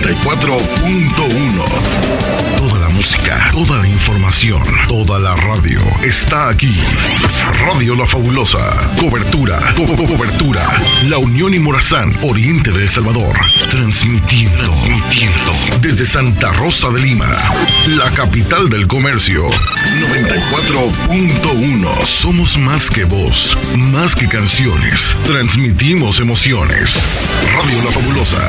94.1. Toda la música, toda la información, toda la radio está aquí. Radio La Fabulosa. Cobertura, co- co- cobertura. La Unión y Morazán, Oriente de El Salvador. Transmitiendo, transmitiendo desde Santa Rosa de Lima, la capital del comercio. 94.1. Somos más que voz, más que canciones. Transmitimos emociones. Radio La Fabulosa.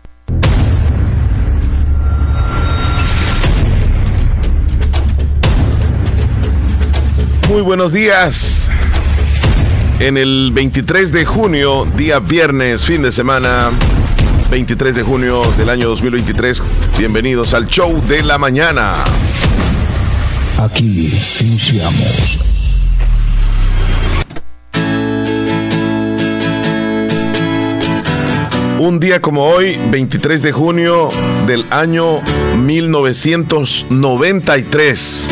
Muy buenos días. En el 23 de junio, día viernes, fin de semana, 23 de junio del año 2023, bienvenidos al show de la mañana. Aquí iniciamos. Un día como hoy, 23 de junio del año 1993,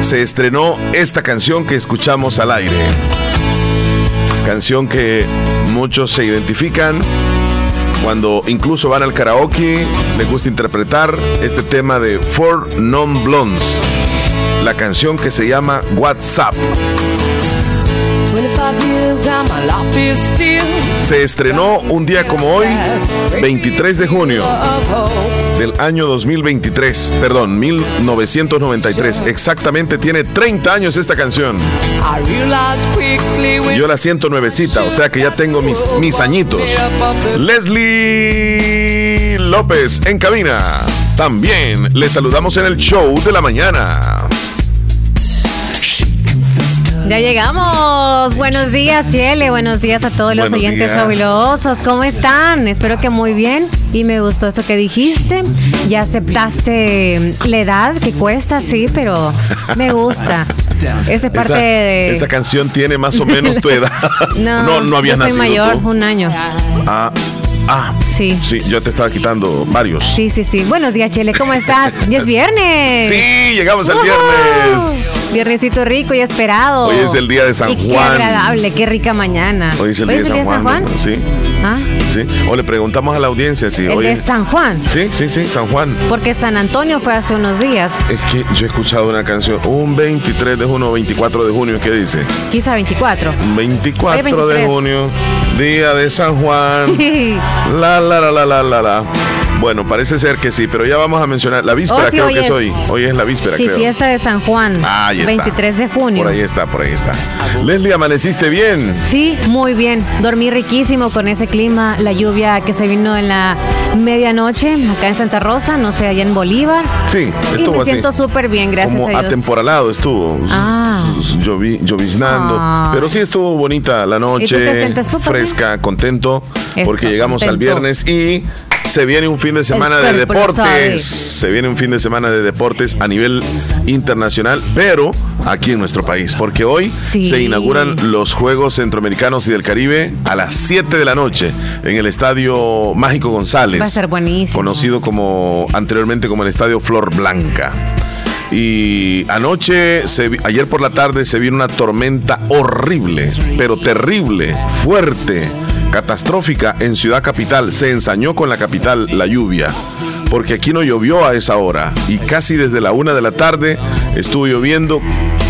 se estrenó esta canción que escuchamos al aire. Canción que muchos se identifican cuando incluso van al karaoke, les gusta interpretar este tema de Four Non Blondes, la canción que se llama WhatsApp. 25 years and my life is still Se estrenó un día como hoy, 23 de junio. Del año 2023, perdón, 1993. Exactamente tiene 30 años esta canción. Yo la siento nuevecita, o sea que ya tengo mis, mis añitos. Leslie López en cabina. También le saludamos en el show de la mañana. Ya llegamos. Buenos días, Chele. Buenos días a todos los Buenos oyentes días. fabulosos. ¿Cómo están? Espero que muy bien. Y me gustó eso que dijiste. Ya aceptaste la edad que cuesta, sí, pero me gusta. Esa es parte Esa, de. esa canción tiene más o menos tu edad. no, no, no habías yo soy nacido mayor, tú. un año. Ah, ah, Sí. sí, yo te estaba quitando varios. Sí, sí, sí. Buenos días, Chele. ¿Cómo estás? Ya es viernes. Sí, llegamos al viernes. Viernesito rico y esperado. Hoy es el día de San y Qué Juan. agradable, qué rica mañana. Hoy es el día de San Juan. Sí, Ah, sí. O le preguntamos a la audiencia si el hoy de es- San Juan. Sí, sí, sí, San Juan. Porque San Antonio fue hace unos días. Es que yo he escuchado una canción, un 23 de junio, 24 de junio, ¿qué dice? Quizá 24. 24 Hoy de 23. junio, día de San Juan. La, la, la, la, la, la, la. Bueno, parece ser que sí, pero ya vamos a mencionar. La víspera Oh, sí, creo hoy que es es. hoy. Hoy es la víspera, sí, creo. fiesta de San Juan. Ah, ahí está. 23 de junio. Por ahí está, por ahí está. Leslie, ¿amaneciste bien? Sí, muy bien. Dormí riquísimo con ese clima, la lluvia que se vino en la medianoche acá en Santa Rosa, no sé, allá en Bolívar. Sí, Y estuvo me así. siento súper bien, gracias Como a Dios. atemporalado estuvo. Ah. Llovi- lloviznando. Ay. Pero sí estuvo bonita la ¿Y tú te noche. Fresca, contento. Eso, porque llegamos al viernes y se viene un fin de semana de deportes. Se viene un fin de semana de deportes a nivel internacional, pero aquí en nuestro país. Porque hoy Sí. se inauguran los Juegos Centroamericanos y del Caribe a las 7 de la noche en el Estadio Mágico González. Va a ser buenísimo. Conocido como anteriormente como el Estadio Flor Blanca. Y anoche, ayer por la tarde, se vino una tormenta horrible, pero terrible, fuerte, catastrófica en Ciudad Capital. Se ensañó con la capital la lluvia, porque aquí no llovió a esa hora. Y casi desde la una de la tarde estuvo lloviendo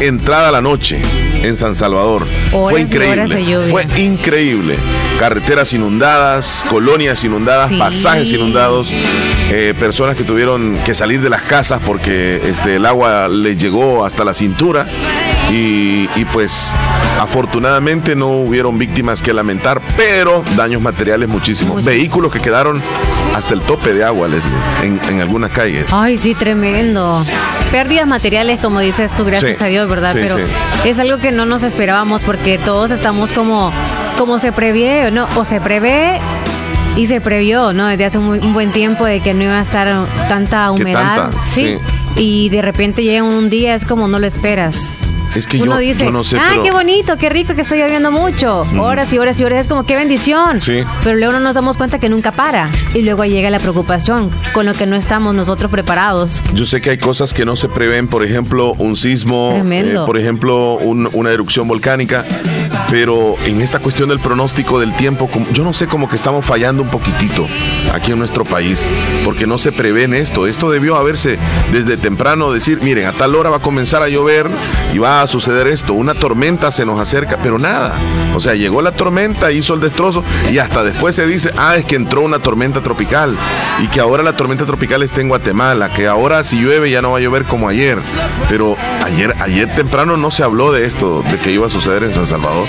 entrada la noche en San Salvador. Horas Fue increíble. Fue increíble. Carreteras inundadas, colonias inundadas, Sí. pasajes inundados, eh, personas que tuvieron que salir de las casas porque este, el agua les llegó hasta la cintura y, y pues afortunadamente no hubieron víctimas que lamentar, pero daños materiales muchísimos. Vehículos que quedaron hasta el tope de agua, Leslie, en, en algunas calles. Ay, sí, tremendo. Pérdidas materiales, como dices tú, gracias Sí, a Dios, ¿verdad? sí, Pero sí. es algo que no nos esperábamos porque todos estamos como, como se prevé, ¿no? O se prevé Y se previó, ¿no? Desde hace un, un buen tiempo de que no iba a estar tanta ¿Qué humedad. tanta? Sí. Y de repente llega un día, es como no lo esperas. Es que Uno yo, dice, yo no sé, ah, pero qué bonito, qué rico que está lloviendo mucho. Horas y horas y horas, es como qué bendición. Sí. Pero luego no nos damos cuenta que nunca para. Y luego llega la preocupación, con lo que no estamos nosotros preparados. yo sé que hay cosas que no se prevén, por ejemplo, un sismo, eh, por ejemplo, un- una erupción volcánica, pero en esta cuestión del pronóstico del tiempo, yo no sé como que estamos fallando un poquitito aquí en nuestro país, porque no se prevén esto. Esto debió haberse desde temprano decir, miren, a tal hora va a comenzar a llover y va a suceder esto, una tormenta se nos acerca, pero nada. O sea, llegó la tormenta, hizo el destrozo y hasta después se dice, ah, es que entró una tormenta tropical y que ahora la tormenta tropical está en Guatemala, que ahora si llueve ya no va a llover como ayer. Pero ayer, ayer temprano no se habló de esto, de que iba a suceder en San Salvador.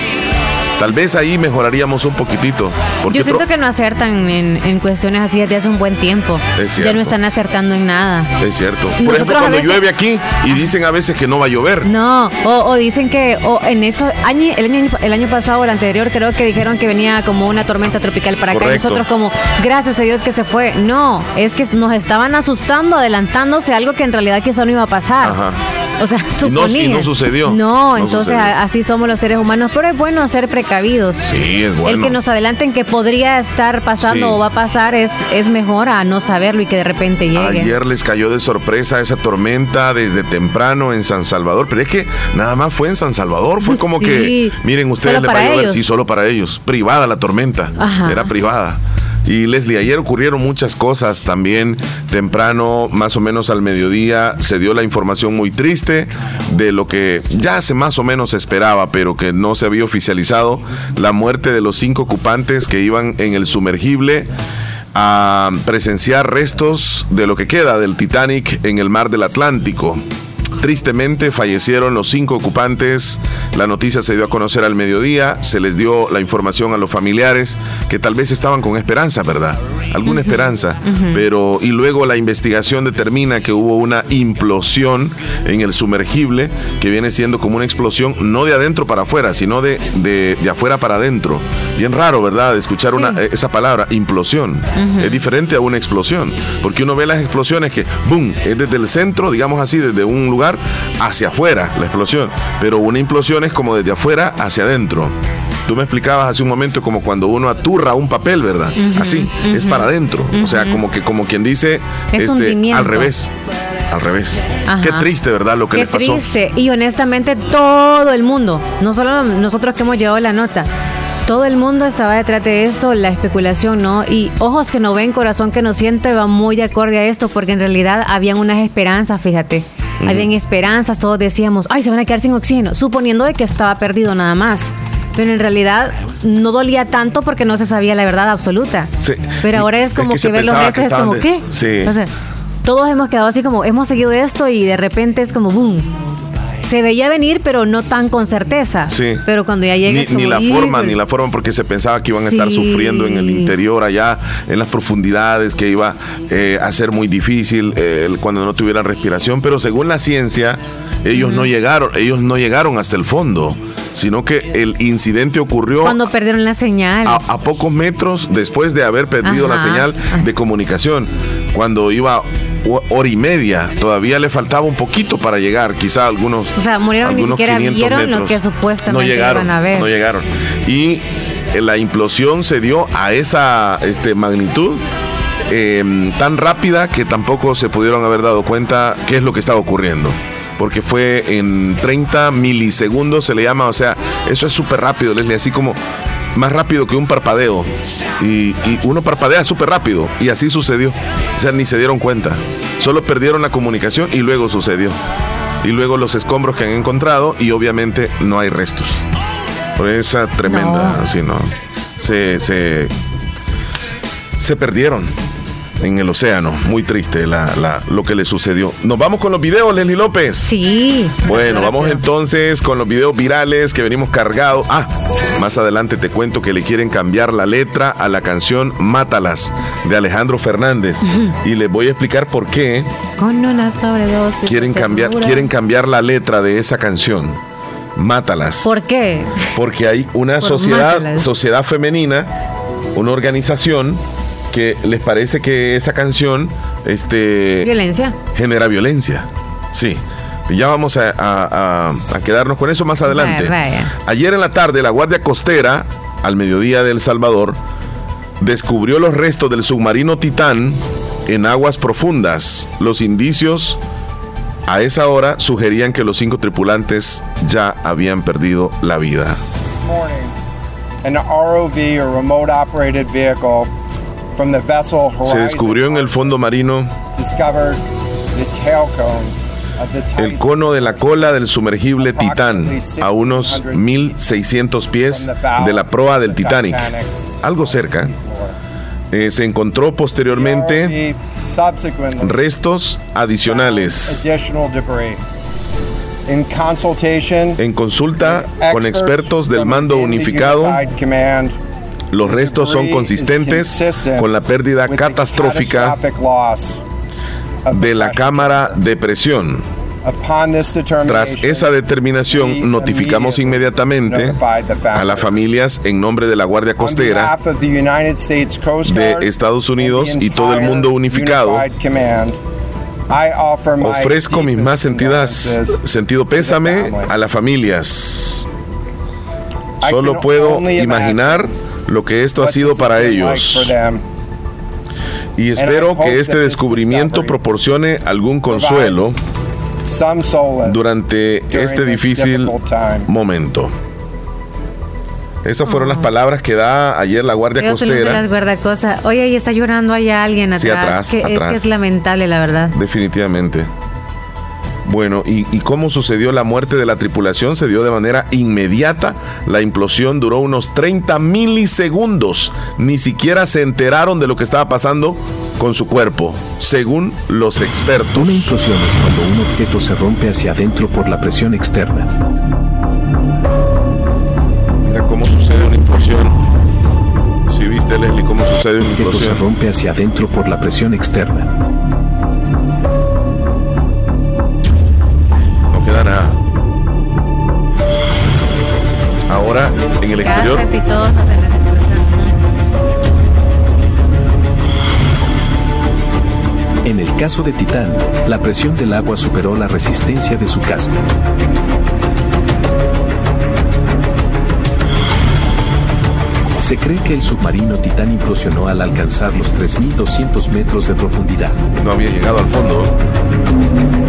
Tal vez ahí mejoraríamos un poquitito. porque Yo siento que no acertan en, en cuestiones así desde hace un buen tiempo. Es Ya cierto. no están acertando en nada. Es cierto. Por Nosotros ejemplo, cuando veces- llueve aquí y dicen a veces que no va a llover. No, o, o dicen que o en eso, año, el, año, el año pasado o el anterior creo que dijeron que venía como una tormenta tropical para acá y nosotros como, gracias a Dios que se fue. No, es que nos estaban asustando, adelantándose algo que en realidad quizá no iba a pasar. Ajá. O sea, Y no- y suponía. no sucedió. No, No entonces sucedió. así somos los seres humanos, pero es bueno ser precavidos. Sí, es bueno. El que nos adelanten que podría estar pasando Sí. o va a pasar es, es mejor a no saberlo y que de repente llegue. Ayer les cayó de sorpresa esa tormenta desde temprano en San Salvador, pero es que nada más fue en San Salvador, fue como Sí. que, miren, ustedes les va a llover, sí, solo para ellos, privada la tormenta, Ajá. era privada. Y Leslie, ayer ocurrieron muchas cosas también temprano, más o menos al mediodía, se dio la información muy triste de lo que ya se más o menos esperaba, pero que no se había oficializado, la muerte de los cinco ocupantes que iban en el sumergible a presenciar restos de lo que queda del Titanic en el mar del Atlántico. Tristemente fallecieron los cinco ocupantes. La noticia se dio a conocer al mediodía. Se les dio la información a los familiares que tal vez estaban con esperanza, ¿verdad? Alguna esperanza. Pero, y luego la investigación determina que hubo una implosión en el sumergible, que viene siendo como una explosión no de adentro para afuera, sino de, de, de afuera para adentro. Bien raro, ¿verdad? Escuchar Sí. una, esa palabra, implosión. Es diferente a una explosión. Porque uno ve las explosiones que, ¡boom!, es desde el centro, digamos así, desde un lugar hacia afuera, la explosión. Pero una implosión es como desde afuera hacia adentro. Tú me explicabas hace un momento como cuando uno aturra un papel, ¿verdad? Así, es para adentro. O sea, como que como quien dice Es este, al revés. Al revés. Ajá. Qué triste, ¿verdad? Lo que Qué les pasó. triste. Y honestamente, todo el mundo, no solo nosotros que hemos llevado la nota, todo el mundo estaba detrás de esto, la especulación, ¿no? Y ojos que no ven, corazón que no siente, va muy de acorde a esto, porque en realidad habían unas esperanzas, fíjate. Habían esperanzas, todos decíamos, ay, se van a quedar sin oxígeno, suponiendo de que estaba perdido nada más. Pero en realidad no dolía tanto porque no se sabía la verdad absoluta. Sí. Pero ahora es Es como que que, ver los restos es como, de- ¿qué? Sí. O sea, todos hemos quedado así como, hemos seguido esto y de repente es como, boom. Se veía venir, pero no tan con certeza. Sí. Pero cuando ya llega Ni, ni la forma, ni la forma, porque se pensaba que iban a estar sufriendo en el interior, allá, en las profundidades, que iba eh, a ser muy difícil eh, cuando no tuvieran respiración. Pero según la ciencia, ellos no llegaron, ellos no llegaron hasta el fondo, sino que el incidente ocurrió Cuando perdieron la señal. a, a pocos metros después de haber perdido la Ajá. señal de comunicación. Cuando iba hora y media, todavía le faltaba un poquito para llegar, quizá algunos. O sea, murieron, ni siquiera 500 vieron lo metros. que supuestamente no llegaron, iban a ver. No llegaron. Y eh, la implosión se dio a esa este, magnitud. eh, tan rápida que tampoco se pudieron haber dado cuenta qué es lo que estaba ocurriendo porque fue en 30 milisegundos, se le llama, o sea, eso es súper rápido, Leslie, así como más rápido que un parpadeo. Y, y uno parpadea súper rápido, y así sucedió. O sea, ni se dieron cuenta. Solo perdieron la comunicación y luego sucedió. Y luego los escombros que han encontrado, y obviamente no hay restos. Por esa tremenda, No. así, ¿no? Se, se, se perdieron en el océano. Muy triste la, la- lo que le sucedió. Nos vamos con los videos, Leslie López. Sí. Bueno, vamos entonces con los videos virales que venimos cargados. Ah, más adelante te cuento que le quieren cambiar la letra a la canción Mátalas de Alejandro Fernández. Y les voy a explicar por qué Con una sobredosis. quieren cambiar, quieren cambiar la letra de esa canción. Mátalas. ¿Por qué? Porque hay una Por sociedad, mátalas. sociedad femenina una organización que les parece que esa canción este, Violencia. genera violencia. Sí. Y Ya vamos a, a- a- a quedarnos con eso más adelante. Vaya, vaya. Ayer en la tarde, la Guardia Costera, al mediodía de El Salvador, descubrió los restos del submarino Titán en aguas profundas. Los indicios a esa hora sugerían que los cinco tripulantes ya habían perdido la vida. this morning, an ROV or remote operated vehicle Se descubrió en el fondo marino el cono de la cola del sumergible Titán a unos 1600 pies de la proa del Titanic, algo cerca. Eh, se encontró posteriormente restos adicionales. En consulta con expertos del mando unificado, los restos son consistentes consistent con la pérdida catastrófica de la cámara de presión. Tras esa determinación, notificamos inmediatamente a las familias en nombre de la Guardia Costera de Estados Unidos y todo el mundo unificado, ofrezco mis más sentidas, sentido pésame a las familias. Solo puedo imaginar lo que esto ha what sido this para has been like ellos. for them. Y espero hope que este that this descubrimiento discovery proporcione algún consuelo durante during este this difícil momento. Esas fueron las palabras que da ayer la Guardia Dios Costera. las guardacosas. Oye, ahí está llorando allá alguien atrás. Sí, atrás, que Es atrás. que es lamentable, la verdad. Definitivamente. Bueno, ¿y, y cómo sucedió la muerte de la tripulación? Se dio de manera inmediata. La implosión duró unos 30 milisegundos. Ni siquiera se enteraron de lo que estaba pasando con su cuerpo, según los expertos. Una implosión es cuando un objeto se rompe hacia adentro por la presión externa. Mira cómo sucede una implosión. Si viste, Leslie, cómo sucede Un una objeto se implosión. rompe hacia adentro por la presión externa. Ahora, en el exterior, Casas y todos hacen esa explosión. En el caso de Titán, la presión del agua superó la resistencia de su casco. Se cree que el submarino Titán implosionó al alcanzar los 3.200 metros de profundidad. no había llegado al fondo.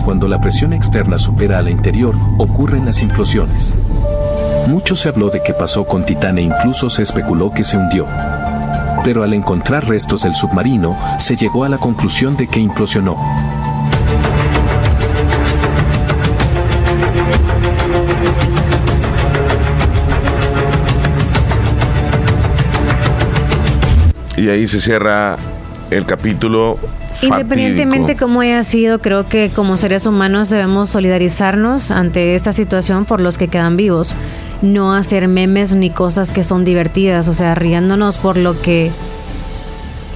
Cuando la presión externa supera a la interior, ocurren las implosiones. Mucho se habló de qué pasó con Titán e incluso se especuló que se hundió. Pero al encontrar restos del submarino, se llegó a la conclusión de que implosionó. Y ahí se cierra el capítulo. Independientemente fatídico. cómo haya sido, creo que como seres humanos debemos solidarizarnos ante esta situación por los que quedan vivos. No hacer memes ni cosas que son divertidas, o sea, riéndonos por lo que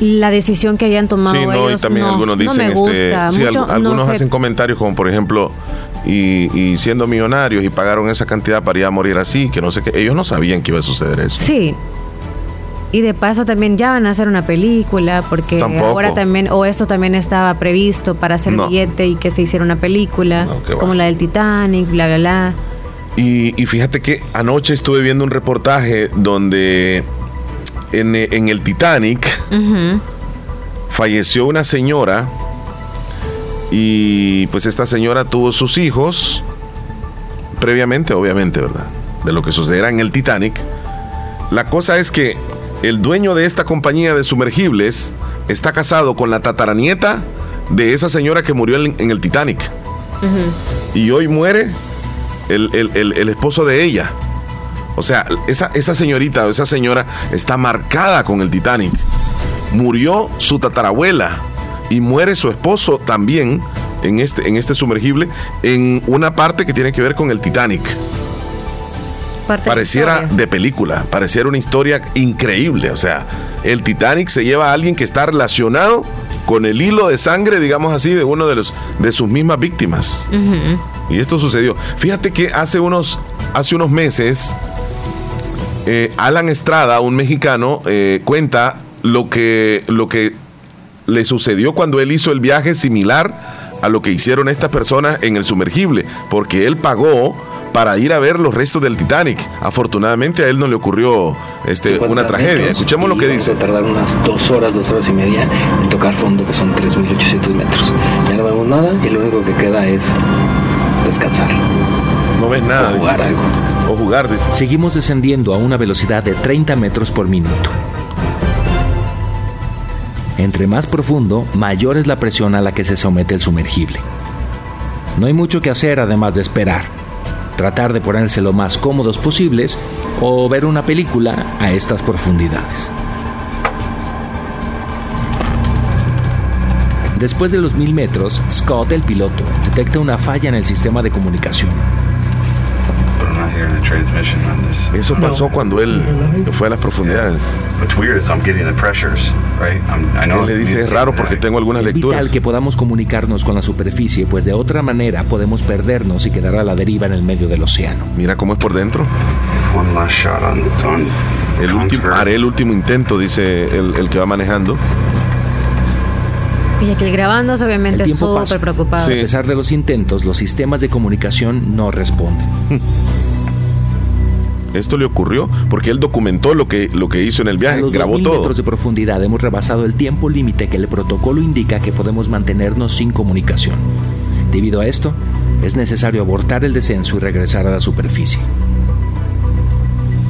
la decisión que hayan tomado Sí, no, y también no, algunos no dicen, este, sí, Mucho- al- algunos sé, hacen comentarios como por ejemplo, y, y siendo millonarios y pagaron esa cantidad para ir a morir así, que no sé qué, ellos no sabían que iba a suceder eso. Sí. Y de paso también ya van a hacer una película, porque Tampoco. ahora también, o esto también estaba previsto para hacer No. billete y que se hiciera una película, No, va. como la del Titanic, bla, bla, bla. Y, y fíjate que anoche estuve viendo un reportaje donde en, en el Titanic falleció una señora y pues esta señora tuvo sus hijos previamente, obviamente, ¿verdad? De lo que sucederá en el Titanic. La cosa es que el dueño de esta compañía de sumergibles está casado con la tataranieta de esa señora que murió en, en el Titanic. Y hoy muere el, el- el- el esposo de ella. O sea, esa, esa señorita o esa señora está marcada con el Titanic. Murió su tatarabuela y muere su esposo también en este, en este sumergible en una parte que tiene que ver con el Titanic. Parte Pareciera de película, pareciera una historia increíble. O sea, el Titanic se lleva a alguien que está relacionado con el hilo de sangre, digamos así, de uno de los de sus mismas víctimas. Y esto sucedió. Fíjate que hace unos, hace unos meses, eh, Alan Estrada, un mexicano, eh, cuenta lo que, lo que le sucedió cuando él hizo el viaje similar a lo que hicieron estas personas en el sumergible, porque él pagó para ir a ver los restos del Titanic. Afortunadamente a él no le ocurrió este, una tragedia. Escuchemos lo que dice. Tardar unas dos horas, dos horas y media en tocar fondo, que son 3.800 metros. Ya no vemos nada y lo único que queda es descansar. No ves nada. O jugar dice. algo. O jugar, dice. Seguimos descendiendo a una velocidad de 30 metros por minuto. Entre más profundo, mayor es la presión a la que se somete el sumergible. No hay mucho que hacer además de esperar, tratar de ponerse lo más cómodos posibles o ver una película a estas profundidades. Después de los mil metros, Scott, el piloto, detecta una falla en el sistema de comunicación. Eso pasó cuando él fue a las profundidades. What's weird is I'm getting the pressures, right? I'm, I know Él le dice, es raro porque tengo algunas Es lecturas. vital que podamos comunicarnos con la superficie, pues de otra manera podemos perdernos y quedar a la deriva en el medio del océano. Mira cómo es por dentro. One last shot on, on El último, haré el último intento, dice el, el que va manejando. Y aquí grabándose, El obviamente, súper preocupado. A pesar de los intentos, los sistemas de comunicación no responden. Esto le ocurrió porque él documentó lo que, lo que hizo en el A viaje, los grabó 2000 todo. metros de profundidad hemos rebasado el tiempo límite que el protocolo indica que podemos mantenernos sin comunicación. Debido a esto, es necesario abortar el descenso y regresar a la superficie.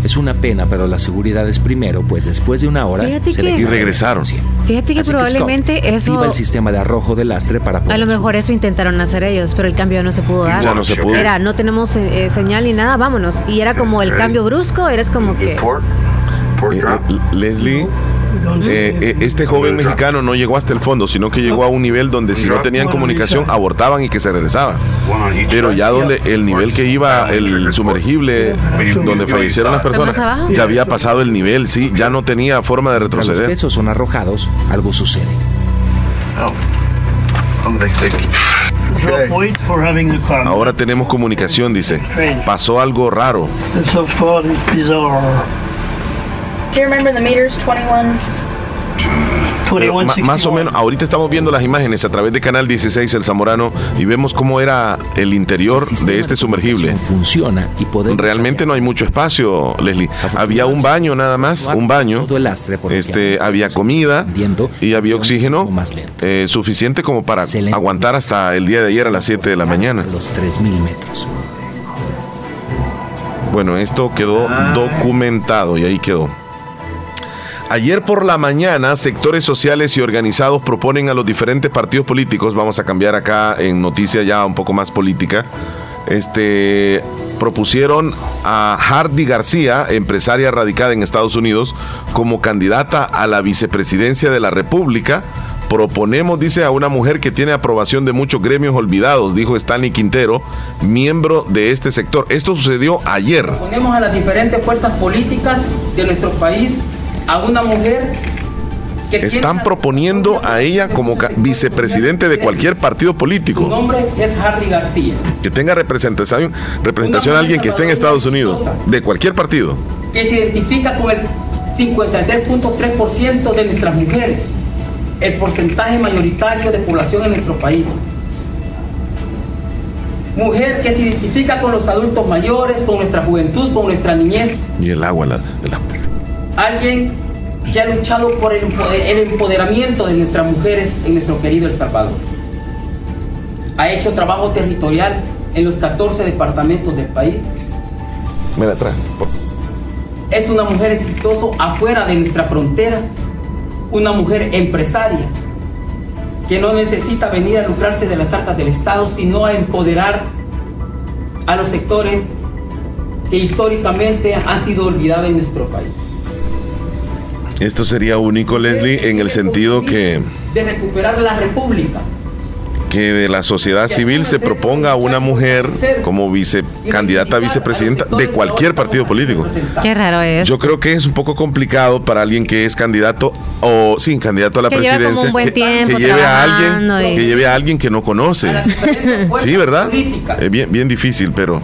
Es una pena, pero la seguridad es primero, pues después de una hora Fíjate se que- le Y regresaron. Fíjate que Así probablemente Scott eso- activa el sistema de arrojo de lastre para A lo mejor eso intentaron hacer ellos, pero el cambio no se pudo dar. Ya no se pudo. Era, no tenemos eh, eh, señal ni nada, vámonos. Y era como el cambio brusco, eres como que... port, port Eh, drop. eh, Leslie, eh, eh, este joven mexicano no llegó hasta el fondo, sino que llegó a un nivel donde si no tenían comunicación abortaban y que se regresaban. Pero ya donde el nivel que iba el sumergible, donde fallecieron las personas, ya había pasado el nivel, sí, ya no tenía forma de retroceder. pesos son arrojados, algo sucede. Ahora tenemos comunicación, dice. Pasó algo raro. Do you remember the meters? 21. Pero 21, ma- más o menos, ahorita estamos viendo las imágenes a través de Canal 16 El Zamorano y vemos cómo era el interior de este sumergible. Funciona y podemos Realmente no hay mucho espacio, Leslie. Había un baño nada más, un baño. Este, había comida y había oxígeno eh, suficiente como para aguantar hasta el día de ayer a las 7 de la mañana. los 3000 metros. Bueno, esto quedó documentado y ahí quedó. Ayer por la mañana, sectores sociales y organizados proponen a los diferentes partidos políticos, vamos a cambiar acá en noticia ya un poco más política, este, propusieron a Hardy García, empresaria radicada en Estados Unidos, como candidata a la vicepresidencia de la República. Proponemos, dice, a una mujer que tiene aprobación de muchos gremios olvidados, dijo Stanley Quintero, miembro de este sector. Esto sucedió ayer. Ponemos a las diferentes fuerzas políticas de nuestro país a una mujer que tiene Están proponiendo a ella como vicepresidente de cualquier partido su político. nombre es Harry García, Que tenga representación, representación a alguien que esté en Estados Unidos, de cualquier partido. que se identifica con el 53.3% de nuestras mujeres, el porcentaje mayoritario de población en nuestro país. Mujer que se identifica con los adultos mayores, con nuestra juventud, con nuestra niñez, Y el agua, la, la- alguien que ha luchado por el empo- el empoderamiento de nuestras mujeres en nuestro querido El Salvador. Ha hecho trabajo territorial en los 14 departamentos del país. me la trae. Es una mujer exitosa afuera de nuestras fronteras, una mujer empresaria que no necesita venir a lucrarse de las arcas del Estado, sino a empoderar a los sectores que históricamente han sido olvidados en nuestro país. Esto sería único, Leslie, en el sentido que de recuperar la república. que de la sociedad civil se proponga a una mujer como vice candidata a vicepresidenta de cualquier partido político. Qué raro es. Yo creo que es un poco complicado para alguien que es candidato o sin candidato a la Que lleva como presidencia un buen que, tiempo que lleve a alguien y- que lleve a alguien que no conoce. Sí, ¿verdad? Es bien bien difícil, pero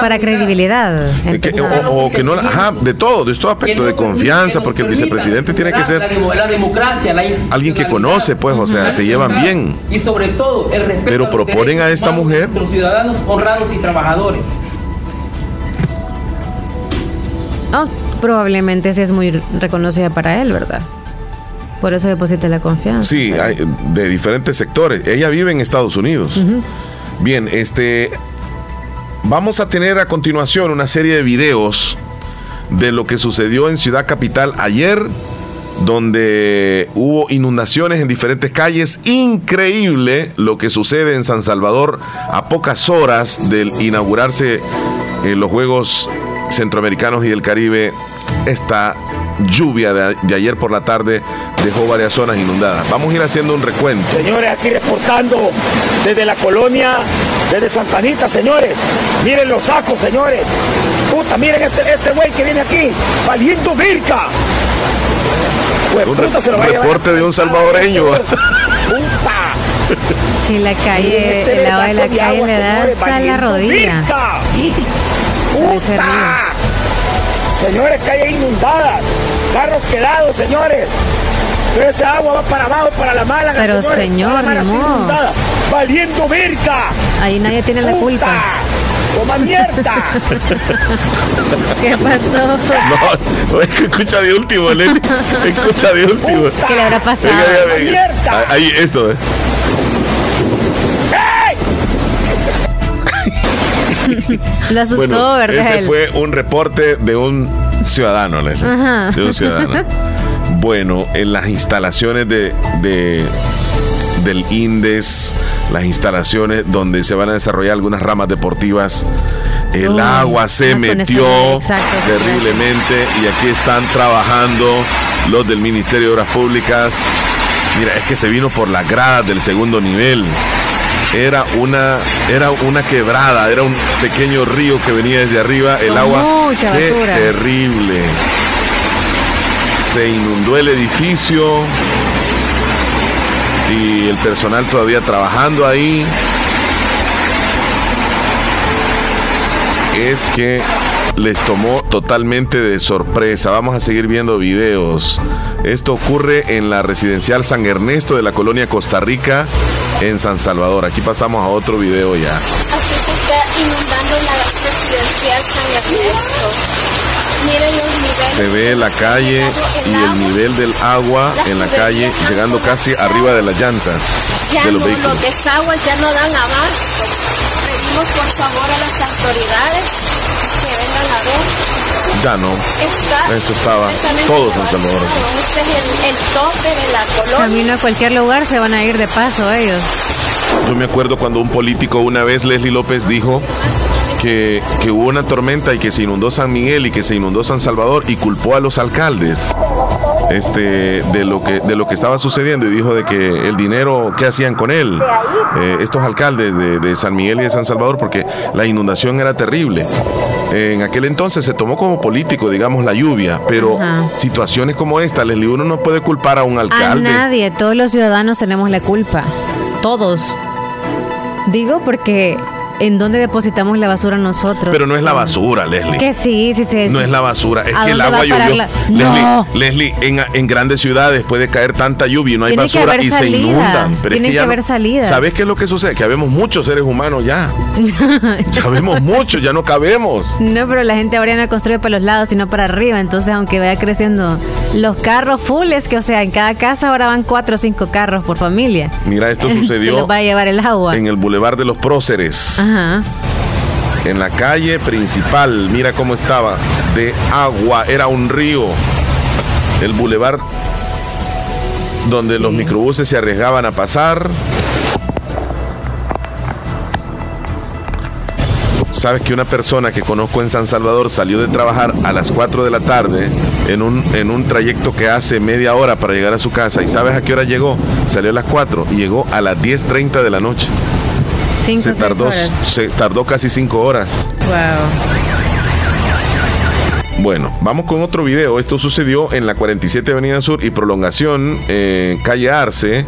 Para credibilidad. que- o, o que no, ajá, de todo, de todo aspecto de confianza, porque el vicepresidente tiene que ser la, demo- la democracia, la alguien que conoce, pues, o sea, se llevan bien. y sobre todo el respeto Pero a los proponen a esta mujer- nuestros ciudadanos honrados y trabajadores. Oh, probablemente sí es muy reconocida para él, ¿verdad? Por eso deposita la confianza. Sí, hay, de diferentes sectores. Ella vive en Estados Unidos. Bien, este. Vamos a tener a continuación una serie de videos de lo que sucedió en Ciudad Capital ayer, donde hubo inundaciones en diferentes calles. Increíble lo que sucede en San Salvador a pocas horas del inaugurarse eh, los Juegos Centroamericanos y del Caribe. Esta lluvia de, de ayer por la tarde dejó varias zonas inundadas. Vamos a ir haciendo un recuento. Señores, aquí reportando desde la colonia, desde Santa Anita, señores. Miren los sacos, señores. Puta, miren este, este güey que viene aquí, valiendo virca. Pues, Un, puta, se lo va a reporte de un salvadoreño. Puta. Si la calle, Este el lado de la calle le señores, a la rodilla. río. Señores, calles inundadas, carros quedados, señores. Pero ese agua va para abajo, para la Málaga. Pero, señores. señor, mi está amor. inundada, Valiendo virca. Ahí nadie tiene la culpa. ¡Toma mierda! ¿Qué pasó? No, escucha de último, Lenny. Escucha de último. ¿Qué le habrá pasado? Venga, venga, venga. Ahí, esto, eh. Lo asustó, Bueno, ¿verdad? ese fue un reporte de un ciudadano, Leslie. Ajá. De un ciudadano. Bueno, en las instalaciones de, de- del INDES, las instalaciones donde se van a desarrollar algunas ramas deportivas, el Uy, agua se metió exacto, terriblemente y aquí están trabajando los del Ministerio de Obras Públicas. Mira, es que se vino por las gradas del segundo nivel. Era una, era una quebrada, era un pequeño río que venía desde arriba, el Con agua. mucha qué basura. terrible. Se inundó el edificio y el personal todavía trabajando ahí. Es que les tomó totalmente de sorpresa. Vamos a seguir viendo videos. Esto ocurre en la residencial San Ernesto de la colonia Costa Rica en San Salvador. Aquí pasamos a otro video ya. Así se está inundando la residencial San Ernesto. Miren los niveles. Se ve la calle y el nivel del agua en la calle llegando casi arriba de las llantas Ya de no, los vehículos. los desaguas ya no dan abasto. Pedimos por favor a las autoridades que vengan a ver. Ya no. Está Esto estaba completamente todo San Salvador. Este es el, el tope de la colonia. Camino a cualquier lugar se van a ir de paso ellos. Yo me acuerdo cuando un político una vez, Leslie López, dijo que, que hubo una tormenta y que se inundó San Miguel y que se inundó San Salvador y culpó a los alcaldes este, de, lo que, de lo que estaba sucediendo y dijo de que el dinero, ¿qué hacían con él? Eh, estos alcaldes de, de San Miguel y de San Salvador porque la inundación era terrible. En aquel entonces se tomó como político, digamos, la lluvia, pero Ajá. situaciones como esta, Leslie, uno no puede culpar a un A alcalde. nadie, todos los ciudadanos tenemos la culpa. Todos. Digo porque ¿en dónde depositamos la basura nosotros? Pero no es la basura, Leslie. Que sí, sí, sí. No es la basura, es ¿A que el agua llovió. la- Leslie, No. Leslie, en, en grandes ciudades puede caer tanta lluvia y no hay Tiene basura y se salida. inundan. Pero es Tienen que, ya que no- haber salidas. ¿Sabes qué es lo que sucede? Que habemos muchos seres humanos ya. Ya vemos muchos, ya no cabemos. No, pero la gente ahora no construye para los lados, sino para arriba. Entonces, aunque vaya creciendo los carros fulles, que o sea, en cada casa ahora van cuatro o cinco carros por familia. Mira, esto Se sucedió los va a llevar el agua. en el Boulevard de los Próceres. Ajá. En la calle principal, mira cómo estaba, de agua, era un río. El bulevar donde los microbuses se arriesgaban a pasar. Sabes que una persona que conozco en San Salvador salió de trabajar a las 4 de la tarde en un, en un trayecto que hace media hora para llegar a su casa. ¿Y sabes a qué hora llegó? Salió a las 4 y llegó a las 10.30 de la noche. Cinco, se tardó, horas. se tardó casi 5 horas. Wow. Bueno, vamos con otro video. Esto sucedió en la 47 Avenida Sur y prolongación eh, calle Arce.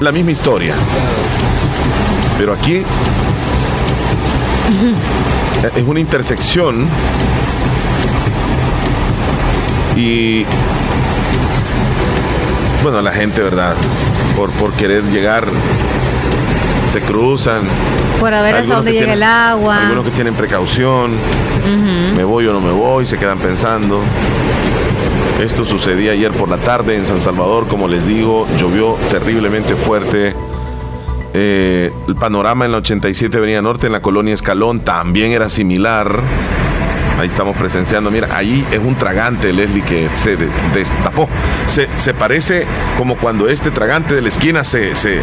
La misma historia. Pero aquí es una intersección y bueno, la gente, ¿verdad? Por, por querer llegar se cruzan. Por a ver hasta dónde llega el agua. Algunos que tienen precaución. ¿Me voy o no me voy? Se quedan pensando. Esto sucedía ayer por la tarde en San Salvador, como les digo, llovió terriblemente fuerte. Eh, el panorama en la 87 Avenida Norte, en la colonia Escalón, también era similar. Ahí estamos presenciando. Mira, ahí es un tragante, Leslie, que se de- destapó. Se, se parece como cuando este tragante de la esquina se- se-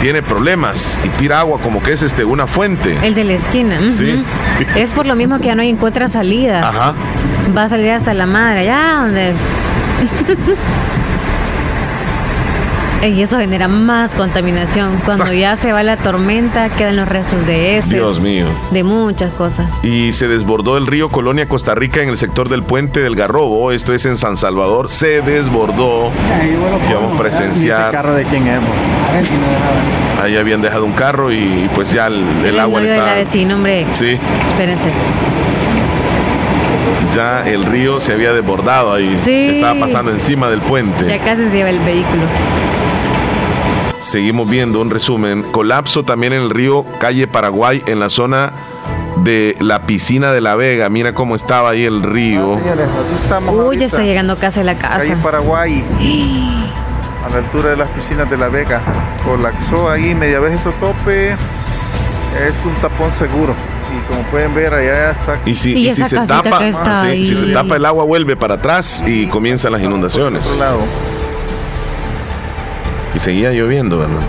tiene problemas y tira agua como que es este, una fuente. El de la esquina. Sí. Es por lo mismo que ya no encuentra salida. Ajá. Va a salir hasta la madre, allá donde. y eso genera más contaminación. Cuando ya se va la tormenta, quedan los restos de ese. Dios mío. De muchas cosas. y se desbordó el río Colonia Costa Rica en el sector del puente del Garrobo, esto es en San Salvador, se desbordó. Y vamos a presenciar. carro de quién es? Ahí habían dejado un carro y pues ya el, el agua le novio de la está. vecina, hombre. Sí, Espérense. ya el río se había desbordado ahí. Sí. Estaba pasando encima del puente. Ya casi se lleva el vehículo. Seguimos viendo un resumen. Colapso también en el río Calle Paraguay en la zona de la piscina de La Vega. Mira cómo estaba ahí el río. Estamos Uy, ya está llegando casi a la casa. Calle Paraguay, a la altura de las piscinas de La Vega. Colapsó ahí, media vez eso tope. Es un tapón seguro. Y como pueden ver, allá está. Y si, Y y si esa se tapa, que está sí, ahí. si se tapa el agua vuelve para atrás y comienzan las inundaciones. Otro lado. Y seguía lloviendo, ¿verdad?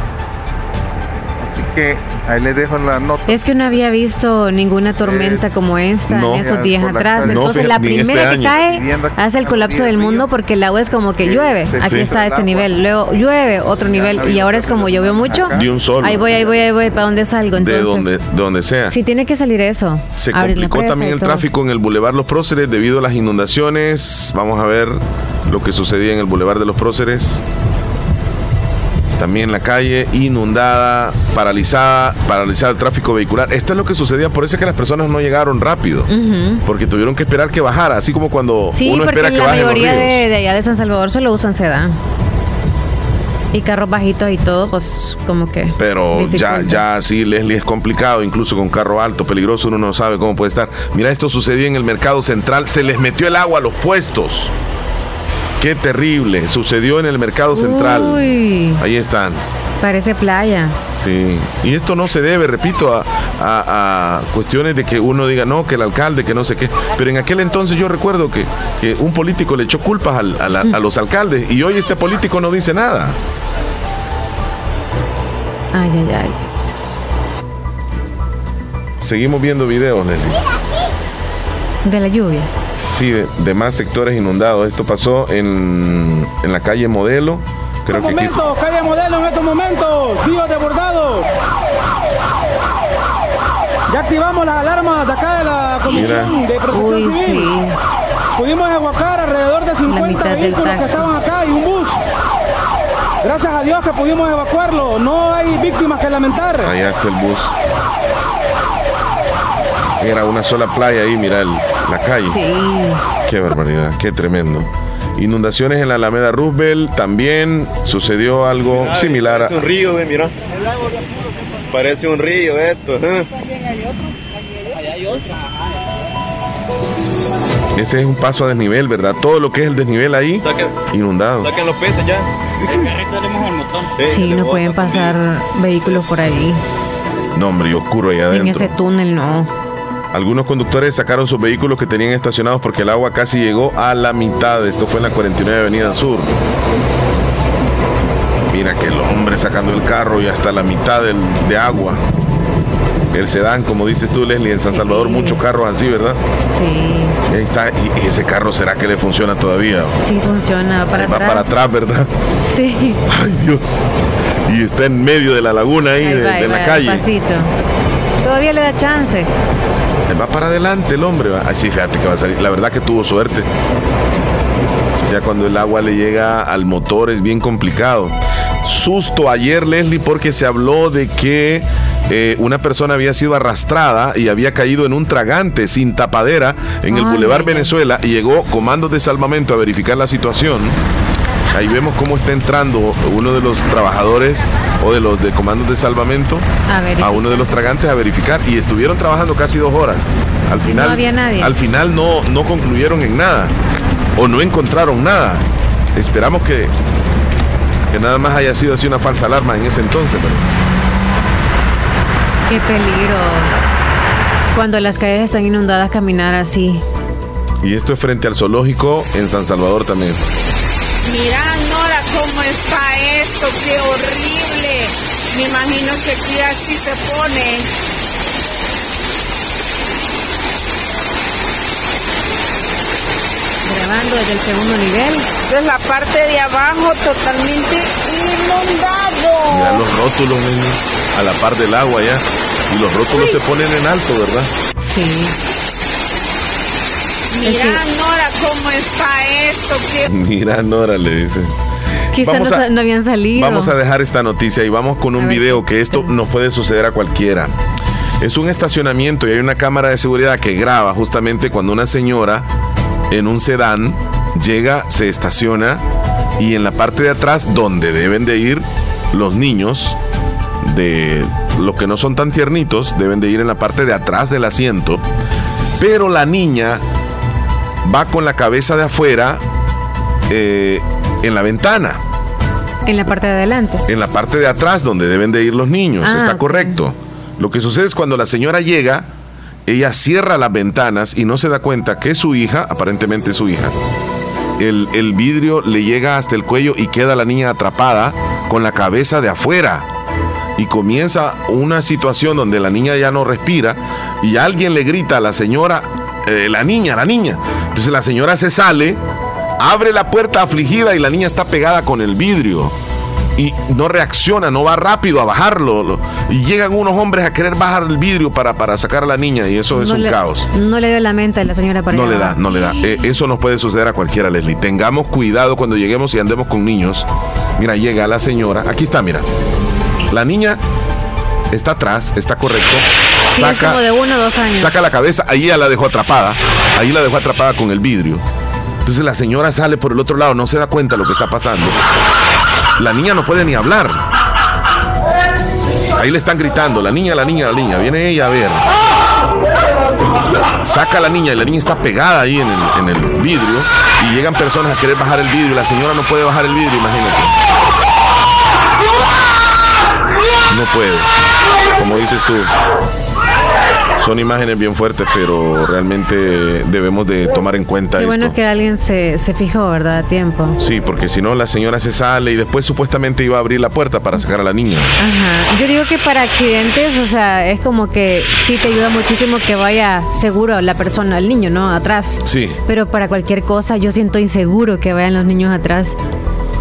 Así que ahí les dejo la nota. Es que no había visto ninguna tormenta como esta no. en esos días atrás. No, Entonces la este primera que cae hace el colapso del mundo porque el agua es como que llueve. Aquí Sí. está este nivel. Luego llueve otro nivel y ahora es como llovió mucho. De un solo. Ahí voy, ahí voy, ahí voy. ¿Para dónde salgo? De Entonces, donde, de donde sea. Sí, tiene que salir eso. Se complicó presa también el tráfico en el Boulevard Los Próceres debido a las inundaciones. Vamos a ver lo que sucedía en el Boulevard de los Próceres. También la calle inundada, paralizada, paralizada el tráfico vehicular. Esto es lo que sucedía, por eso es que las personas no llegaron rápido. Porque tuvieron que esperar que bajara, así como cuando Sí, uno espera que la bajen los mayoría ríos. de, de allá de San Salvador solo usan sedán. Y carros bajitos y todo, pues como que. Pero ya, ya sí, Leslie, es complicado, incluso con carro alto, peligroso, uno no sabe cómo puede estar. Mira, esto sucedió en el mercado central, se les metió el agua a los puestos. Qué terrible, sucedió en el mercado central. Uy, Ahí están, parece playa. sí. Y esto no se debe, repito, a, a- a cuestiones de que uno diga, no, que el alcalde, que no sé qué. Pero en aquel entonces yo recuerdo que, que un político le echó culpas al- a, la- a los alcaldes y hoy este político no dice nada. Ay, ay, ay. Seguimos viendo videos, Leslie. De la lluvia. Sí, de, de más sectores inundados. Esto pasó en, en la calle Modelo. Creo que calle modelo en estos momentos, río desbordado. Ya activamos las alarmas de acá de la Comisión Mira. de Protección Uy, Civil. sí. Pudimos evacuar alrededor de 50 mitad del vehículos que estaban acá y un bus. Gracias a Dios que pudimos evacuarlo. No hay víctimas que lamentar. Allá está el bus. Era una sola playa ahí, mira el- la calle. Sí. Qué barbaridad, qué tremendo. Inundaciones en la Alameda Roosevelt. También sucedió algo similar a. Parece un río, mira. Parece un río esto. ¿eh? Ese es un paso a desnivel, ¿verdad? Todo lo que es el desnivel ahí, Saquen, inundado. saquen los peces ya. El motor. Sí, no pueden pasar vehículos por ahí. No, hombre, y oscuro ahí En adentro. ese túnel no. Algunos conductores sacaron sus vehículos que tenían estacionados porque el agua casi llegó a la mitad. Esto fue en la 49 Avenida Sur. Mira que el hombre sacando el carro y hasta la mitad del- de agua. el sedán, como dices tú, Leslie, en San Salvador muchos carros así, ¿verdad? Sí. Y ahí está, y, ese carro será que le funciona todavía. Sí, funciona para Ahí va atrás. para atrás, ¿verdad? Sí. Ay, Dios. Y está en medio de la laguna ahí, Ahí de, va, de ahí la va, calle. despacito. Todavía le da chance. Va para adelante el hombre. Ay, sí, fíjate que va a salir. La verdad que tuvo suerte. O sea, cuando el agua le llega al motor es bien complicado. Susto ayer, Leslie, porque se habló de que eh, una persona había sido arrastrada y había caído en un tragante sin tapadera en el Boulevard. Venezuela y llegó comandos de salvamento a verificar la situación. Ahí vemos cómo está entrando uno de los trabajadores o de los de comandos de salvamento A uno de los tragantes a verificar y estuvieron trabajando casi dos horas. Al final, no había nadie. al final no, no concluyeron en nada o no encontraron nada. Esperamos que, que nada más haya sido así una falsa alarma en ese entonces. pero- Qué peligro. Cuando las calles están inundadas, caminar así. Y esto es frente al zoológico en San Salvador también. Mira, Nora, cómo está esto, qué horrible. Me imagino que aquí así se pone. Grabando desde el segundo nivel. Esta es la parte de abajo totalmente inundado. Mira los rótulos niños, a la par del agua ya. Y los rótulos se ponen en alto, ¿verdad? Sí. Mira, Nora, cómo está esto, qué Mira, Nora le dice. Quizá no, habían salido. Vamos a dejar esta noticia y vamos con un video que esto nos puede suceder a cualquiera. Es un estacionamiento y hay una cámara de seguridad que graba justamente cuando una señora en un sedán llega, se estaciona y en la parte de atrás donde deben de ir los niños de los que no son tan tiernitos deben de ir en la parte de atrás del asiento, pero la niña va con la cabeza de afuera eh, en la ventana En la parte de adelante. en la parte de atrás donde deben de ir los niños. Ah, Está correcto. Lo que sucede es cuando la señora llega, ella cierra las ventanas y no se da cuenta que su hija, aparentemente su hija, el, el vidrio le llega hasta el cuello y queda la niña atrapada con la cabeza de afuera. Y comienza una situación donde la niña ya no respira y alguien le grita a la señora, eh, la niña, la niña. Entonces la señora se sale, abre la puerta afligida y la niña está pegada con el vidrio y no reacciona, no va rápido a bajarlo. lo- y llegan unos hombres a querer bajar el vidrio para, para sacar a la niña y eso es no un le, caos. No le dio la mente a la señora para No le da, no le da. Eh, eso nos puede suceder a cualquiera, Leslie. Tengamos cuidado cuando lleguemos y andemos con niños. Mira, llega la señora. Aquí está, mira. La niña está atrás, está correcto. Sí, es como de uno o dos años. Saca la cabeza, ahí ya la dejó atrapada. Ahí la dejó atrapada con el vidrio. Entonces la señora sale por el otro lado, no se da cuenta de lo que está pasando. La niña no puede ni hablar. Ahí le están gritando, la niña, la niña, la niña. Viene ella a ver. Saca a la niña y la niña está pegada ahí en el, en el vidrio. Y llegan personas a querer bajar el vidrio y la señora no puede bajar el vidrio, imagínate. No puede. Como dices tú. Son imágenes bien fuertes, pero realmente debemos de tomar en cuenta Qué esto. bueno que alguien se, se fijó, ¿verdad? A tiempo. Sí, porque si no la señora se sale y después supuestamente iba a abrir la puerta para sacar a la niña. Ajá. Yo digo que para accidentes, o sea, es como que sí te ayuda muchísimo que vaya seguro la persona, el niño, ¿no? Atrás. Sí. Pero para cualquier cosa, yo siento inseguro que vayan los niños atrás.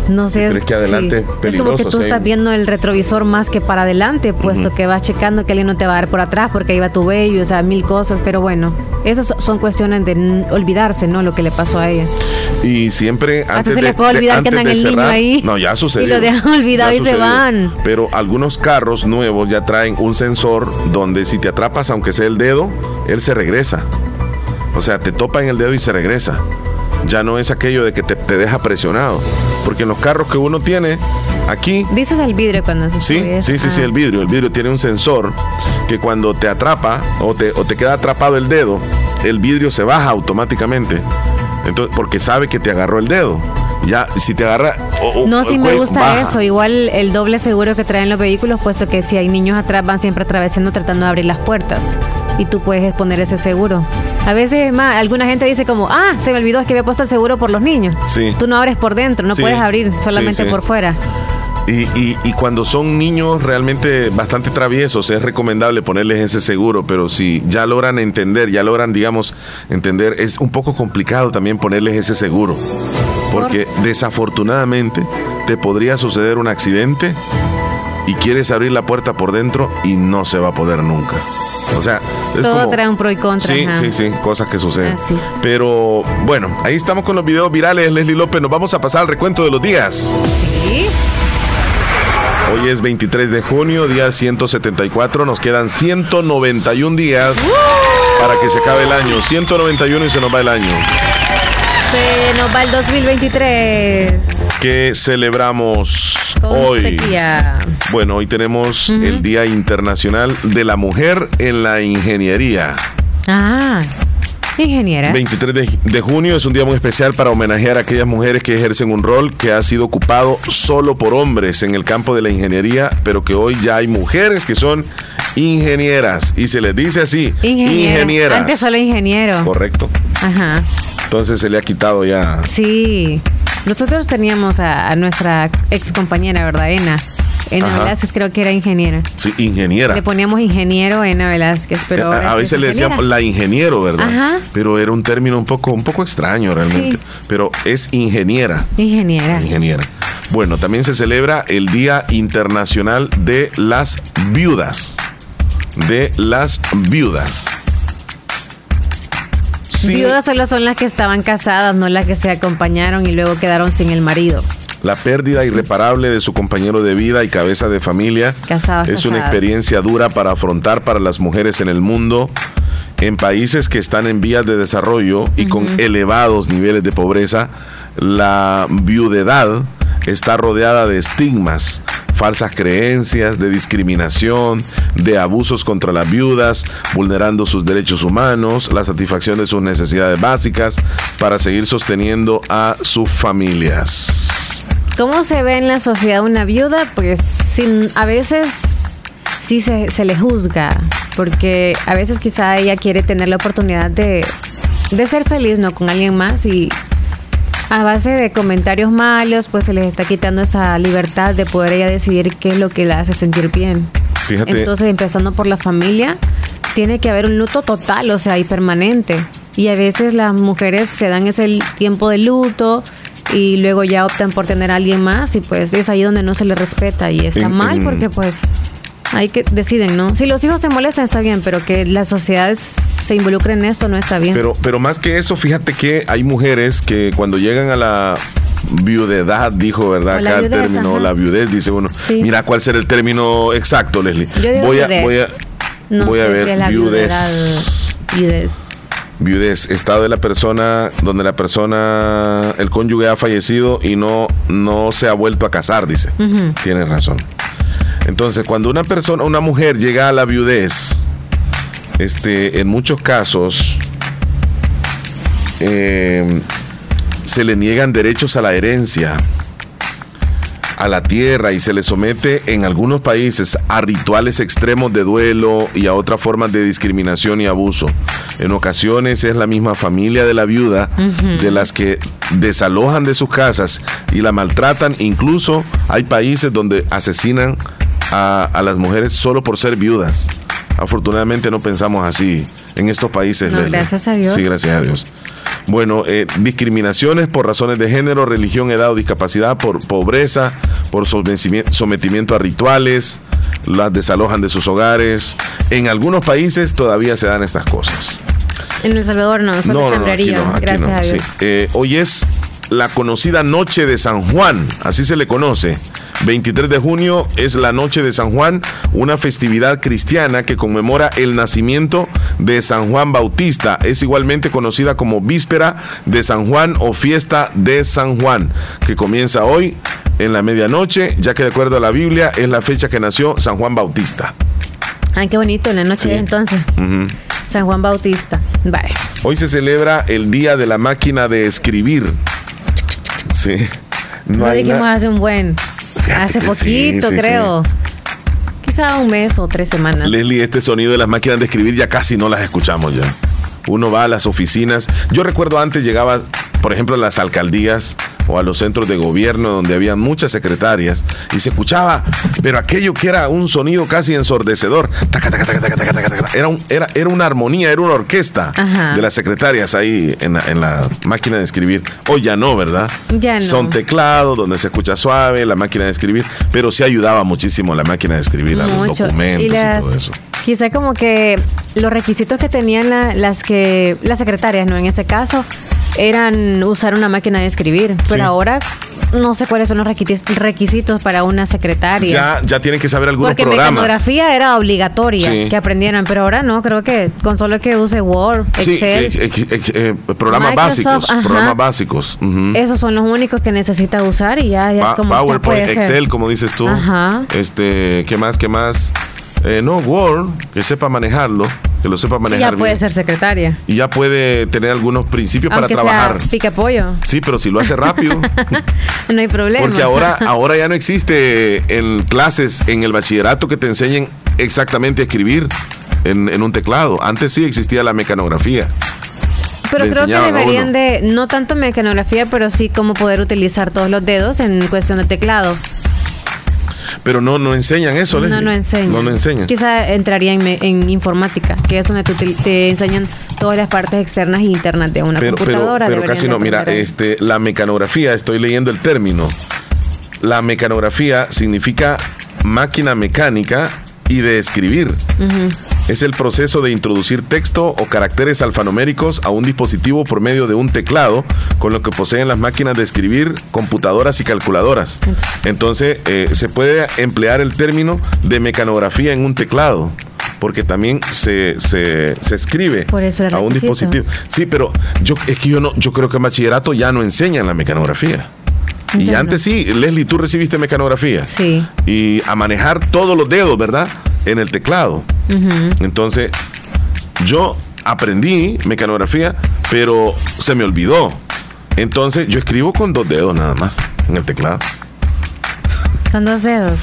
No sé. ¿Crees que adelante sí. es Es como que tú sí? estás viendo el retrovisor más que para adelante, puesto que vas checando que alguien no te va a dar por atrás porque ahí va tu baby, o sea, mil cosas. Pero bueno, esas so- son cuestiones de olvidarse, ¿no? Lo que le pasó a ella. Y siempre Hasta antes se de, les puede de- olvidar que andan el niño ahí. No, ya sucedió. Y lo dejan olvidado y se van. Pero algunos carros nuevos ya traen un sensor donde si te atrapas, aunque sea el dedo, él se regresa. O sea, te topa en el dedo y se regresa. Ya no es aquello de que te, te deja presionado. Porque en los carros que uno tiene aquí, Dices el vidrio cuando se Sí, sí, sí, sí, Ah. el vidrio. El vidrio tiene un sensor que cuando te atrapa o te, o te queda atrapado el dedo, el vidrio se baja automáticamente. Entonces, porque sabe que te agarró el dedo. Ya, si te agarra. No, sí me gusta baja. eso. Igual el doble seguro que traen los vehículos, puesto que si hay niños atrás van siempre atravesando tratando de abrir las puertas. Y tú puedes poner ese seguro. A veces más, alguna gente dice como, ah, se me olvidó es que había puesto el seguro por los niños. Sí. Tú no abres por dentro, no Sí, puedes abrir solamente sí. por fuera. Y, y- y cuando son niños realmente bastante traviesos, es recomendable ponerles ese seguro, pero si ya logran entender, ya logran, digamos, entender, es un poco complicado también ponerles ese seguro. Porque desafortunadamente te podría suceder un accidente y quieres abrir la puerta por dentro y no se va a poder nunca. O sea, es Todo como... trae un pro y contra. Sí, ajá. sí, sí, cosas que suceden. Así es. Pero bueno, ahí estamos con los videos virales, Leslie López. Nos vamos a pasar al recuento de los días. Sí. Hoy es 23 de junio, día 174. Nos quedan 191 días para que se acabe el año. 191 y se nos va el año. Se nos va el 2023 ¿Qué celebramos con hoy? sequía. Bueno, hoy tenemos el Día Internacional de la Mujer en la Ingeniería. Ah, ingeniera. 23 de, de junio es un día muy especial para homenajear a aquellas mujeres que ejercen un rol que ha sido ocupado solo por hombres en el campo de la ingeniería, pero que hoy ya hay mujeres que son ingenieras y se les dice así, Ingeniero. ingenieras. Antes solo ingeniero. Correcto. Ajá. Entonces se le ha quitado ya. Sí. Nosotros teníamos a, a nuestra ex compañera, ¿verdad? Ena. Ena Ajá. Velázquez creo que era ingeniera. Sí, ingeniera. Le poníamos ingeniero Ena Velázquez, pero a, ahora a veces es le decíamos la ingeniero, ¿verdad? Ajá. Pero era un término un poco, un poco extraño realmente. Sí. Pero es ingeniera. Ingeniera. Ingeniera. Bueno, también se celebra el Día Internacional de las Viudas. De las Viudas. Sí, Viudas solo son las que estaban casadas, no las que se acompañaron y luego quedaron sin el marido. la pérdida irreparable de su compañero de vida y cabeza de familia Casadas, es una experiencia dura para afrontar para las mujeres en el mundo, en países que están en vías de desarrollo y con elevados niveles de pobreza. La viudedad está rodeada de estigmas, falsas creencias, de discriminación, de abusos contra las viudas, vulnerando sus derechos humanos, la satisfacción de sus necesidades básicas para seguir sosteniendo a sus familias. ¿Cómo se ve en la sociedad una viuda? Pues sin, a veces sí se, se le juzga, porque a veces quizá ella quiere tener la oportunidad de, de ser feliz, ¿no? Con alguien más y a base de comentarios malos, pues se les está quitando esa libertad de poder ella decidir qué es lo que la hace sentir bien. Fíjate. Entonces, empezando por la familia, tiene que haber un luto total, o sea, y permanente. Y a veces las mujeres se dan ese tiempo de luto y luego ya optan por tener a alguien más y pues es ahí donde no se les respeta y está En- mal en- porque pues hay que deciden, ¿no? Si los hijos se molestan está bien, pero que la sociedad se involucre en esto no está bien. Pero, pero más que eso, fíjate que hay mujeres que cuando llegan a la viudedad, dijo, ¿verdad? Acá el viudez, término, ajá. la viudez, dice uno. Sí. Mira cuál será el término exacto, Leslie. Yo digo voy, a, viudez. voy a, no voy a ver, si la viudez. viudedad. Viudez. Viudez, estado de la persona donde la persona, el cónyuge ha fallecido y no, no se ha vuelto a casar, dice. Ujú. Tienes razón. Entonces, cuando una persona, una mujer llega a la viudez, este, en muchos casos, eh, se le niegan derechos a la herencia, a la tierra y se le somete en algunos países a rituales extremos de duelo y a otras formas de discriminación y abuso. En ocasiones es la misma familia de la viuda de las que desalojan de sus casas y la maltratan. Incluso hay países donde asesinan a, a las mujeres solo por ser viudas. Afortunadamente no pensamos así en estos países. No, gracias a Dios. Sí, gracias a Dios. Bueno, eh, discriminaciones por razones de género, religión, edad o discapacidad, por pobreza, por sometimiento, a rituales, las desalojan de sus hogares. En algunos países todavía se dan estas cosas. En El Salvador no, solo No, no, aquí no, aquí gracias a sí. Dios. Eh, hoy es la conocida Noche de San Juan, así se le conoce. 23 de junio es la Noche de San Juan, una festividad cristiana que conmemora el nacimiento de San Juan Bautista. Es igualmente conocida como Víspera de San Juan o Fiesta de San Juan, que comienza hoy en la medianoche, ya que de acuerdo a la Biblia es la fecha que nació San Juan Bautista. Ay, qué bonito, en la noche Sí. entonces. San Juan Bautista. Vale. Hoy se celebra el Día de la Máquina de Escribir. Sí. No Lo dijimos na- hace un buen. Hace poquito, sí, sí, creo. Quizá un mes o tres semanas. Leslie, este sonido de las máquinas de escribir ya casi no las escuchamos ya. Uno va a las oficinas. Yo recuerdo antes llegaba, por ejemplo, a las alcaldías o a los centros de gobierno donde había muchas secretarias y se escuchaba, pero aquello que era un sonido casi ensordecedor. Taca, taca, taca. Era, un- era, era una armonía, era una orquesta Ajá. de las secretarias ahí en la, en la máquina de escribir. Hoy ya no, ¿verdad? Ya no. Son teclados donde se escucha suave la máquina de escribir, pero sí ayudaba muchísimo la máquina de escribir a los documentos y, las- todo eso. Quizá como que los requisitos que tenían la- las que las secretarias, no en ese caso, eran usar una máquina de escribir, pero Sí. ahora no sé cuáles son los requisitos, para una secretaria. Ya, ya tienen que saber algunos Porque programas. mecanografía era obligatoria Sí. que aprendieran, pero ahora no, creo que con solo que use Word, Sí, Excel, ex- ex- ex- eh, programas básicos, programas básicos. esos son los únicos que necesita usar y ya, ya Pa- es como PowerPoint. Excel, como dices tú. Ajá. Este, ¿qué más? ¿Qué más? Eh, no, Word, que sepa manejarlo, que lo sepa Y manejar ya bien. puede ser secretaria. Y ya puede tener algunos principios Aunque para trabajar. sea pica pollo, Sí, pero si lo hace rápido. no hay problema. Porque ahora, ahora ya no existe en clases, en el bachillerato, que te enseñen exactamente a escribir en, en un teclado. Antes sí existía la mecanografía. Pero creo que deberían de, no tanto mecanografía, pero sí cómo poder utilizar todos los dedos en cuestión de teclado. Pero no, no enseñan eso, no, no enseñan. No, no enseñan. Quizá entraría en, en informática, que es donde te, te enseñan todas las partes externas e internas de una pero, computadora. pero casi no. Mira, este, la mecanografía, estoy leyendo el término. La mecanografía significa máquina mecánica y de escribir. Ujú. Es el proceso de introducir texto o caracteres alfanuméricos a un dispositivo por medio de un teclado, con lo que poseen las máquinas de escribir, computadoras y calculadoras. Entonces, eh, se puede emplear el término de mecanografía en un teclado, porque también se, se, se escribe Por eso a un dispositivo. Sí, pero yo es que yo no, yo creo que en bachillerato ya no enseñan la mecanografía. Y antes sí, Leslie, tú recibiste mecanografía. Sí. Y a manejar todos los dedos, ¿verdad? En el teclado. Entonces, yo aprendí mecanografía, pero se me olvidó. Entonces, yo escribo con dos dedos nada más en el teclado. Con dos dedos.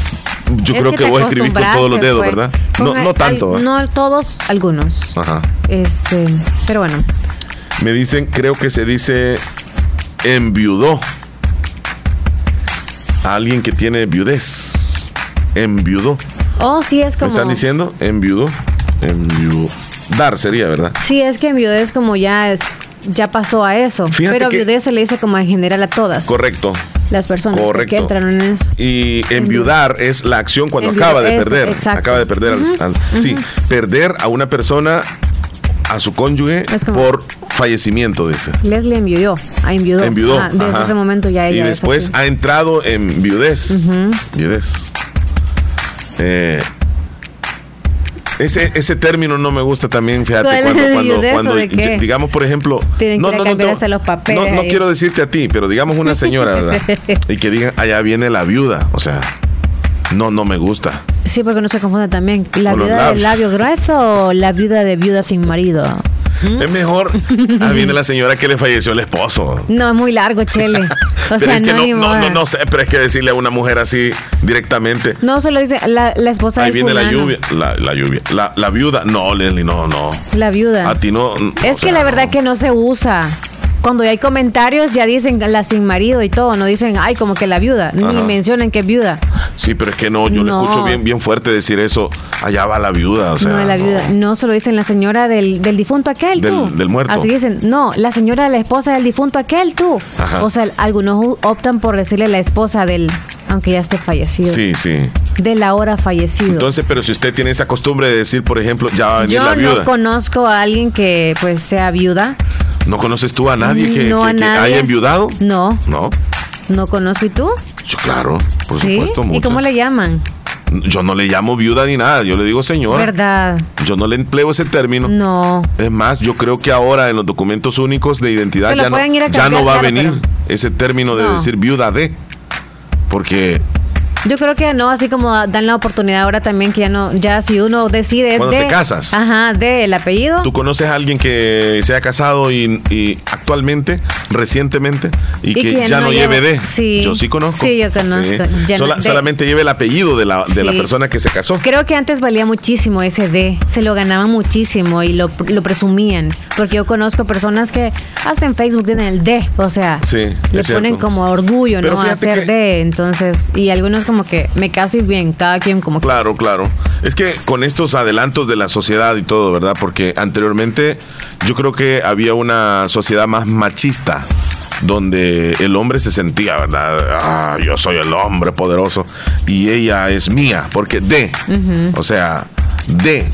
Yo Es creo que, vos escribís con todos los dedos, pues. ¿verdad? Con No, al- no tanto. al- ¿eh? no todos, algunos. Ajá. Este, pero bueno. Me dicen, creo que se dice enviudó. A alguien que tiene viudez. Enviudó. Oh, sí es ¿Me como. están diciendo? Enviudó. Enviudar sería, ¿verdad? Sí, es que en viudez como ya es, ya pasó a eso. Fíjate pero que- viudez se le dice como en general a todas Correcto. las personas Correcto. que entran en eso. Y enviudar es la acción cuando Enviudar, acaba de eso, perder. exacto. Acaba de perder al- Sí, perder a una persona, a su cónyuge, por fallecimiento, dice. Leslie enviudó. Enviudó. Enviudó. Desde ajá. ese momento ya Y ella es después ha entrado en viudez. Viudez. Eh, ese, ese término no me gusta también, fíjate, ¿Cuál cuando, cuando, cuando de digamos, por ejemplo, Tienen que los papeles no, no quiero decirte a ti, pero digamos una señora, ¿verdad? y que digan, allá viene la viuda, o sea, no, no me gusta. Sí, porque no se confunde también. ¿La viuda del labio labios. grueso o la viuda de viuda sin marido? Es mejor, ahí viene la señora que le falleció el esposo. No, es muy largo, Chele. O sea, es que no, no, no, no, sé, pero es que decirle a una mujer así directamente, No, solo dice la, la esposa ahí viene la fulano. lluvia, la, la lluvia, la, la viuda, no, Leslie, no, no. La viuda. A ti no. es que la verdad que no se usa. Cuando ya hay comentarios ya dicen la sin marido y todo, no dicen, ay, como que la viuda, ni mencionan que es viuda. Sí, pero es que no, yo No. le escucho bien, bien fuerte decir eso. Allá va la viuda, o sea. no, la viuda. No, solo dicen la señora del, del difunto aquel, Del- tú. del muerto. Así dicen, no, la señora de la esposa del difunto aquel, tú. Ajá. O sea, algunos optan por decirle la esposa del, aunque ya esté fallecido. Sí, sí. Del ahora fallecido. Entonces, pero si usted tiene esa costumbre de decir, por ejemplo, ya va a venir Yo la viuda. no conozco a alguien que pues sea viuda. ¿No conoces tú a nadie que, No que- a que nadie. haya enviudado? No, No, no conozco. ¿Y tú? yo claro, por ¿Sí? supuesto. ¿Y muchas. cómo le llaman? Yo no le llamo viuda ni nada, yo le digo señora. ¿Verdad? Yo no le empleo ese término. No. Es más, yo creo que ahora en los documentos únicos de identidad ya no, ya va a venir pero- ese término de No. decir viuda de. Porque Yo creo que no, así como dan la oportunidad ahora también que ya no, ya si uno decide Cuando de, te casas. Ajá, de el apellido. tú conoces a alguien que se haya casado y, y actualmente, recientemente, y, Y que que ya no lleve D. sí. Yo sí conozco. Sí, yo conozco. Ya no- Sola- solamente lleve el apellido de la, de la Sí. persona que se casó. Creo que antes valía muchísimo ese D, se lo ganaban muchísimo y lo, lo presumían, porque yo conozco personas que hasta en Facebook tienen el D, o sea, Sí, le ponen cierto. como orgullo, Pero ¿no? Hacer que- D, entonces, y algunos como que me caso y bien, cada quien como que... Claro, claro. Es que con estos adelantos de la sociedad y todo, ¿verdad? Porque anteriormente yo creo que había una sociedad más machista donde el hombre se sentía, ¿verdad? Ah, yo soy el hombre poderoso y ella es mía, porque de, o sea, de,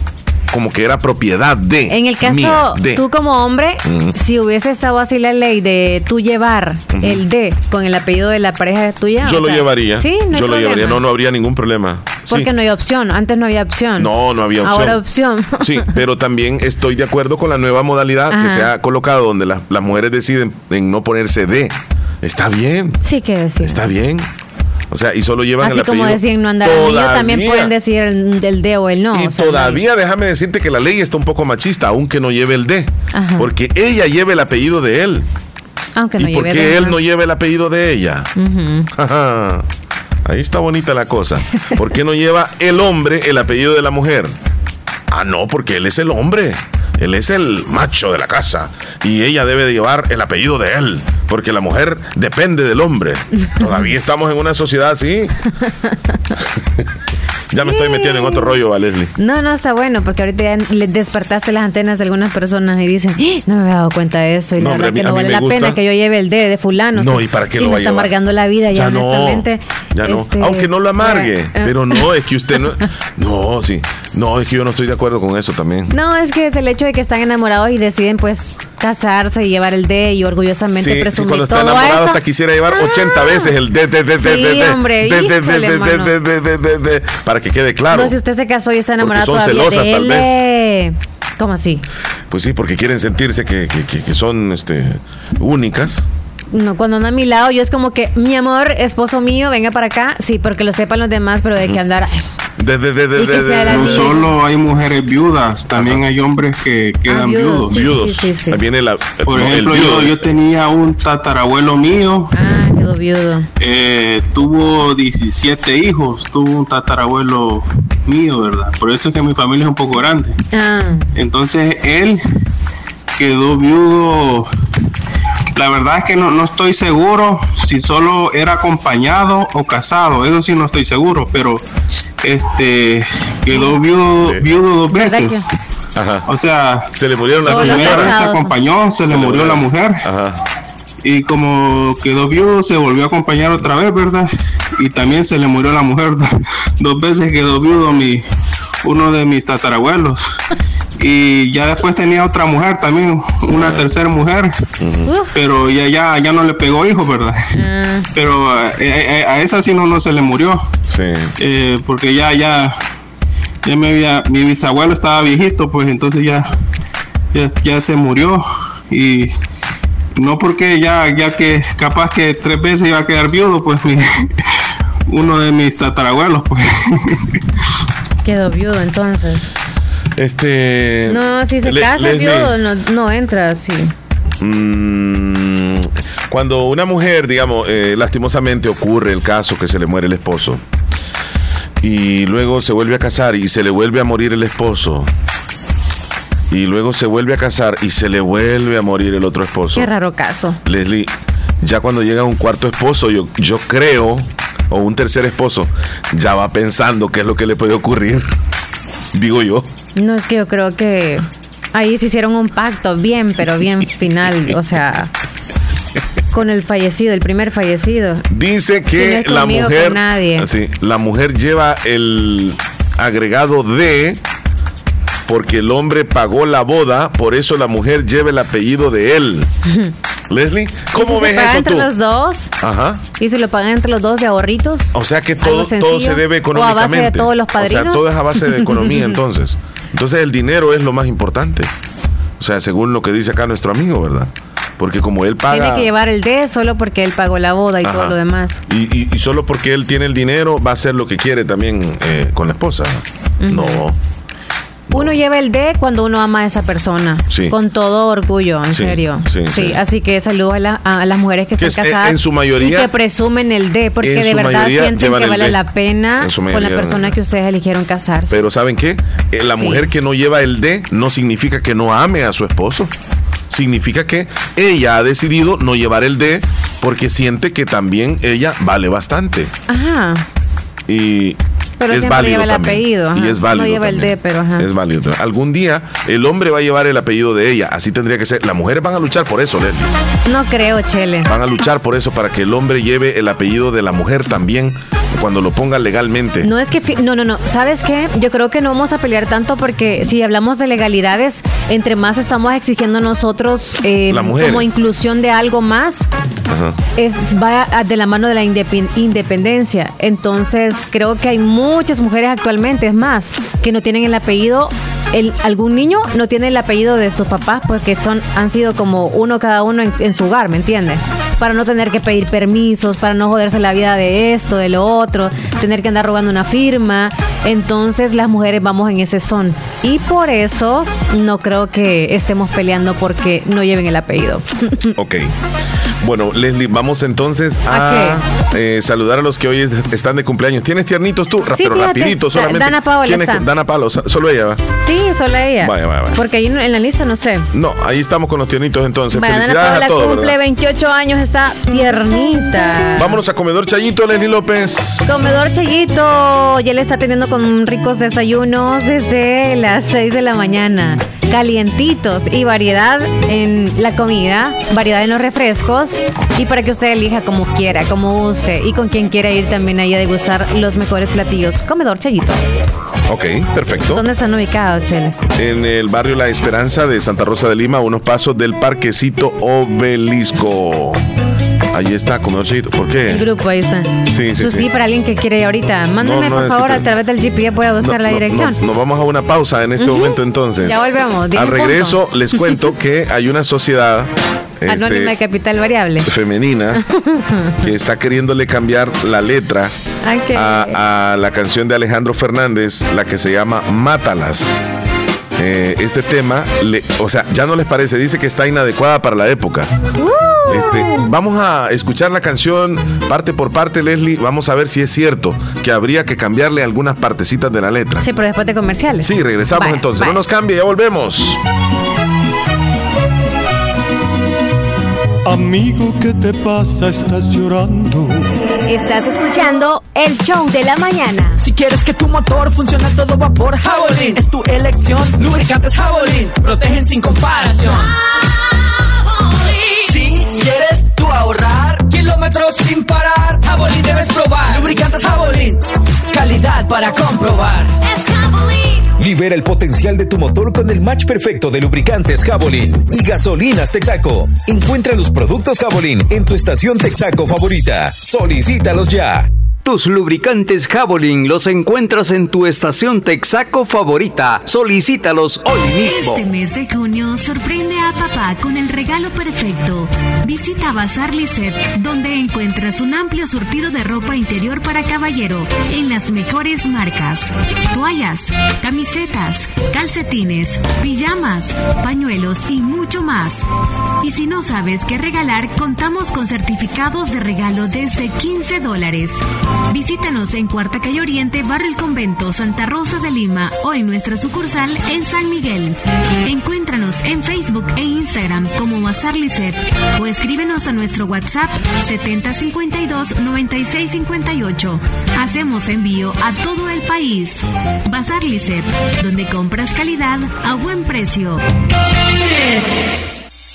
como que era propiedad de. En el caso, mía, de. tú como hombre, si hubiese estado así la ley de tú llevar el D con el apellido de la pareja tuya. Yo lo sea, llevaría. Sí, no hay yo lo llevaría, no, no habría ningún problema. Sí. Porque no hay opción, antes no había opción. No, no había opción. Ahora opción. Sí, pero también estoy de acuerdo con la nueva modalidad que se ha colocado donde la- las mujeres deciden en no ponerse de. Está bien, Sí que decir. está bien. O sea, y solo llevan Así el como apellido. decían no andar anillo, también Todavía- pueden decir el, el D o el no. Y o sea, todavía déjame decirte que la ley está un poco machista, aunque no lleve el de. Ajá. Porque ella lleva el apellido de él. aunque no ¿Y lleve D, él no lleva el apellido de ella? Ajá. Ahí está bonita la cosa. ¿Por qué no lleva el hombre el apellido de la mujer? Ah, no, porque él es el hombre. Él es el macho de la casa. Y ella debe de llevar el apellido de él. Porque la mujer depende del hombre. Todavía estamos en una sociedad así. ya me estoy metiendo en otro rollo, ¿va, Leslie. No, no está bueno, porque ahorita ya le despertaste las antenas de algunas personas y dicen, "Ah, no me había dado cuenta de eso y No, la hombre, verdad a mí- que no vale me la gusta. pena que yo lleve el D de fulano. No, ¿y para qué lo me va a está amargando la vida ya, Ya no, honestamente. Ya no. Este, Aunque no lo amargue. eh, Pero no, es que usted no. No, sí. No, es que yo no estoy de acuerdo con eso también. No, es que es el hecho de que están enamorados y deciden pues casarse y llevar el D y orgullosamente Sí, sí, presumir cuando está todo enamorado eso. hasta quisiera llevar 80 veces el Sí, de, de, para que quede claro. No, si usted se casó y está enamorado son todavía celosas, de tal vez. eh, ¿Cómo así? Pues sí, porque quieren sentirse que, que, que, que son este, únicas. No, cuando anda a mi lado, yo es como que, mi amor, esposo mío, venga para acá. Sí, porque lo sepan los demás, pero de que andar. ay, De, de, de, de, Y que de- sea de- la No solo hay mujeres viudas, también hay hombres que quedan viudos, viudos. sí, viudos. sí, sí. También el, Por el ejemplo, viudo yo, yo es- tenía un tatarabuelo mío, Ah, quedó viudo. eh, tuvo 17 hijos, tuvo un tatarabuelo mío, ¿verdad? Por eso es que mi familia es un poco grande. Ah, Entonces él quedó viudo. La verdad es que no, no estoy seguro si solo era acompañado o casado, eso sí no estoy seguro, pero este quedó viudo, viudo dos ¿Verdad veces. Ajá. O sea, Se le murieron la primera vez se acompañó, se, Se le le murió la mujer Ajá. y como quedó viudo se volvió a acompañar otra vez, ¿verdad? Y también se le murió la mujer. Dos veces quedó viudo mi uno de mis tatarabuelos. Y ya después tenía otra mujer también, una tercera mujer, pero ya ya ya no le pegó hijos, ¿verdad? ah, Pero eh, eh, a esa sí no no se le murió, Sí. eh, porque ya ya ya me había mi bisabuelo estaba viejito, pues entonces ya ya, ya se murió. Y no porque ya ya que capaz que tres veces iba a quedar viudo, pues mi- uno de mis tatarabuelos, pues. Quedó viudo entonces. Este. No, si se Le- casa viudo, no, no entra así. mm, cuando una mujer, digamos, eh, lastimosamente ocurre el caso que se le muere el esposo y luego se vuelve a casar y se le vuelve a morir el esposo y luego se vuelve a casar y se le vuelve a morir el otro esposo. Qué raro caso. Leslie, ya cuando llega un cuarto esposo, yo, yo creo, o un tercer esposo, ya va pensando qué es lo que le puede ocurrir. Digo yo. No, es que yo creo que ahí se hicieron un pacto bien, pero bien final. O sea, con el fallecido, el primer fallecido. Dice Si no que la mujer. nadie. Así, la mujer lleva el agregado de. Porque el hombre pagó la boda, por eso la mujer lleva el apellido de él. Leslie, ¿cómo ¿Y si ves se paga eso entre tú? los dos? Ajá. ¿Y si lo pagan entre los dos de ahorritos? O sea que ¿Algo todo, todo se debe ¿O a base de económicamente. todos los O sea, padrinos? todo es a base de economía entonces. Entonces el dinero es lo más importante. O sea, según lo que dice acá nuestro amigo, ¿verdad? Porque como él paga... Tiene que llevar el D solo porque él pagó la boda y Ajá. todo lo demás. Y, y- y solo porque él tiene el dinero va a hacer lo que quiere también eh, con la esposa. No. Uno lleva el D cuando uno ama a esa persona. Sí. Con todo orgullo, en Sí, serio. sí, sí. así que saludos a, la- a las mujeres que Que están es- casadas. en su mayoría- Y que presumen el D, porque de verdad sienten que vale D. la pena con la persona que ustedes eligieron casarse. Pero ¿saben qué? Eh, La mujer que no lleva el D no significa que no ame a su esposo. Significa que ella ha decidido no llevar el D porque siente que también ella vale bastante. Ajá. Y Pero es válido lleva el también. apellido, ajá. Y es válido No lleva el. D, pero ajá. Es válido. también. Algún día el hombre va a llevar el apellido de ella. Así tendría que ser. Las mujeres van a luchar por eso, Leslie. No creo, Chele. Van a luchar por eso para que el hombre lleve el apellido de la mujer también cuando lo ponga legalmente. No es que, no, no, no. ¿Sabes qué? Yo creo que no vamos a pelear tanto porque si hablamos de legalidades, entre más estamos exigiendo nosotros eh, como inclusión de algo más, Ajá. es va de la mano de la indepen- independencia. Entonces, creo que hay muchas mujeres actualmente, es más, que no tienen el apellido. El, algún niño no tiene el apellido de sus papás porque son han sido como uno cada uno en, en su hogar, ¿me entiendes? Para no tener que pedir permisos, para no joderse la vida de esto, de lo otro, tener que andar rogando una firma. Entonces las mujeres vamos en ese son. Y por eso no creo que estemos peleando porque no lleven el apellido. Ok. Bueno, Leslie, vamos entonces a, eh, saludar a los que hoy es- están de cumpleaños. ¿Tienes tiernitos tú? Sí, Pero fíjate, rapidito, solamente. Dana Paola ¿Quién es está. Dana Paola, so- solo ella va. Sí, solo ella. Vaya, vaya, vaya. Porque ahí en la lista no sé. No, ahí estamos con los tiernitos entonces. Vaya, Dana Felicidades Paola a todos, cumple ¿verdad? 28 años, está tiernita. Vámonos a Comedor Chayito, Leslie López. Comedor Chayito ya le está teniendo con ricos desayunos desde las 6 de la mañana. Calientitos y variedad en la comida, variedad en los refrescos y para que usted elija como quiera, como use y con quien quiera ir también ahí a degustar los mejores platillos. Comedor Chayito. Ok, perfecto. ¿Dónde están ubicados, Chele? En el barrio La Esperanza de Santa Rosa de Lima, a unos pasos del parquecito Obelisco. Ahí está, Comedor Chayito. ¿Por qué? El grupo, ahí está. Sí, sí, Eso sí. sí, para alguien que quiere ir ahorita. Mándame, no, por favor, a través del GPS, voy a buscar la No, dirección. no, nos vamos a una pausa en este momento entonces. Ya volvemos, Al regreso les cuento que hay una sociedad este, Anónima de Capital Variable. femenina que está queriéndole cambiar la letra Ok. a, a la canción de Alejandro Fernández, la que se llama Mátalas. Eh, este tema, le- o sea, ya no les parece, dice que está inadecuada para la época. Este, vamos a escuchar la canción parte por parte, Leslie. Vamos a ver si es cierto que habría que cambiarle algunas partecitas de la letra. Sí, pero después de comerciales. Sí, regresamos entonces. No nos cambie, ya volvemos. Amigo, ¿qué te pasa? Estás llorando. Estás escuchando el show de la mañana. Si quieres que tu motor funcione a todo vapor, Javelin es tu elección. Lubricantes Javelin protegen sin comparación. Si quieres tú ahorrar kilómetros sin parar, Javelin debes probar. Lubricantes Javelin, calidad para comprobar. Es Javelin. Libera el potencial de tu motor con el match perfecto de lubricantes Javelin y gasolinas Texaco. Encuentra los productos Javelin en tu estación Texaco favorita. Solicítalos ya. Tus lubricantes Javelin los encuentras en tu estación Texaco favorita. Solicítalos hoy mismo. Este mes de junio sorprende a papá con el regalo perfecto. Visita Bazar Lisset, donde encuentras un amplio surtido de ropa interior para caballero en las mejores marcas. Toallas, camisetas, calcetines, pijamas, pañuelos y más. Y si no sabes qué regalar, contamos con certificados de regalo desde 15 dólares. Visítanos en Cuarta Calle Oriente, Barrio El Convento, Santa Rosa de Lima o en nuestra sucursal en San Miguel. Encuéntranos en Facebook e Instagram como Bazar Lisset o escríbenos a nuestro WhatsApp 7052-9658. Hacemos envío a todo el país. Bazar donde compras calidad a buen precio. Yeah.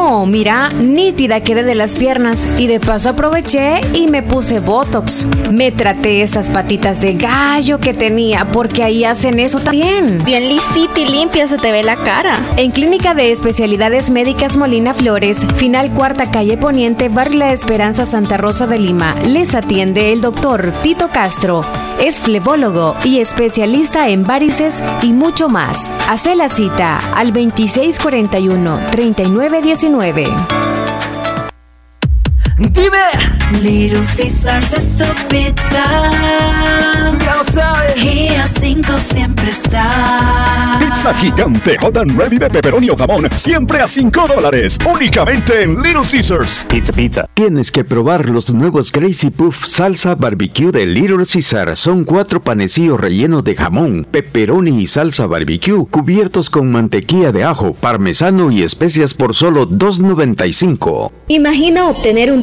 No, mira, nítida quedé de las piernas y de paso aproveché y me puse Botox. Me traté esas patitas de gallo que tenía porque ahí hacen eso también. Bien lisita y limpia se te ve la cara. En Clínica de Especialidades Médicas Molina Flores, final cuarta calle Poniente, Barrio La Esperanza, Santa Rosa de Lima, les atiende el doctor Tito Castro. Es flebólogo y especialista en varices y mucho más. Hace la cita al 2641-3919. Dime. Little Caesars es tu pizza. Ya lo sabes. Y a 5 siempre está. Pizza gigante hot and ready de pepperoni o jamón, siempre a 5 dólares. Únicamente en Little Caesars. Pizza, pizza. Tienes que probar los nuevos Crazy Puff salsa barbecue de Little Caesar. Son cuatro panecillos rellenos de jamón, pepperoni y salsa barbecue, cubiertos con mantequilla de ajo, parmesano y especias por solo $2.95. Imagina obtener un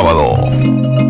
sábado.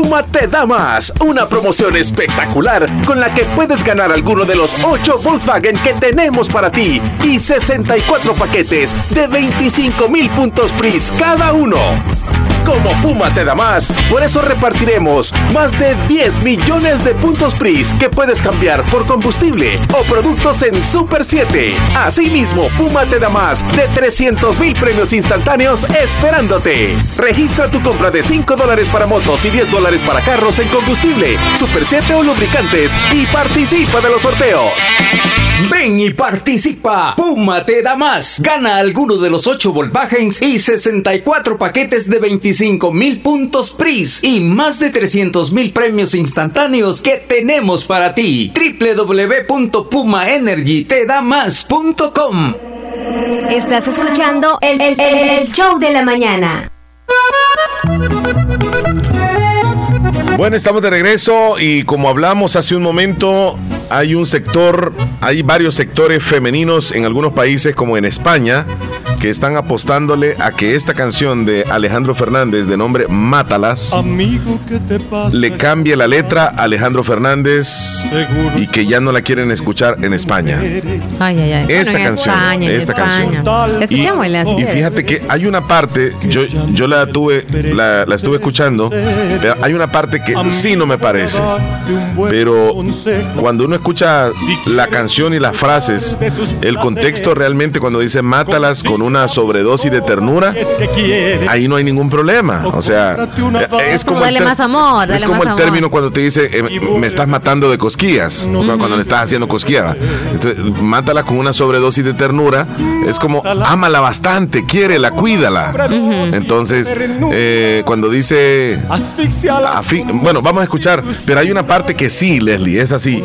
Puma te da más, una promoción espectacular con la que puedes ganar alguno de los 8 Volkswagen que tenemos para ti y 64 paquetes de 25 mil puntos PRIS cada uno. Como Puma te da más, por eso repartiremos más de 10 millones de puntos PRIS que puedes cambiar por combustible o productos en Super 7. Asimismo, Puma te da más de 300 mil premios instantáneos esperándote. Registra tu compra de 5 dólares para motos y 10 dólares para carros en combustible, Super 7 o lubricantes y participa de los sorteos. Ven y participa. Puma te da más. Gana alguno de los 8 Volkswagens y 64 paquetes de 25 mil puntos PRIS y más de 300 mil premios instantáneos que tenemos para ti. www.pumaenergytedamás.com Estás escuchando el, el- el- el show de la mañana. Bueno, estamos de regreso y como hablamos hace un momento, hay un sector, hay varios sectores femeninos en algunos países como en España que están apostándole a que esta canción de Alejandro Fernández de nombre Mátalas Amigo, ¿qué te pasa? le cambie la letra a Alejandro Fernández y que ya no la quieren escuchar en España. Ay, ay, ay. Esta Bueno, canción, España, esta España. canción. Escuchémosla, Y, fíjate que hay una parte, yo, yo la tuve, la, la estuve escuchando, pero hay una parte que sí no me parece. Pero cuando uno escucha la canción y las frases, el contexto realmente cuando dice mátalas con una sobredosis de ternura, ahí no hay ningún problema. O sea, es como, Dale el ter- más amor, dale es como más el amor. término cuando te dice eh, me estás matando de cosquillas, cuando- cuando le estás haciendo cosquillas. Entonces, mátala con una sobredosis de ternura, es como ámala bastante, quiérela, cuídala. Entonces, eh, cuando dice bueno, vamos a escuchar, pero hay una parte que sí, Leslie, es así.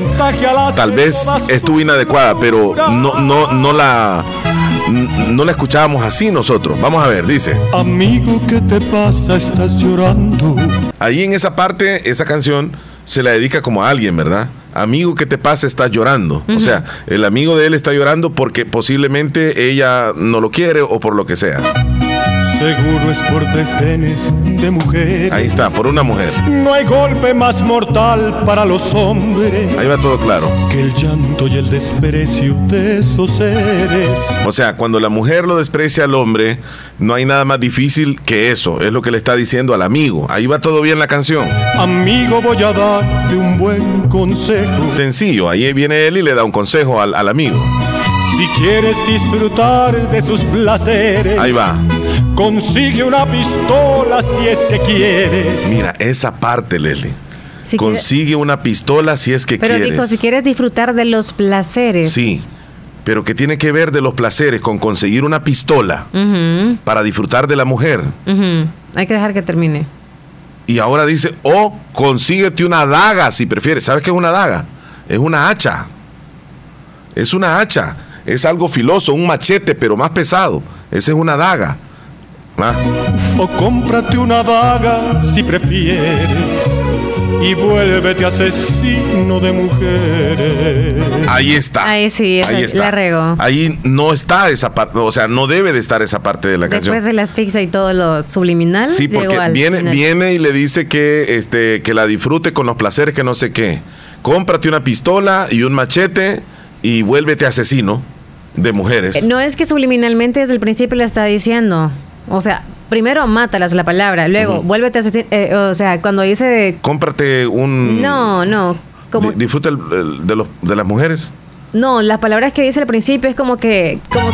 Tal vez estuvo inadecuada, pero no, no, no la no la escuchábamos así nosotros. Vamos a ver, dice. Amigo, ¿qué te pasa? Estás llorando. Ahí en esa parte, esa canción se la dedica como a alguien, ¿verdad? Amigo, ¿qué te pasa? Estás llorando. O sea, el amigo de él está llorando porque posiblemente ella no lo quiere o por lo que sea. Seguro es por desdenes de mujeres. Ahí está, por una mujer. No hay golpe más mortal para los hombres Ahí va todo claro. que el llanto y el desprecio de esos seres. O sea, cuando la mujer lo desprecia al hombre, no hay nada más difícil que eso. Es lo que le está diciendo al amigo. Ahí va todo bien la canción. Amigo, voy a darte un buen consejo. Sencillo, ahí viene él y le da un consejo al, al amigo. Si quieres disfrutar de sus placeres, Ahí va. Consigue una pistola si es que quieres. Mira, esa parte, Leslie. Si Consigue una pistola si es que Pero quieres. dijo, si quieres disfrutar de los placeres. Sí, pero que tiene que ver de los placeres con conseguir una pistola para disfrutar de la mujer. Hay que dejar que termine. Y ahora dice, o consíguete una daga si prefieres. ¿Sabes qué es una daga? Es una hacha. Es una hacha. Es algo filoso, un machete, pero más pesado. Esa es una daga. Ah, O cómprate una daga si prefieres y vuélvete asesino de mujeres. Ahí está. Ahí sí, esa- Ahí está. la regó. Ahí no está esa parte, o sea, no debe de estar esa parte de la canción. Después de la asfixia y todo lo subliminal. Sí, porque viene, final. viene y le dice que, este, que la disfrute con los placeres que no sé qué. Cómprate una pistola y un machete y vuélvete asesino de mujeres. No es que subliminalmente desde el principio le está diciendo. O sea, primero mátalas la palabra, luego vuélvete a asesinar. eh, o sea, cuando dice. Cómprate un... No, no. Como, di- disfruta el- el- de, los, de las mujeres. no, las palabras que dice al principio es como que. Como,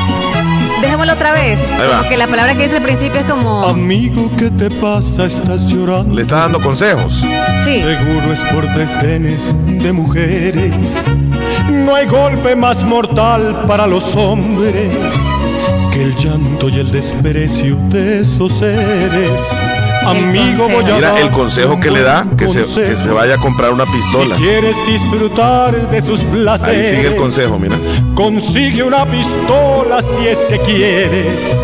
dejémoslo otra vez. Ahí Como va. que la palabra que dice al principio es como. Amigo, ¿qué te pasa? Estás llorando. Le está dando consejos. Sí. Seguro es por desdenes de mujeres. No hay golpe más mortal para los hombres que el llanto y el desprecio de esos seres. Amigo, voy a Mira el consejo que le da, que se, que se vaya a comprar una pistola. Si quieres disfrutar de sus Ahí placeres, sigue el consejo, mira. consigue una pistola si es que quieres.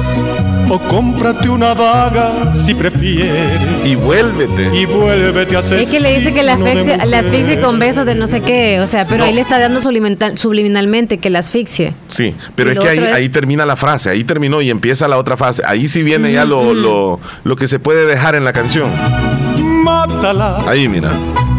O cómprate una daga si prefieres. Y vuélvete. Y vuélvete a Es que le dice que la asfixie, la asfixie con besos de no sé qué, o sea, pero No. ahí le está dando subliminal- subliminalmente que la asfixie. Sí, pero Y es que ahí, otro es- ahí termina la frase, ahí terminó y empieza la otra frase. Ahí sí viene ya lo, lo, lo que se puede dejar en la canción. Mátala. Ahí, mira.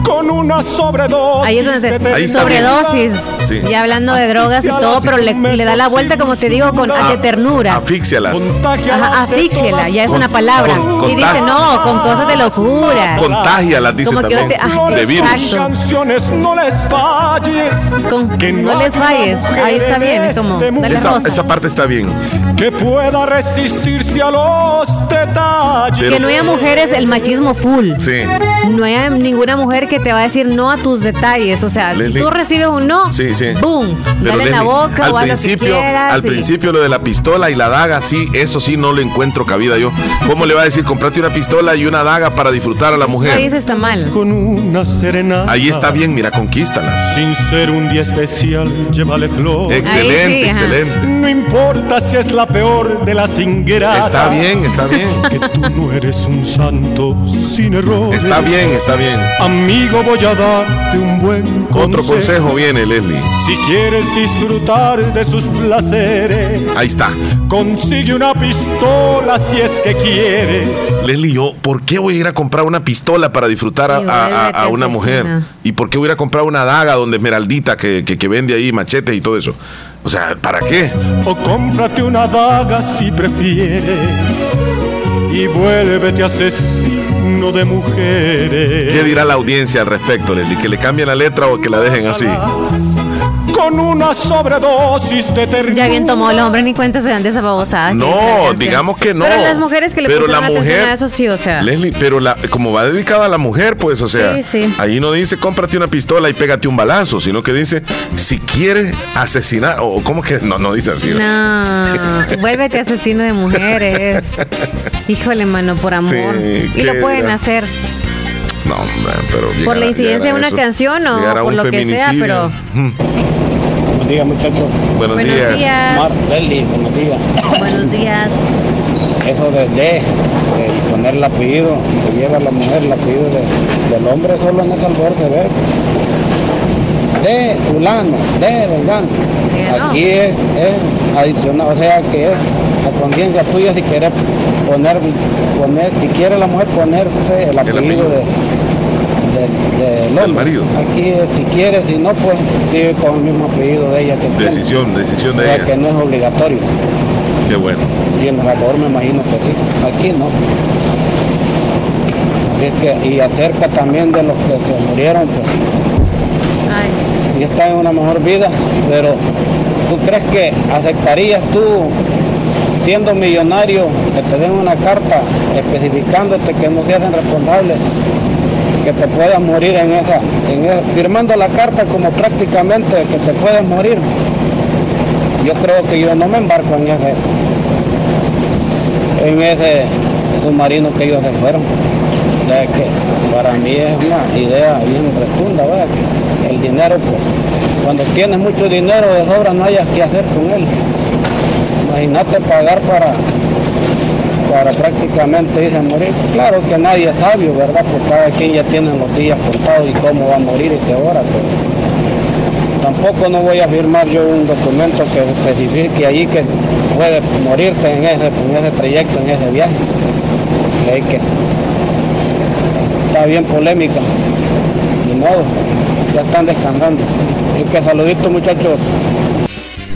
Con una sobredosis. Ahí es donde de se Ahí sobredosis. Sí. Ya hablando de drogas y todo, pero le, le da la vuelta, como te digo, con Ah, de ternura. Asfixialas. Ajá, asfixiala, ya es Con- una palabra. con- y dice, no, con cosas de locura. Contágialas, dice Como que también. te- ah, de virus. exacto. canciones no les falles. Con- Que no les falles. Ahí está bien, es como, dale Esa, parte está bien. Que pueda resistirse a los detalles. Pero- Que no haya mujeres, el machismo full. Sí. No hay ninguna mujer que te va a decir no a tus detalles. O sea, Leslie. si tú recibes un no, Sí, sí. boom, Pero dale en la Leslie, boca al o haz lo que principio, quieras. al y- principio lo de la pistola y la daga, sí, eso sí no le encuentro cabida yo. ¿Cómo le va a decir comprate una pistola y una daga para disfrutar a la Ahí mujer? se está mal. Con una serenata. Ahí está bien, mira, conquístalas. Sin ser un día especial, llévale flor. Excelente, Ahí sí, excelente. No importa si es la peor de las ingratas. Está bien, está bien. Que tú no eres un santo sin error. Está bien, está bien. Amigo, voy a darte un buen Otro consejo viene, Leslie. Si quieres disfrutar de sus placeres, Ahí está. consigue una pistola si es que quieres. Leslie, yo, ¿por qué voy a ir a comprar una pistola para disfrutar a, Y a- a- vuélvete a una mujer? ¿Y por qué voy a ir a comprar una daga donde Esmeraldita que, que, que vende ahí machetes y todo eso? O sea, ¿para qué? O cómprate una daga si prefieres y vuélvete asesino de mujeres. ¿Qué dirá la audiencia al respecto, Leslie? ¿Que le cambien la letra o que la dejen así? Con una sobredosis de ternura. Ya bien tomó el hombre, ni cuenta se dan de esa babosada. No, digamos que no. Pero las mujeres que le Pero pusieron la atención mujer- a eso sí, o sea. Leslie, pero la, como va dedicada a la mujer, pues, o sea, Sí, sí. ahí no dice cómprate una pistola y pégate un balazo, sino que dice si quieres asesinar, o cómo que no, no dice así. No, vuélvete asesino de mujeres. Híjole, mano, por amor. Sí, y lo pueden hacer No, hombre, pero por la incidencia de una eso, canción o por un lo que sea, pero. Buenos días, muchachos. Buenos, Buenos días. días. Mar, buenos días. Buenos días. Eso de de, de poner el apellido que lleva la mujer, el apellido de- del hombre, solo en El Salvador se ve. De fulano, de vengano. Aquí es, es adicional, o sea que es a conciencia tuya si quieres poner, poner, si quiere la mujer ponerse el apellido, apellido. de, de- del hombre. marido. Aquí es, si quiere, si no, pues sigue con el mismo apellido de ella que tiene. Decisión, decisión O de sea ella. que no es obligatorio. Qué bueno. Y en Salvador me imagino que sí. Aquí no. Así es que, y acerca también de los que se murieron, pues, y están en una mejor vida, pero ¿tú crees que aceptarías tú, siendo millonario, que te den una carta especificándote que no se hacen responsables, que te puedas morir en esa, en esa- firmando la carta como prácticamente que te puedes morir? Yo creo que yo no me embarco en ese, en ese submarino que ellos se fueron. O sea que para mí es una idea bien rotunda. Que el dinero, pues, cuando tienes mucho dinero de sobra no hayas qué hacer con él. Imagínate pagar para, para prácticamente irse a morir. Claro que nadie es sabio, ¿verdad? Porque cada quien ya tiene los días contados y cómo va a morir y qué hora, pero tampoco no voy a firmar yo un documento que especifique allí que puede morirte en ese, en ese trayecto, en ese viaje. Hay que está bien polémica. Ni modo, ya están descansando. Y que saludito muchachos.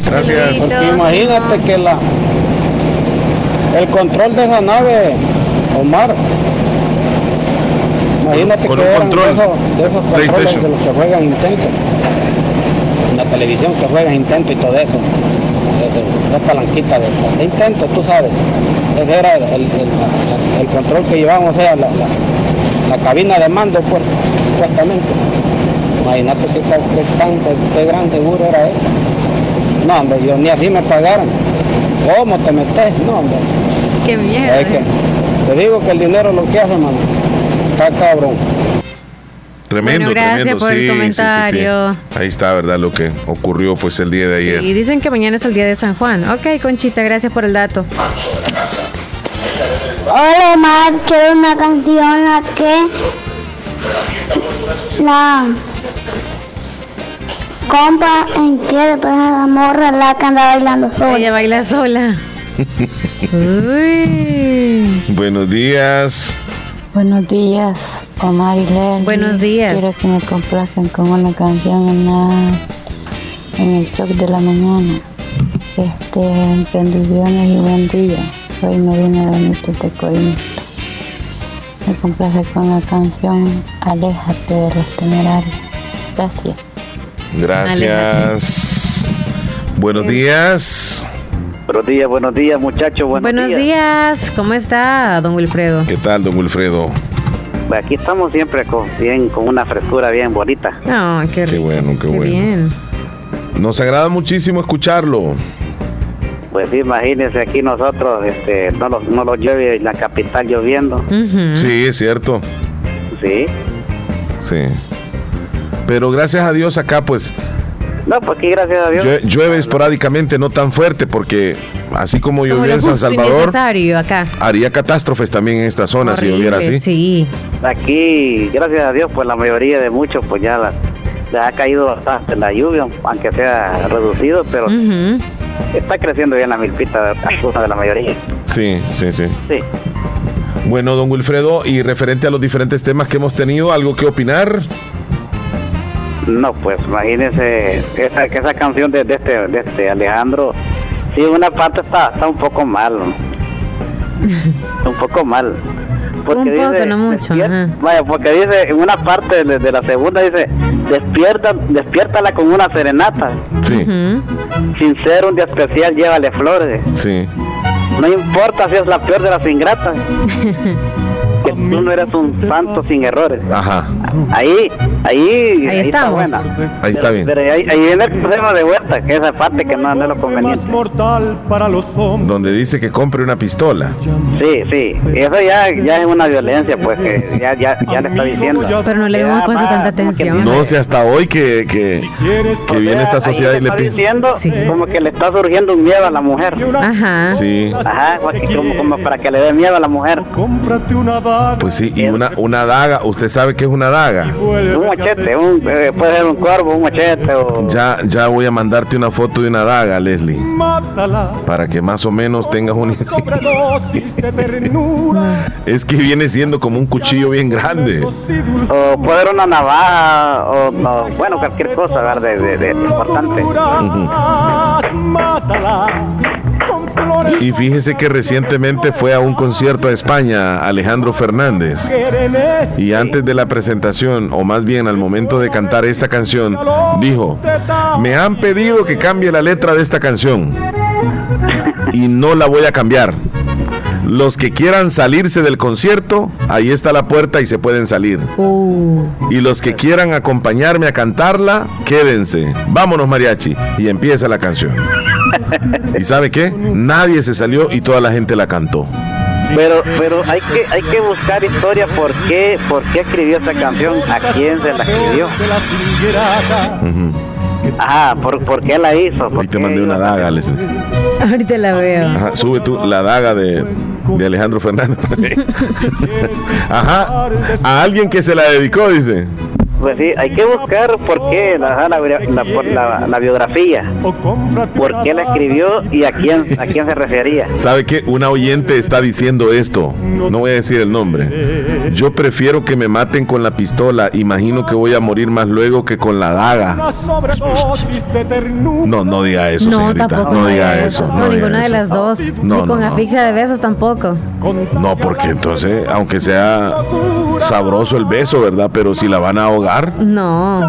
Gracias. Porque imagínate que la el control de esa nave, Omar, imagínate Con que un eran control. de esos, de esos controles de los que juegan Nintendo. En la televisión que juegan Nintendo y todo eso. Dos palanquitas de, de Nintendo, tú sabes. Ese era el, el- el- el control que llevaban, o sea, la, la- la cabina de mando, pues, supuestamente. Imagínate qué, tan- qué, tan- qué gran seguro era eso. No, hombre, yo ni así me pagaran. ¿Cómo te metes? No, hombre. Qué miedo. Es que, te digo que el dinero es lo que hace, mano. Está cabrón. Tremendo, Bueno, gracias tremendo. por el sí, sí, sí, sí. comentario. Ahí está, ¿verdad? Lo que ocurrió pues el día de ayer. Y dicen que mañana es el día de San Juan. Ok, Conchita, gracias por el dato. Hola Omar, quiero una canción la que la compa en que después la morra la que anda bailando sola. Ella baila sola. Uy. Buenos días. Buenos días, Omar y Leslie. Buenos días. Quiero que me complacen con una canción en, la- en el shock de la mañana. Este, bendiciones y buen día. Soy Medina Benítez de Corinto. Me complace con la canción Aléjate de los temerarios. Gracias. Gracias. Buenos días. Buenos días, buenos días, muchachos. Buenos, Buenos días. días. ¿Cómo está, don Wilfredo? ¿Qué tal, don Wilfredo? Pues Aquí estamos siempre con, bien, con una frescura bien bonita. No, qué, Qué rico. bueno, qué, Qué bueno. bien. Nos agrada muchísimo escucharlo. Pues sí, imagínense aquí nosotros, este, no lo, no lo llueve en la capital lloviendo. Sí, es cierto. Sí. Sí. Pero gracias a Dios acá, pues, No, pues aquí gracias a Dios. llue- llueve esporádicamente, no tan fuerte, porque así como llovió lo en San Salvador, acá. haría catástrofes también en esta zona si lloviera Horrible, así. Sí. Aquí, gracias a Dios, pues la mayoría de muchos, pues ya la, ya ha caído bastante la lluvia, aunque sea reducido, pero está creciendo bien la milpita, alguna de la mayoría. Sí, sí, sí. Sí. Bueno, don Wilfredo, y referente a los diferentes temas que hemos tenido, ¿algo que opinar? No, pues imagínese esa, que esa canción de, de este, de este Alejandro, sí, una parte está, está un poco mal, un poco mal. Un poco, no mucho. Vaya, porque dice, en una parte de, de la segunda dice, despierta, despiértala con una serenata. Sí. Sin ser un día especial, llévale flores. Sí. No importa si es la peor de las ingratas. que tú no eres un santo sin errores. Ajá. Ahí, ahí, Ahí está estamos. buena. Ahí está bien. Pero ahí, ahí viene el problema de vuelta, que esa parte que no, no es lo conveniente. mortal para los hombres. Donde dice que compre una pistola. Sí, sí, y eso ya, ya es una violencia, pues que ya, ya, ya le está diciendo. Pero no le Ya hemos puesto tanta atención. No sé hasta hoy que, que, que viene esta sociedad y le está pide. diciendo como que le está surgiendo un miedo a la mujer. Ajá. Sí. Ajá, como, como para que le dé miedo a la mujer. Cómprate una. Pues sí, y una, una daga, ¿usted sabe qué es una daga? Un machete, un, eh, puede ser un cuervo, un machete o... Ya, ya voy a mandarte una foto de una daga, Leslie, Mátala. para que más o menos tengas un... Sobredosis de ternura. Es que viene siendo como un cuchillo bien grande. O puede ser una navaja, o, o, bueno, cualquier cosa, ¿verdad? De, de, de importante. Mátala. Con flores Y fíjese que recientemente fue a un concierto a España, Alejandro Fernández. Y antes de la presentación, o más bien al momento de cantar esta canción, dijo, me han pedido que cambie la letra de esta canción. Y no la voy a cambiar. Los que quieran salirse del concierto, ahí está la puerta y se pueden salir. Y los que quieran acompañarme a cantarla, quédense. Vámonos, mariachi. Y empieza la canción. ¿Y sabe qué? Nadie se salió y toda la gente la cantó. Pero, pero hay que, hay que buscar historia por qué, por qué escribió esta canción, a quién se la escribió. Ajá, por, por qué la hizo. Ahí te mandé una daga, Leslie. ahorita la veo. Ajá, sube tú la daga de, de Alejandro Fernández. Ajá, a alguien que se la dedicó, dice. Pues sí, hay que buscar por qué, la, la, la- por la- la biografía, por qué la escribió y a quién, a quién se refería. ¿Sabe qué? Una oyente está diciendo esto. No voy a decir el nombre. Yo prefiero que me maten con la pistola. Imagino que voy a morir más luego que con la daga. No, no diga eso, No, señorita. tampoco. No diga eso. No, no diga ninguna de las dos. No, Ni con no, no. asfixia de besos tampoco. No, porque entonces, aunque sea sabroso el beso, ¿verdad? Pero si la van a ahogar, No.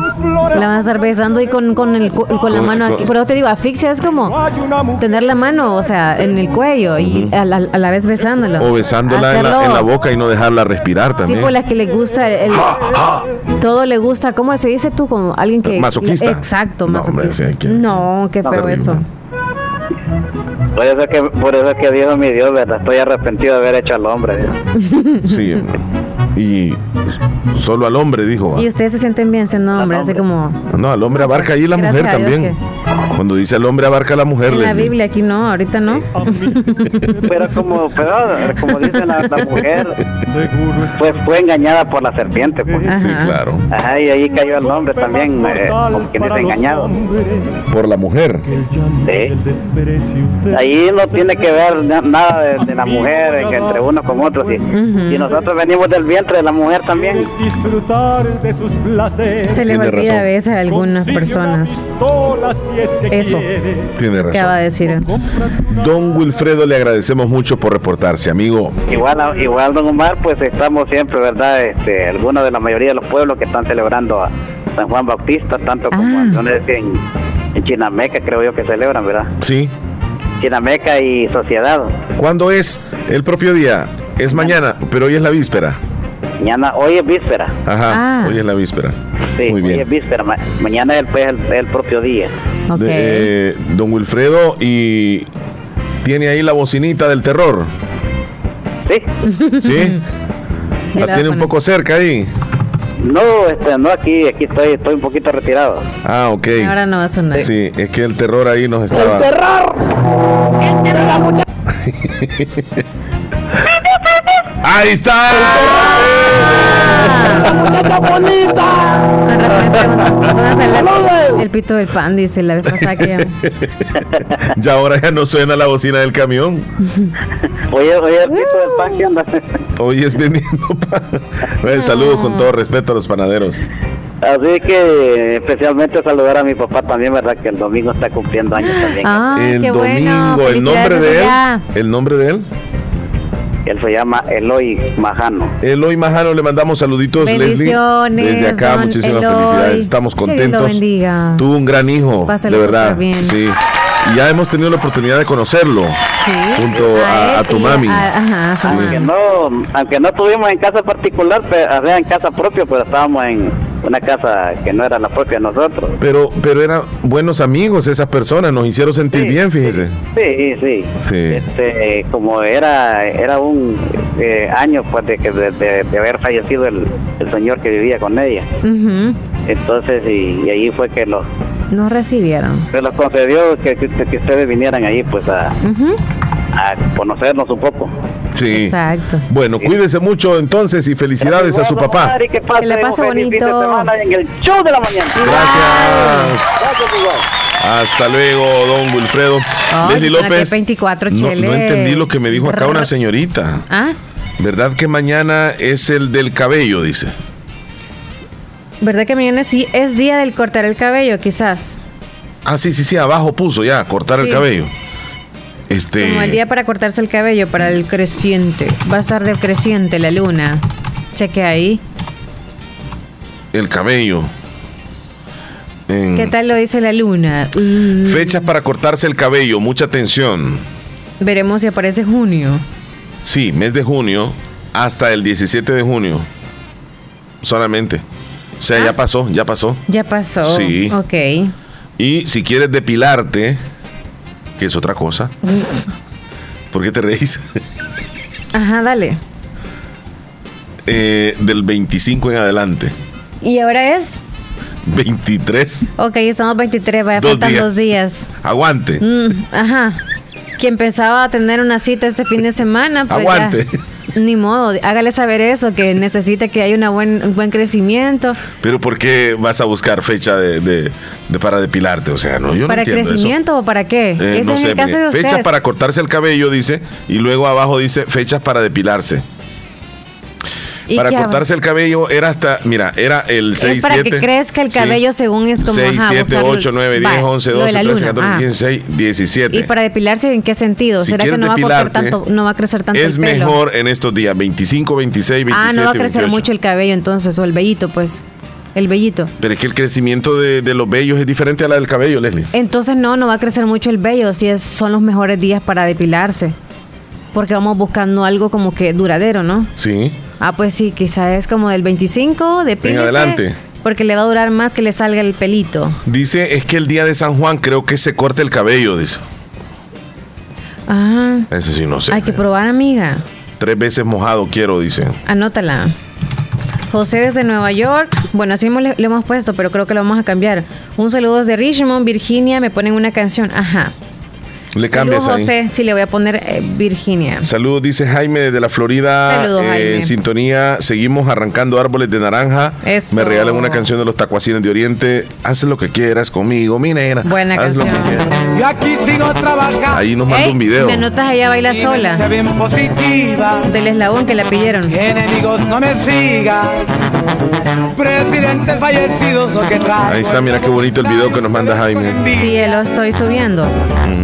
La van a estar besando y con, con, el, cu- con la Con- mano con- aquí. Pero te digo, asfixia es como tener la mano, o sea, en el cuello y a, la, a la vez besándolo. o besándola en la, Hacerlo en la boca y no dejarla respirar también. Tipo la que le gusta, el, todo le gusta. ¿Cómo se dice tú? Como alguien que. Masoquista. Exacto, No, hombre, masoquista. sí, que- No, qué feo Terrible. eso. Por eso que, por eso que dijo mi Dios, ¿verdad? Estoy arrepentido de haber hecho al hombre. dijo. Sí, y solo al hombre dijo. Y ustedes se sienten bien siendo hombre, así como. No, al hombre abarca ahí la mujer también. Cuando dice el hombre abarca a la mujer. En la Leslie. Biblia, aquí no, ahorita no. Pero como, pero, como dice la, la mujer, pues fue engañada por la serpiente. Pues. Sí, claro. Ajá, y ahí cayó el nombre también, eh, como quien dice engañado. Por la mujer. Sí. Ahí no tiene que ver na- nada de, de la mujer, que entre uno con otro. Si, si nosotros venimos del vientre de la mujer también. Disfrutar de sus placeres. Se Tiene olvida a veces a algunas personas. Eso Tiene que acaba razón. de decir. Don Wilfredo, le agradecemos mucho por reportarse, amigo. Igual, a- igual don Omar, pues estamos siempre, ¿verdad? Este, algunos de la mayoría de los pueblos que están celebrando a San Juan Bautista, tanto como Ah. en, en Chinameca, creo yo que celebran, ¿verdad? Sí. Chinameca y Sociedad. ¿Cuándo es el propio día? Es mañana, pero hoy es la víspera. Mañana, hoy es víspera. Ajá, Ah. hoy es la víspera. Sí, Muy hoy bien. es víspera. Ma- mañana es el, pues, el, el propio día. Ok. De- eh, don Wilfredo, y tiene ahí la bocinita del terror. Sí. ¿Sí? La la tiene un poco cerca ahí. No, este, no aquí, aquí estoy, estoy un poquito retirado. Ah, ok. Ahora no va a sonar. Sí, es que el terror ahí nos estaba. terror! ¡Ahí está! ¡Muchacha bonita! Con razón me preguntan, ¿dónde sale el, el pito del pan? Dice la vez pasada que llamó. Ya ahora ya no suena la bocina del camión. Oye, oye, el pito del pan, ¿qué onda? Hoy es vendiendo pan. Bueno, Saludos con todo respeto a los panaderos. Así que especialmente saludar a mi papá también, ¿verdad? Que el domingo está cumpliendo años también. Ah, el qué domingo, bueno. el nombre de él. El nombre de él. Él se llama Eloy Majano. Eloy Majano, le mandamos saluditos, Bendiciones, Leslie. Desde acá, muchísimas Eloy. felicidades. Estamos Que Dios lo contentos. bendiga. Tuvo un gran hijo, Pásale de verdad. bien. Sí. Y ya hemos tenido la oportunidad de conocerlo Sí. junto a, tu mami. a- ajá, a su Sí. mamá. Que no, aunque no estuvimos en casa particular, pero, o sea, en casa propia, pero estábamos en una casa que no era la propia de nosotros. Pero, pero eran buenos amigos esas personas, nos hicieron sentir bien, fíjese. Sí, sí. Sí. Este, como era era un eh, año pues de, que de, de- de haber fallecido el, el señor que vivía con ella. Entonces, y, y ahí fue que los Nos recibieron. se los concedió que, que, que ustedes vinieran ahí pues a, a conocernos un poco. Sí. Exacto. Bueno, cuídese mucho entonces y felicidades a su papá. Y que pase, Que le pase un feliz fin de bonito. semana en el show de la mañana. Gracias. Gracias, igual. Hasta luego, don Wilfredo. Leslie López. 24, no, no entendí lo que me dijo acá una señorita. Ah, ¿Verdad que mañana es el del cabello? Dice. ¿Verdad que mañana sí es día del cortar el cabello, quizás? Ah, sí, sí, sí, abajo puso ya, cortar el cabello. Este. Como el día para cortarse el cabello, para el creciente. Va a estar de creciente la luna. Cheque ahí. El cabello. En ¿Qué tal lo dice la luna? Mm, Fechas para cortarse el cabello, mucha atención. veremos si aparece junio. Sí, mes de junio hasta el 17 de junio. Solamente. O sea, Ah. ya pasó, ya pasó. Ya pasó. Sí. Ok. Y si quieres depilarte, que es otra cosa. ¿Por qué te reís? Ajá, dale. Eh, del 25 en adelante. ¿Y ahora es? 23. Ok, estamos 23, vaya, Dos faltan días. dos días. Aguante. Mm, ajá. Quien pensaba tener una cita este fin de semana, pues ya. Ni modo, hágale saber eso, que necesita que haya una buen, un buen crecimiento. Pero ¿por qué vas a buscar fecha de, de- de para depilarte? O sea, no, yo ¿Para no crecimiento o para qué? eso. Eh, Ese no es sé, el caso mire, de fechas para cortarse el cabello, dice, y luego abajo dice fechas para depilarse. ¿Y Para cortarse el cabello era hasta, mira, era el 6, es para 7. que crezca el cabello según es como 6, ajá, 7, buscarlo- 8, 9, 10, Va, 11, lo de 12, la 13, luna, 14, ah. 15, 16, 17. ¿Y para depilarse en qué sentido? Si ¿Será que no va a tanto, no va a crecer tanto es el pelo? mejor en estos días, 25, 26, 27, ah, no va a crecer 28. mucho el cabello entonces, o el vellito, pues. El vellito. Pero es que el crecimiento de, de los vellos es diferente a la del cabello, Leslie. Entonces no, no va a crecer mucho el vello, si es, son los mejores días para depilarse. Porque vamos buscando algo como que duradero, ¿no? Sí. Ah, pues sí, quizá es como del 25, de En adelante. Porque le va a durar más que le salga el pelito. Dice, es que el día de San Juan creo que se corta el cabello, dice. Ah, Ese sí no sé. hay que probar, amiga. Tres veces mojado quiero, dice. Anótala. José desde Nueva York. Bueno, así le, le hemos puesto, pero creo que lo vamos a cambiar. Un saludo desde Richmond, Virginia. Me ponen una canción. Ajá. Le cambias Saludos, ahí. José. Sí, le voy a poner eh, Virginia. Saludos, dice Jaime de la Florida. Saludos, eh, Jaime. En sintonía, seguimos arrancando árboles de naranja. Eso. Me regalan una canción de los tacuacines de Oriente. Haz lo que quieras conmigo, mi nena. Buena Haz lo canción. que quieras. Yo aquí sigo trabajando. Ahí nos manda Ey, un video. Me notas allá baila sola. bien positiva. Del eslabón que la pidieron. Enemigos no me sigan. Presidentes fallecidos lo que. Ahí está, mira qué bonito el video que nos manda Jaime. Sí, lo estoy subiendo.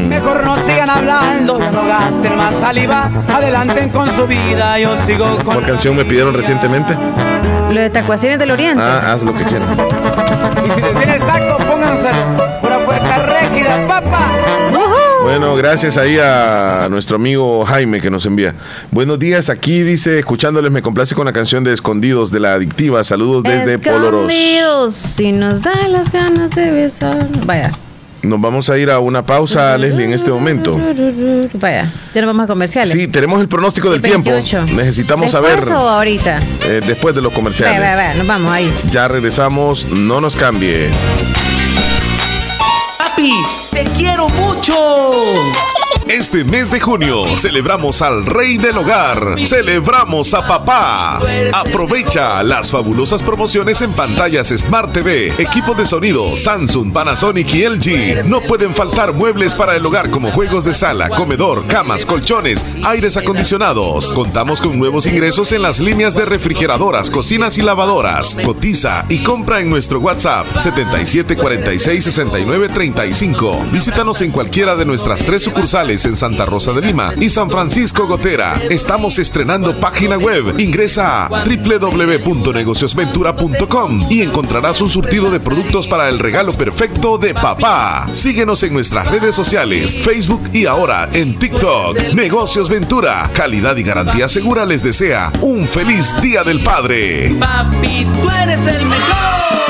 Mejor no sigan hablando, ya no gasten más saliva. Adelanten con su vida, yo sigo con. ¿Cuál canción me pidieron recientemente? Lo de Tacuacines del Oriente. Ah, haz lo que quieras. Y si les viene saco, pónganse pura fuerza rígida, papá. Bueno, gracias ahí a nuestro amigo Jaime que nos envía. Buenos días, aquí dice, escuchándoles, me complace con la canción de Escondidos de la Adictiva. Saludos desde Poloros. Escondidos, si nos da las ganas de besar. Vaya. Nos vamos a ir a una pausa, Leslie, en este momento. Vaya. Ya nos vamos a comerciales. Sí, tenemos el pronóstico del tiempo. 28. Necesitamos ¿Después saber o ahorita? eh, después de los Vaya, comerciales. vaya, vaya, nos vamos ahí. Ya regresamos, no nos cambie. Papi, te quiero mucho. Este mes de junio celebramos al rey del hogar, celebramos a papá. Aprovecha las fabulosas promociones en pantallas Smart TV, equipos de sonido Samsung, Panasonic y LG. No pueden faltar muebles para el hogar como juegos de sala, comedor, camas, colchones, aires acondicionados. Contamos con nuevos ingresos en las líneas de refrigeradoras, cocinas y lavadoras. Cotiza y compra en nuestro WhatsApp 77466935. Visítanos en cualquiera de nuestras tres sucursales en Santa Rosa de Lima y San Francisco Gotera. Estamos estrenando página web. Ingresa a www.negociosventura.com y encontrarás un surtido de productos para el regalo perfecto de papá. Síguenos en nuestras redes sociales, Facebook y ahora en TikTok. Negocios Ventura, calidad y garantía segura les desea un feliz Día del Padre. Papi, tú eres el mejor.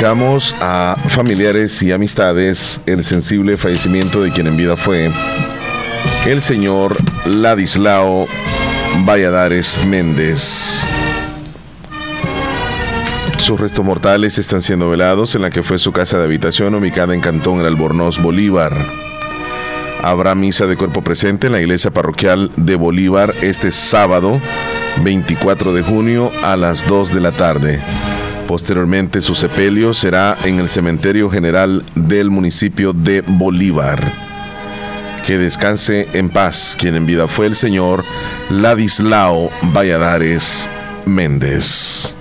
A familiares y amistades el sensible fallecimiento de quien en vida fue el señor Ladislao Valladares Méndez. Sus restos mortales están siendo velados en la que fue su casa de habitación ubicada en Cantón El Albornoz, Bolívar. Habrá misa de cuerpo presente en la iglesia parroquial de Bolívar este sábado 24 de junio a las 2 de la tarde. Posteriormente su sepelio será en el cementerio general del municipio de Bolívar. Que descanse en paz quien en vida fue el señor Ladislao Valladares Méndez.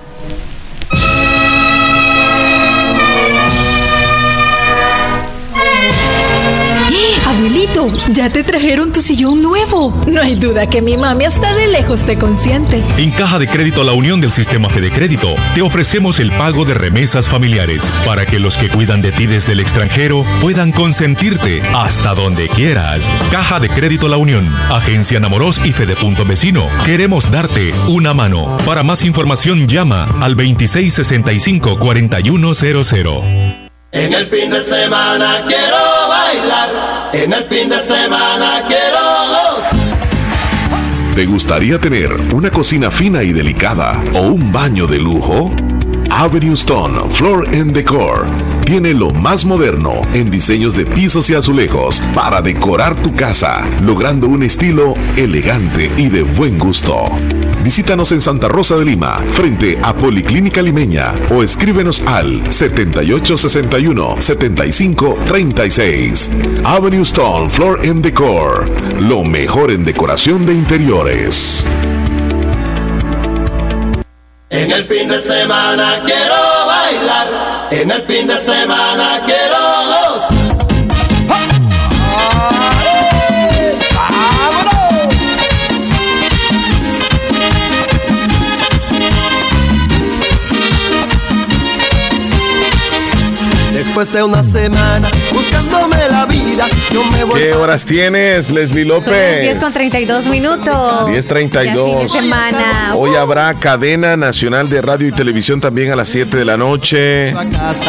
Ya te trajeron tu sillón nuevo. No hay duda que mi mami hasta de lejos te consiente. En Caja de Crédito La Unión del Sistema Fede Crédito te ofrecemos el pago de remesas familiares para que los que cuidan de ti desde el extranjero puedan consentirte hasta donde quieras. Caja de Crédito La Unión, Agencia Namoros y Fede Punto Vecino. Queremos darte una mano. Para más información llama al 2665 4100. En el fin de semana quiero bailar. En el fin de semana quiero gozar. ¿Te gustaría tener una cocina fina y delicada o un baño de lujo? Avenue Stone Floor and Decor tiene lo más moderno en diseños de pisos y azulejos para decorar tu casa, logrando un estilo elegante y de buen gusto. Visítanos en Santa Rosa de Lima, frente a Policlínica Limeña, o escríbenos al 7861-7536. Avenue Stone Floor and Decor. Lo mejor en decoración de interiores. En el fin de semana quiero bailar. En el fin de semana quiero Después de una semana buscándome la vida, yo me voy. ¿Qué horas tienes, Leslie Son las 10 López? con 32 minutos. 10.32. Ya fin de semana. Hoy habrá cadena nacional de radio y televisión también a las 7 de la noche,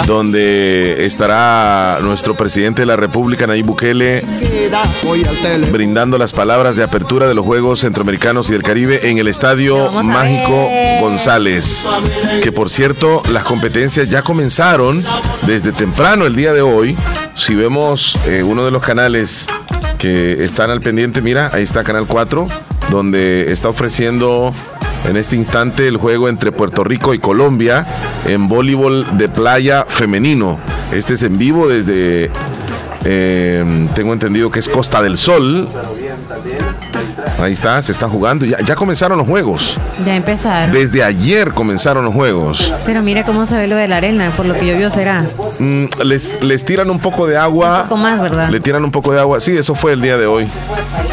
donde estará nuestro presidente de la República, Nayib Bukele, brindando las palabras de apertura de los Juegos Centroamericanos y del Caribe en el Estadio Mágico. González. Que por cierto, las competencias ya comenzaron desde temprano el día de hoy. Si vemos eh, uno de los canales que están al pendiente, mira, ahí está Canal 4, donde está ofreciendo en este instante el juego entre Puerto Rico y Colombia en voleibol de playa femenino. Este es en vivo desde, eh, tengo entendido que es Costa del Sol. Ahí está, se está jugando. Ya, ya comenzaron los juegos. Ya empezaron. Desde ayer comenzaron los juegos. Pero mira cómo se ve lo de la arena, por lo que yo vio será. Mm, les, les tiran un poco de agua. Un poco más, ¿verdad? Le tiran un poco de agua. Sí, eso fue el día de hoy.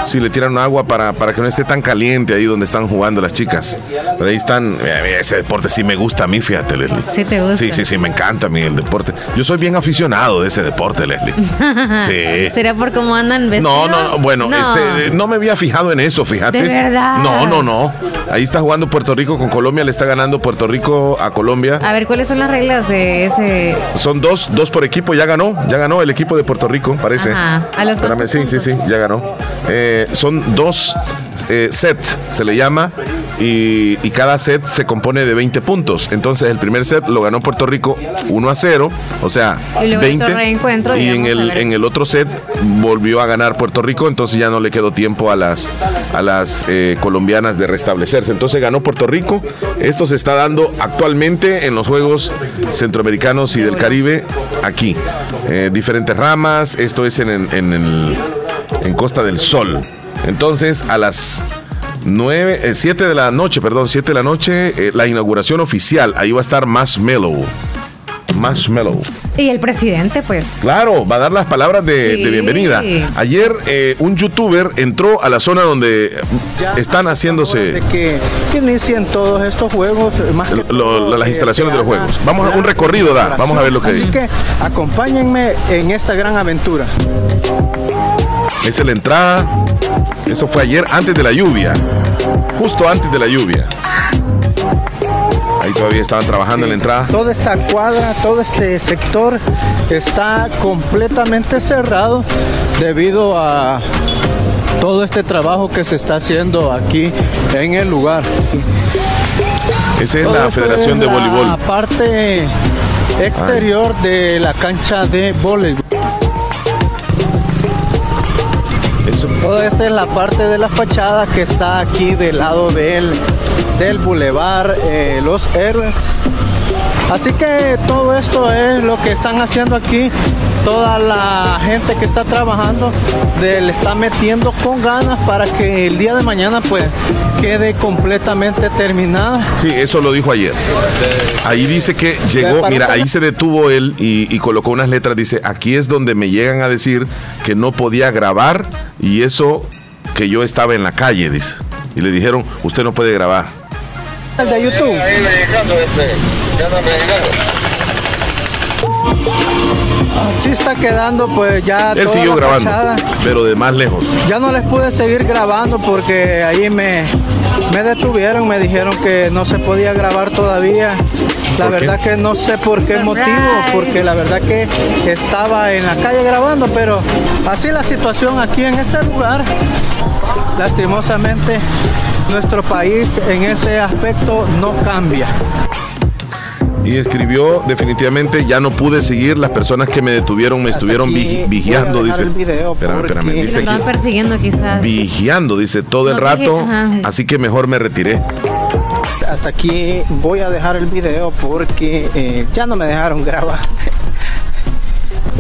Sí, le tiran agua para, para que no esté tan caliente ahí donde están jugando las chicas. Pero ahí están. mira, ese deporte sí me gusta a mí, fíjate, Leslie. Sí te gusta. Sí, sí, sí, me encanta a mí el deporte. Yo soy bien aficionado de ese deporte, Leslie. Sí. ¿Será por cómo andan vestidos? No, no, no, bueno, No. este, eh, no me había fijado en eso, fíjate. ¿De verdad? No, no, no. Ahí está jugando Puerto Rico con Colombia, le está ganando Puerto Rico a Colombia. A ver, ¿cuáles son las reglas de ese? Son dos, dos por equipo, ya ganó, ya ganó el equipo de Puerto Rico, parece. Ajá. ¿A los Espérame, sí, sí, sí, ya ganó. Eh, son dos eh, sets, se le llama, y, y cada set se compone de 20 puntos. Entonces el primer set lo ganó Puerto Rico 1 a 0, o sea, Y luego 20. otro reencuentro, y el, en el otro set volvió a ganar Puerto Rico, entonces ya no le quedó tiempo a las, a las eh, colombianas de restablecerse. Entonces ganó Puerto Rico. Esto se está dando actualmente en los Juegos Centroamericanos y del Caribe aquí. Eh, diferentes ramas, esto es en, en- en el, en Costa del Sol. Entonces a las 9, 7 de la noche, perdón, 7 de la noche, eh, la inauguración oficial, ahí va a estar Marshmello. Marshmello. Y el presidente, pues. Claro, va a dar las palabras de, Sí. de bienvenida. Ayer eh, un youtuber entró a la zona donde están haciéndose que, que inicien todos estos juegos más que lo- todo, lo- las eh, instalaciones de los juegos. Vamos a un recorrido, da. Vamos a ver lo que Así hay. que acompáñenme en esta gran aventura. Esa es la entrada. Eso fue ayer antes de la lluvia. Justo antes de la lluvia. Ahí todavía estaban trabajando en la entrada. Toda esta cuadra, todo este sector está completamente cerrado debido a todo este trabajo que se está haciendo aquí en el lugar. Esa es Todo la Federación de Voleibol. La parte exterior de la cancha de voleibol. Toda esta es la parte de la fachada que está aquí del lado del, del bulevar eh, Los Héroes. Así que todo esto es lo que están haciendo aquí. Toda la gente que está trabajando de- le está metiendo con ganas para que el día de mañana pues quede completamente terminada. Sí, eso lo dijo ayer. Ahí dice que llegó, mira, ahí se detuvo él y, y colocó unas letras. Dice, aquí es donde me llegan a decir que no podía grabar y eso que yo estaba en la calle, dice. Y le dijeron, usted no puede grabar. El de YouTube. Así está quedando pues ya Él toda siguió la grabando, fachada. pero de más lejos. Ya no les pude seguir grabando porque ahí me, me detuvieron, me dijeron que no se podía grabar todavía. La verdad que no sé por qué motivo, porque la verdad que estaba en la calle grabando, pero así la situación aquí en este lugar. Lastimosamente nuestro país en ese aspecto no cambia. Y escribió, definitivamente ya no pude seguir, las personas que me detuvieron me estuvieron vigi- vigiando, dice. Espérame, espérame, dice aquí. persiguiendo quizás. Vigiando, dice, todo el rato, ajá. así que mejor me retiré. Hasta aquí voy a dejar el video porque eh, ya no me dejaron grabar.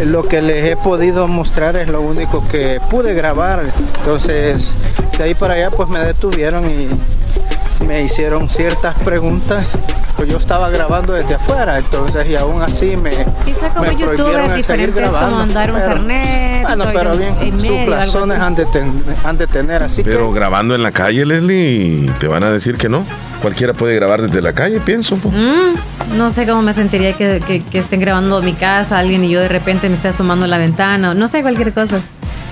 Lo que les he podido mostrar es lo único que pude grabar. Entonces, de ahí para allá pues me detuvieron y me hicieron ciertas preguntas. Pues yo estaba grabando desde afuera, entonces y aún así me, Quizá como me prohibieron youtuber el seguir diferentes como andar en pero- internet, Bueno, soy pero un bien, en sus medio, razones han de, ten- han de tener, así Pero que grabando en la calle, Leslie, te van a decir que no. Cualquiera puede grabar desde la calle, pienso. Mm, no sé cómo me sentiría que, que- que estén grabando mi casa, alguien y yo de repente me esté asomando a la ventana, o no sé, cualquier cosa.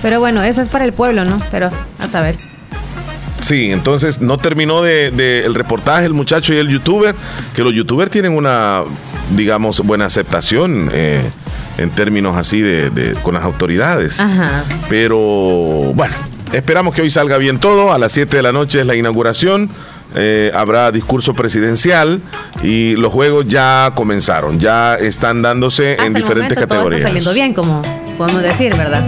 Pero bueno, eso es para el pueblo, ¿no? Pero a saber. Sí, entonces no terminó de, de el reportaje el muchacho y el youtuber, que los youtubers tienen una, digamos, buena aceptación eh, en términos así de, de- con las autoridades. Ajá. Pero bueno, esperamos que hoy salga bien todo. A las 7 de la noche es la inauguración. eh, habrá discurso presidencial y los juegos ya comenzaron, ya están dándose Hasta en el diferentes momento todo categorías. está saliendo bien, como podemos decir, ¿verdad?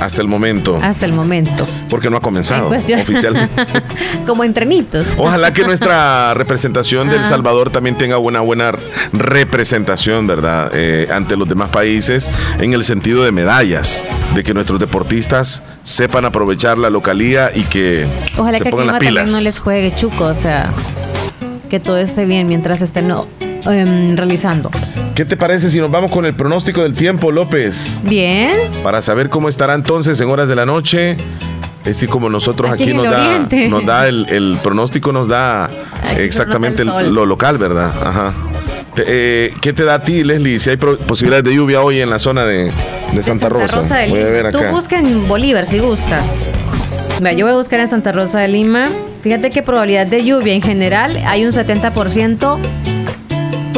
Hasta el momento, Hasta el momento. porque no ha comenzado pues yo- oficialmente. como entrenitos. Ojalá que nuestra representación de El Ah. Salvador también tenga una buena representación, ¿verdad? Eh, ante los demás países en el sentido de medallas, de que nuestros deportistas sepan aprovechar la localía y que Ojalá se que el pongan clima las pilas. no les juegue chuco, o sea, que todo esté bien mientras estén no, em, realizando. ¿Qué te parece si nos vamos con el pronóstico del tiempo, López? Bien. Para saber cómo estará entonces en horas de la noche. Es decir, como nosotros Aquí nos, da, nos da el, el pronóstico, nos da exactamente el- lo local, ¿verdad? Ajá. Eh, ¿Qué te da a ti, Leslie, si hay posibilidades de lluvia hoy en la zona de, de Santa, Rosa? Rosa de Voy a Tú busca en Bolívar si gustas. Vea, yo voy a buscar en Santa Rosa de Lima. Fíjate que probabilidad de lluvia en general hay un 70%,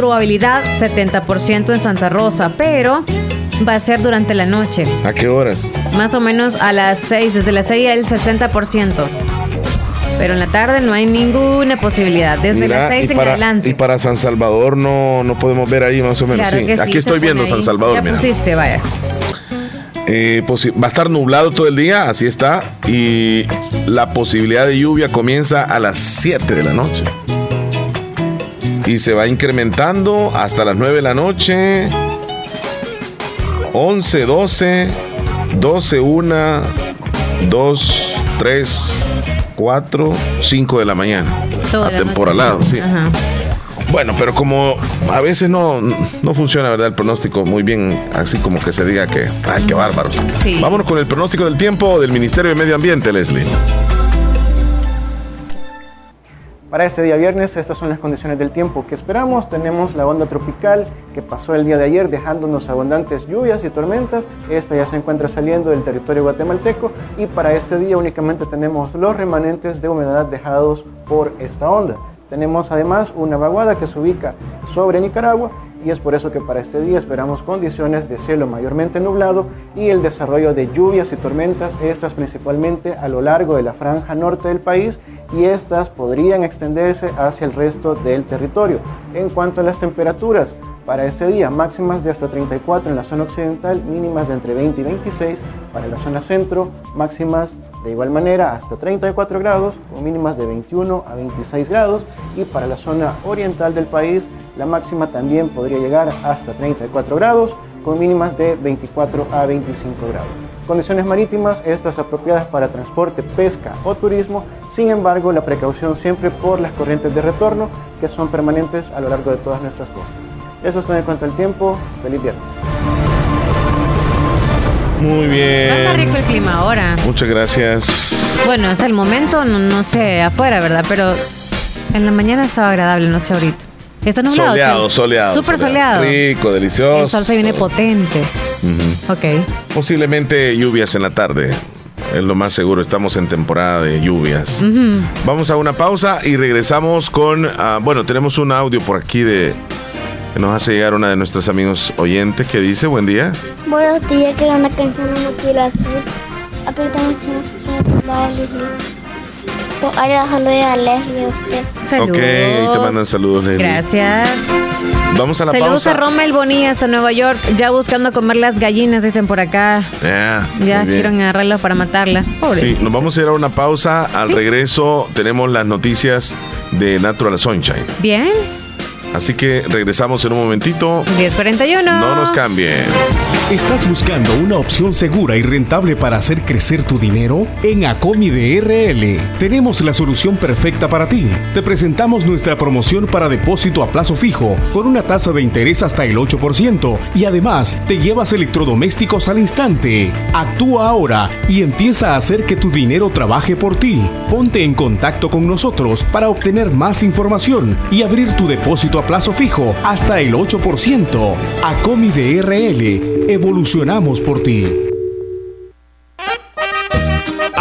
probabilidad 70% en Santa Rosa, pero va a ser durante la noche. ¿A qué horas? Más o menos a las 6, desde las 6 el 60%. Pero en la tarde no hay ninguna posibilidad. Desde Mira, las 6 y en para, adelante. y para San Salvador no, no podemos ver ahí más o menos. Claro sí, que sí, aquí estoy viendo ahí. San Salvador. Ya mira. pusiste, vaya. Eh, va a estar nublado todo el día, así está. Y la posibilidad de lluvia comienza a las 7 de la noche. Y se va incrementando hasta las 9 de la noche. 11, 12, 12, 1, 2, 3, 4, 5 de la mañana. Toda la Atemporalado, noche. sí. Ajá. Bueno, pero como a veces no, no funciona, ¿verdad? El pronóstico muy bien, así como que se diga que, ay, qué bárbaros. Sí. Vámonos con el pronóstico del tiempo del Ministerio de Medio Ambiente, Leslie. Para este día viernes, estas son las condiciones del tiempo que esperamos. Tenemos la onda tropical que pasó el día de ayer dejándonos abundantes lluvias y tormentas. Esta ya se encuentra saliendo del territorio guatemalteco y para este día únicamente tenemos los remanentes de humedad dejados por esta onda. Tenemos además una vaguada que se ubica sobre Nicaragua y es por eso que para este día esperamos condiciones de cielo mayormente nublado y el desarrollo de lluvias y tormentas, estas principalmente a lo largo de la franja norte del país y estas podrían extenderse hacia el resto del territorio. En cuanto a las temperaturas, para este día máximas de hasta 34 en la zona occidental, mínimas de entre 20 y 26 para la zona centro, máximas de igual manera hasta 34 grados con mínimas de 21 a 26 grados y para la zona oriental del país la máxima también podría llegar hasta 34 grados con mínimas de 24 a 25 grados. Condiciones marítimas, estas apropiadas para transporte, pesca o turismo, sin embargo la precaución siempre por las corrientes de retorno que son permanentes a lo largo de todas nuestras costas. Eso es todo en cuanto al tiempo, feliz viernes. Muy Va a estar rico bien. el clima ahora. Muchas gracias. Bueno, hasta el momento, no, no sé afuera, ¿verdad? Pero en la mañana estaba agradable, no sé ahorita. Está nublado. Soleado, soleado. Súper soleado. Rico, delicioso. El sol se viene potente. Ujú. Ok. Posiblemente lluvias en la tarde. Es lo más seguro, estamos en temporada de lluvias. Vamos a una pausa y regresamos con, ah, bueno, tenemos un audio por aquí de que nos hace llegar una de nuestros amigos oyentes que dice, buen día. Buenos días, que una canción de Moquila Azul. Aprieta mucho, Ahí la saludé a Leslie usted. Saludos. Ok, ahí te mandan saludos, Leslie. Gracias. Vamos a la Saludos pausa. a Rommel Bonilla hasta Nueva York. Ya buscando comer las gallinas, dicen por acá. Ah, Ya quieren agarrarlas para matarla. Pobre. Sí, nos vamos a ir a una pausa. Al Sí. regreso tenemos las noticias de Natural Sunshine. Bien. Así que regresamos en un momentito. 1041. No nos cambien. ¿Estás buscando una opción segura y rentable para hacer crecer tu dinero? En Acomi de RL tenemos la solución perfecta para ti. Te presentamos nuestra promoción para depósito a plazo fijo con una tasa de interés hasta el 8% y además te llevas electrodomésticos al instante. Actúa ahora y empieza a hacer que tu dinero trabaje por ti. Ponte en contacto con nosotros para obtener más información y abrir tu depósito a plazo fijo hasta el 8%. Acomi de RL, evolucionamos por ti.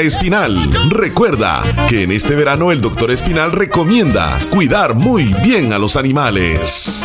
Espinal. Recuerda que en este verano el doctor Espinal recomienda cuidar muy bien a los animales.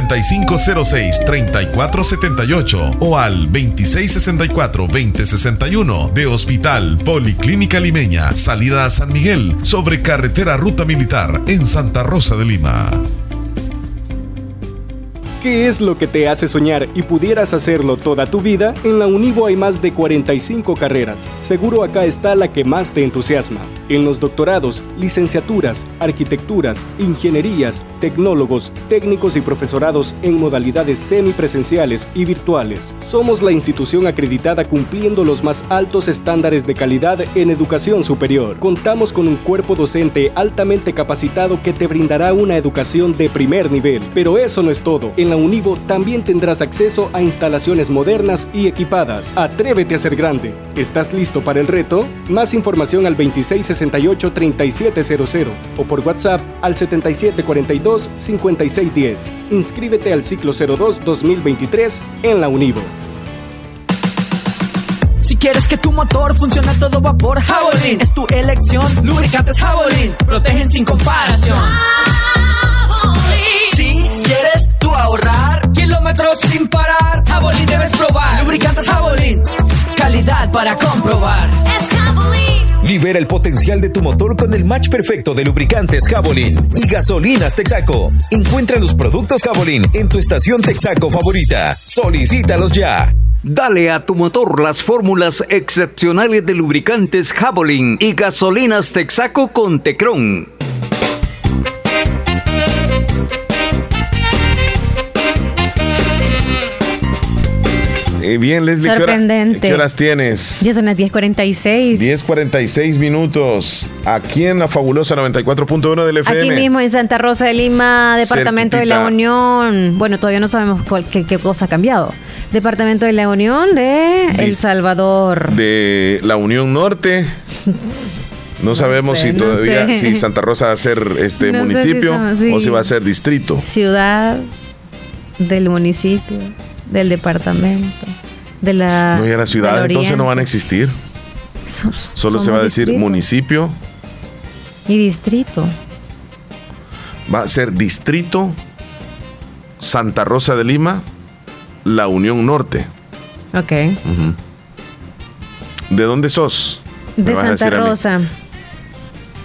7506-3478 o al 2664-2061 de Hospital Policlínica Limeña, salida a San Miguel, sobre carretera Ruta Militar en Santa Rosa de Lima. ¿Qué es lo que te hace soñar y pudieras hacerlo toda tu vida? En la Univo hay más de 45 carreras. Seguro acá está la que más te entusiasma. En los doctorados, licenciaturas, arquitecturas, ingenierías, tecnólogos, técnicos y profesorados en modalidades semipresenciales y virtuales. Somos la institución acreditada cumpliendo los más altos estándares de calidad en educación superior. Contamos con un cuerpo docente altamente capacitado que te brindará una educación de primer nivel. Pero eso no es todo. En la Univo también tendrás acceso a instalaciones modernas y equipadas. Atrévete a ser grande. ¿Estás listo para el reto? Más información al 2668-3700 o por WhatsApp al 7742-5610. Inscríbete al ciclo 02-2023 en la Univo. Si quieres que tu motor funcione a todo vapor, Javelin es tu elección. Lubricantes Javelin protegen sin comparación. Si quieres tú ahorrar kilómetros sin parar, Javelin debes probar. Lubricantes Javelin, calidad para comprobar. Es Javelin. Libera el potencial de tu motor con el match perfecto de lubricantes Javelin y gasolinas Texaco. Encuentra los productos Javelin en tu estación Texaco favorita. Solicítalos ya. Dale a tu motor las fórmulas excepcionales de lubricantes Javelin y gasolinas Texaco con Tecron. Eh, bien, Leslie, ¿qué, hora- Sorprendente. ¿qué horas tienes? Ya son las 10.46. 10.46 minutos. Aquí en la fabulosa 94.1 del FM. Aquí mismo en Santa Rosa de Lima, Departamento de la. Unión. Bueno, todavía no sabemos cuál- qué, qué cosa ha cambiado. Departamento de la Unión de El Salvador. De la Unión Norte. No, sabemos sé, si no todavía sé. si Santa Rosa va a ser este No sé si municipio somos- sí. o si va a ser distrito. Ciudad del municipio, del departamento, de la. No, ya las ciudades entonces no van a existir. So- Solo se va a decir distrito. municipio. Y distrito. Va a ser distrito Santa Rosa de Lima La Unión Norte. Ok. ¿De dónde sos? De Santa. Rosa.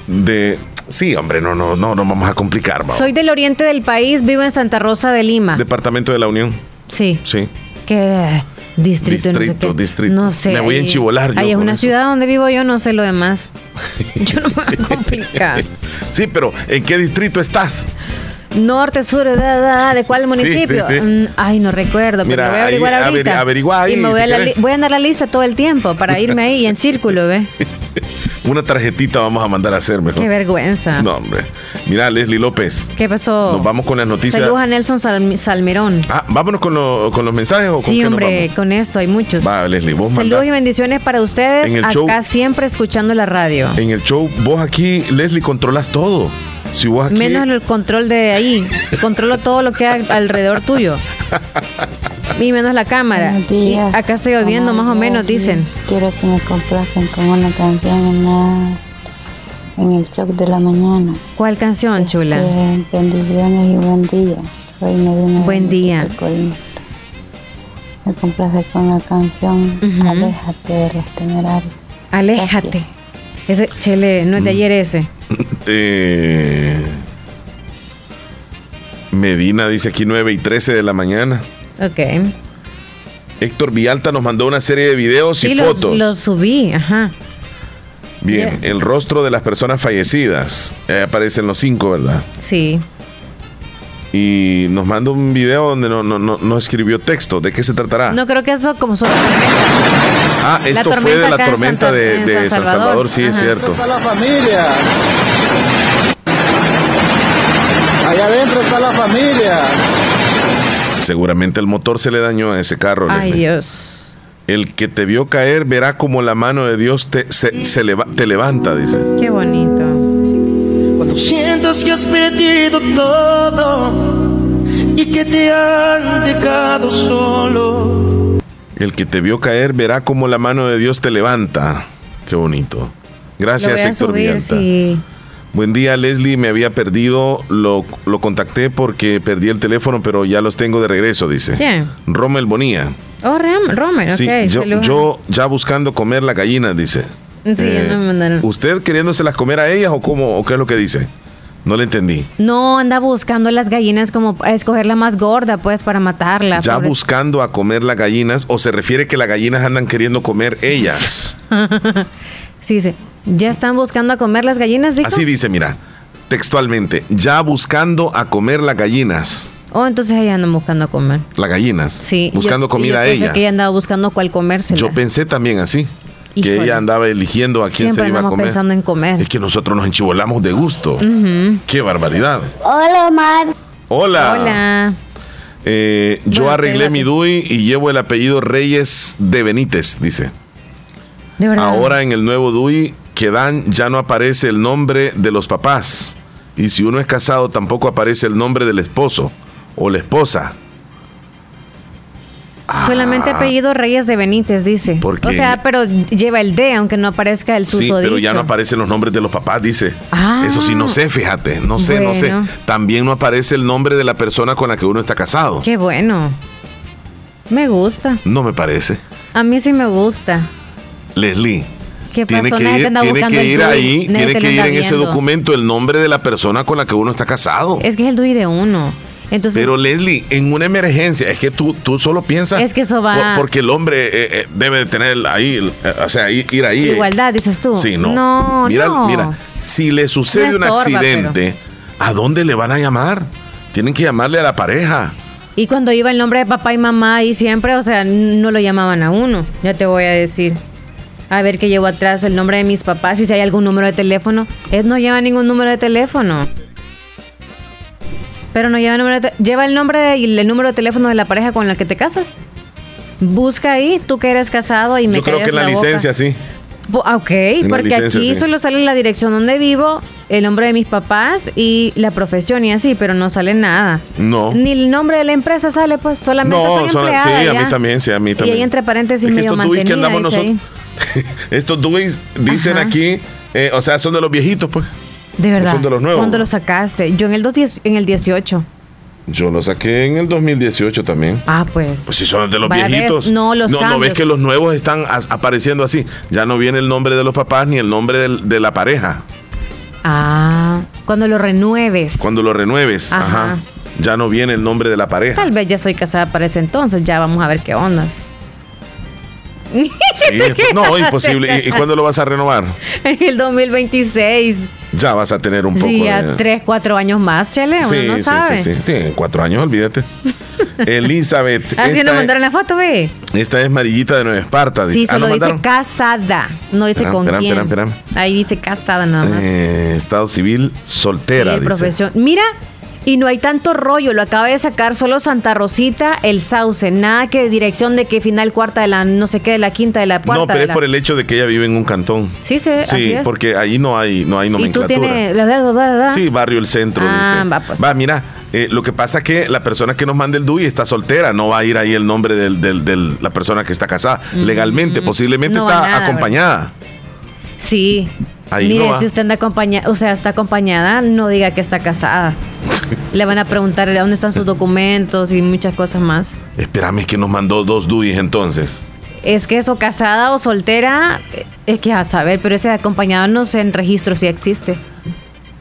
De. Sí, hombre, no, no, no, no vamos a complicar, vamos. Soy del oriente del país, vivo en Santa Rosa de Lima. Departamento de la Unión. Sí. Sí. ¿Qué? Distrito, no sé Distrito, qué. distrito. No sé. Me voy a enchivolar Ahí es una eso. ciudad donde vivo yo, no sé lo demás. yo no me voy a complicar. Sí, pero ¿en qué distrito estás? Norte, sur, da, da, da, ¿de cuál municipio? sí, sí. Mm, ay, no recuerdo, pero Mira, voy a averiguar averi- ahorita. averigua ahí, y me voy, si a la voy a andar la lista todo el tiempo para irme ahí en círculo, ¿ve? Una tarjetita vamos a mandar a hacer mejor. Qué vergüenza. No, hombre. Mira, Leslie López. ¿Qué pasó? Nos vamos con las noticias. Saludos a Nelson Salmerón. Ah, vámonos con, lo- con los mensajes o con Sí, qué nos hombre, con esto hay muchos. vamos? Va, Leslie, vos Saludos mandá. y bendiciones para ustedes. En el Acá show- siempre escuchando la radio. En el show, vos aquí, Leslie, controlas todo. Si vos aquí. Menos el control de ahí. Controlo todo lo que hay alrededor tuyo. Y menos la cámara. Buenos Y acá estoy oyendo más o menos, dicen. Quiero que me complazcan con una canción en, la- en el shock de la mañana. ¿Cuál canción, chula? Eh, bendiciones y buen día. Soy Medina Buen día. Me complace con la canción Aléjate de los temerarios. Aléjate. Ese, chele, no es Mm. de ayer ese. Eh, Medina dice aquí 9 y 13 de la mañana. Ok. Héctor Villalta nos mandó una serie de videos Sí, y los, fotos. los subí, ajá. Bien, el rostro de las personas fallecidas. Ahí aparecen los cinco, ¿verdad? Sí. Y nos manda un video donde no, no, no, no escribió texto. ¿De qué se tratará? No creo que eso como solo ah, esto fue de la tormenta de, San Salvador. Salvador, sí, es cierto. Está la familia. Allá adentro está la familia. Seguramente el motor se le dañó a ese carro. Ay. Dios. El que te vio caer verá como la mano de Dios te, se, se leva- te levanta, dice. Qué bonito. Cuando sientas que has perdido todo y que te han dejado solo. El que te vio caer verá como la mano de Dios te levanta. Qué bonito. Gracias, Héctor subir, sí. Buen día, Leslie. Me había perdido. Lo, lo contacté porque perdí el teléfono, pero ya los tengo de regreso, dice. ¿Quién? Rommel Bonía. Oh, Ram- Romer, ok. Sí, yo, ya buscando comer las gallinas, dice. Sí, Eh, ya me mandaron. ¿Usted queriéndoselas comer a ellas o cómo o qué es lo que dice? No le entendí. No, anda buscando las gallinas como a escoger la más gorda, pues, para matarla. Ya pobre- buscando a comer las gallinas o se refiere que las gallinas andan queriendo comer ellas. sí, dice. ¿Ya están buscando a comer las gallinas, dijo? Así dice, mira, textualmente, ya buscando a comer las gallinas. Oh, entonces ella andan buscando a comer. Las gallinas. Sí. Buscando yo- comida yo a ellas. que ella andaba buscando cuál comérsela. Yo pensé también así. Que ella andaba eligiendo a quién Siempre se iba a comer. pensando en comer. Es que nosotros nos enchivolamos de gusto. Ujú. Qué barbaridad. Hola, Omar. Hola. Hola. Eh, yo Bueno, arreglé mi DUI y llevo el apellido Reyes de Benítez, dice. De verdad. Ahora en el nuevo DUI que dan ya no aparece el nombre de los papás. Y si uno es casado tampoco aparece el nombre del esposo o la esposa. Solamente apellido Reyes de Benítez, dice. Ah. Porque- O sea, pero lleva el D, aunque no aparezca el Sí, susodicho. pero ya no aparecen los nombres de los papás, dice. Ah. Eso sí, no sé, fíjate. No sé, no sé. También no aparece el nombre de la persona con la que uno está casado. Qué bueno. Me gusta. No me parece. A mí sí me gusta. Leslie. ¿Qué Tiene pasó? que Nadie te ir, tiene que ir ahí, tiene que ir en ese documento el nombre de la persona con la que uno está casado. Es que es el DUI de uno. Entonces, Pero Leslie, en una emergencia, es que tú, tú solo piensas... Es que eso va- por- porque el hombre eh, eh, debe de tener ahí, eh, o sea, ir, ir ahí. eh. igualdad, dices tú. Sí, no. No, mira, no. mira, si le sucede un accidente, ¿a dónde le van a llamar? Tienen que llamarle a la pareja. Y cuando iba el nombre de papá y mamá y siempre, o sea, no lo llamaban a uno. Ya te voy a decir. A ver qué llevo atrás el nombre de mis papás y si hay algún número de teléfono. Es no lleva ningún número de teléfono. Pero no lleva número de lleva el nombre y el número de teléfono de la pareja con la que te casas. Busca ahí, tú que eres casado y me Yo creo que en la, licencia sí. Ah, Ok, porque licencia, aquí sí. solo sale la dirección donde vivo, el nombre de mis papás y la profesión y así, pero no sale nada. No. Ni el nombre de la empresa sale, pues solamente No, soy sola- empleada sí, a mí también, sí, a mí Y también. ahí entre paréntesis Es medio estos que mantenida. andamos. Estos DUIs dicen Ajá. aquí, eh, o sea, son de los viejitos, pues. De verdad. son de los nuevos. ¿Cuándo lo sacaste? Yo en el, dos diez- en el 18. Yo lo saqué en el 2018 también. Ah, pues. Pues si son de los Vaya, viejitos. no, los no, no ves que los nuevos están apareciendo así. Ya no viene el nombre de los papás ni el nombre del- de la pareja. Ah, cuando lo renueves. Cuando lo renueves, Ajá. ajá. Ya no viene el nombre de la pareja. Tal vez ya soy casada para ese entonces, ya vamos a ver qué ondas. Sí, es- no, imposible. ¿Y, y cuándo lo vas a renovar? En el 2026. Ya vas a tener un poco Sí, de. a tres, cuatro años más, chele, uno Sí, no sí, sabe. sí, sí, sí, en cuatro años, olvídate. Elizabeth. Así esta, nos mandaron la foto, ve. esta es Marillita de Nueva Esparta. Sí, dice. Ah, solo ¿nos dice mandaron? casada. No dice con espera, quién. espera, Ahí dice casada nada más. Eh, estado civil soltera. Sí, dice. profesión. Mira, y no hay tanto rollo, lo acaba de sacar solo Santa Rosita, el Sauce, nada que dirección de que final cuarta de la no sé qué, de la quinta de la cuarta. No, pero es la- por el hecho de que ella vive en un cantón. Sí, sí, así Sí, es. porque ahí no hay, no hay y tú nomenclatura. tienes Sí, barrio El Centro. Ah, dice. va, pues. Va, mira, eh, lo que pasa es que la persona que nos manda el DUI está soltera, no va a ir ahí el nombre de del, del- la persona que está casada. Legalmente, posiblemente No está nada, acompañada. Sí. Ahí Mire, no va. si usted anda acompañada, o sea, está acompañada, no diga que está casada. Le van a preguntar dónde están sus documentos y muchas cosas más. Espérame, es que nos mandó dos DUIs entonces. Es que eso, casada o soltera, es que a saber, pero ese acompañado no sé en registro si existe.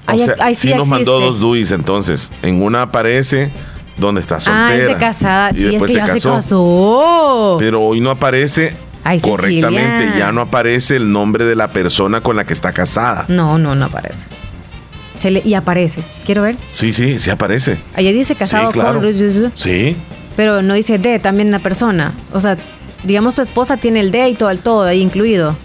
O sea, sí, sí nos mandó dos DUIs entonces. En una aparece donde está soltera. Ah, es de casada. y Sí, es que se ya se casó. Pero hoy no aparece Ay, Cecilia. correctamente, ya no aparece el nombre de la persona con la que está casada. No, no, no aparece. Se le- y aparece. Quiero ver. Sí, sí, sí aparece. Allá dice casado Sí, claro. con. Sí. Pero no dice D también la persona. O sea, digamos tu esposa tiene el D y todo el todo ahí incluido.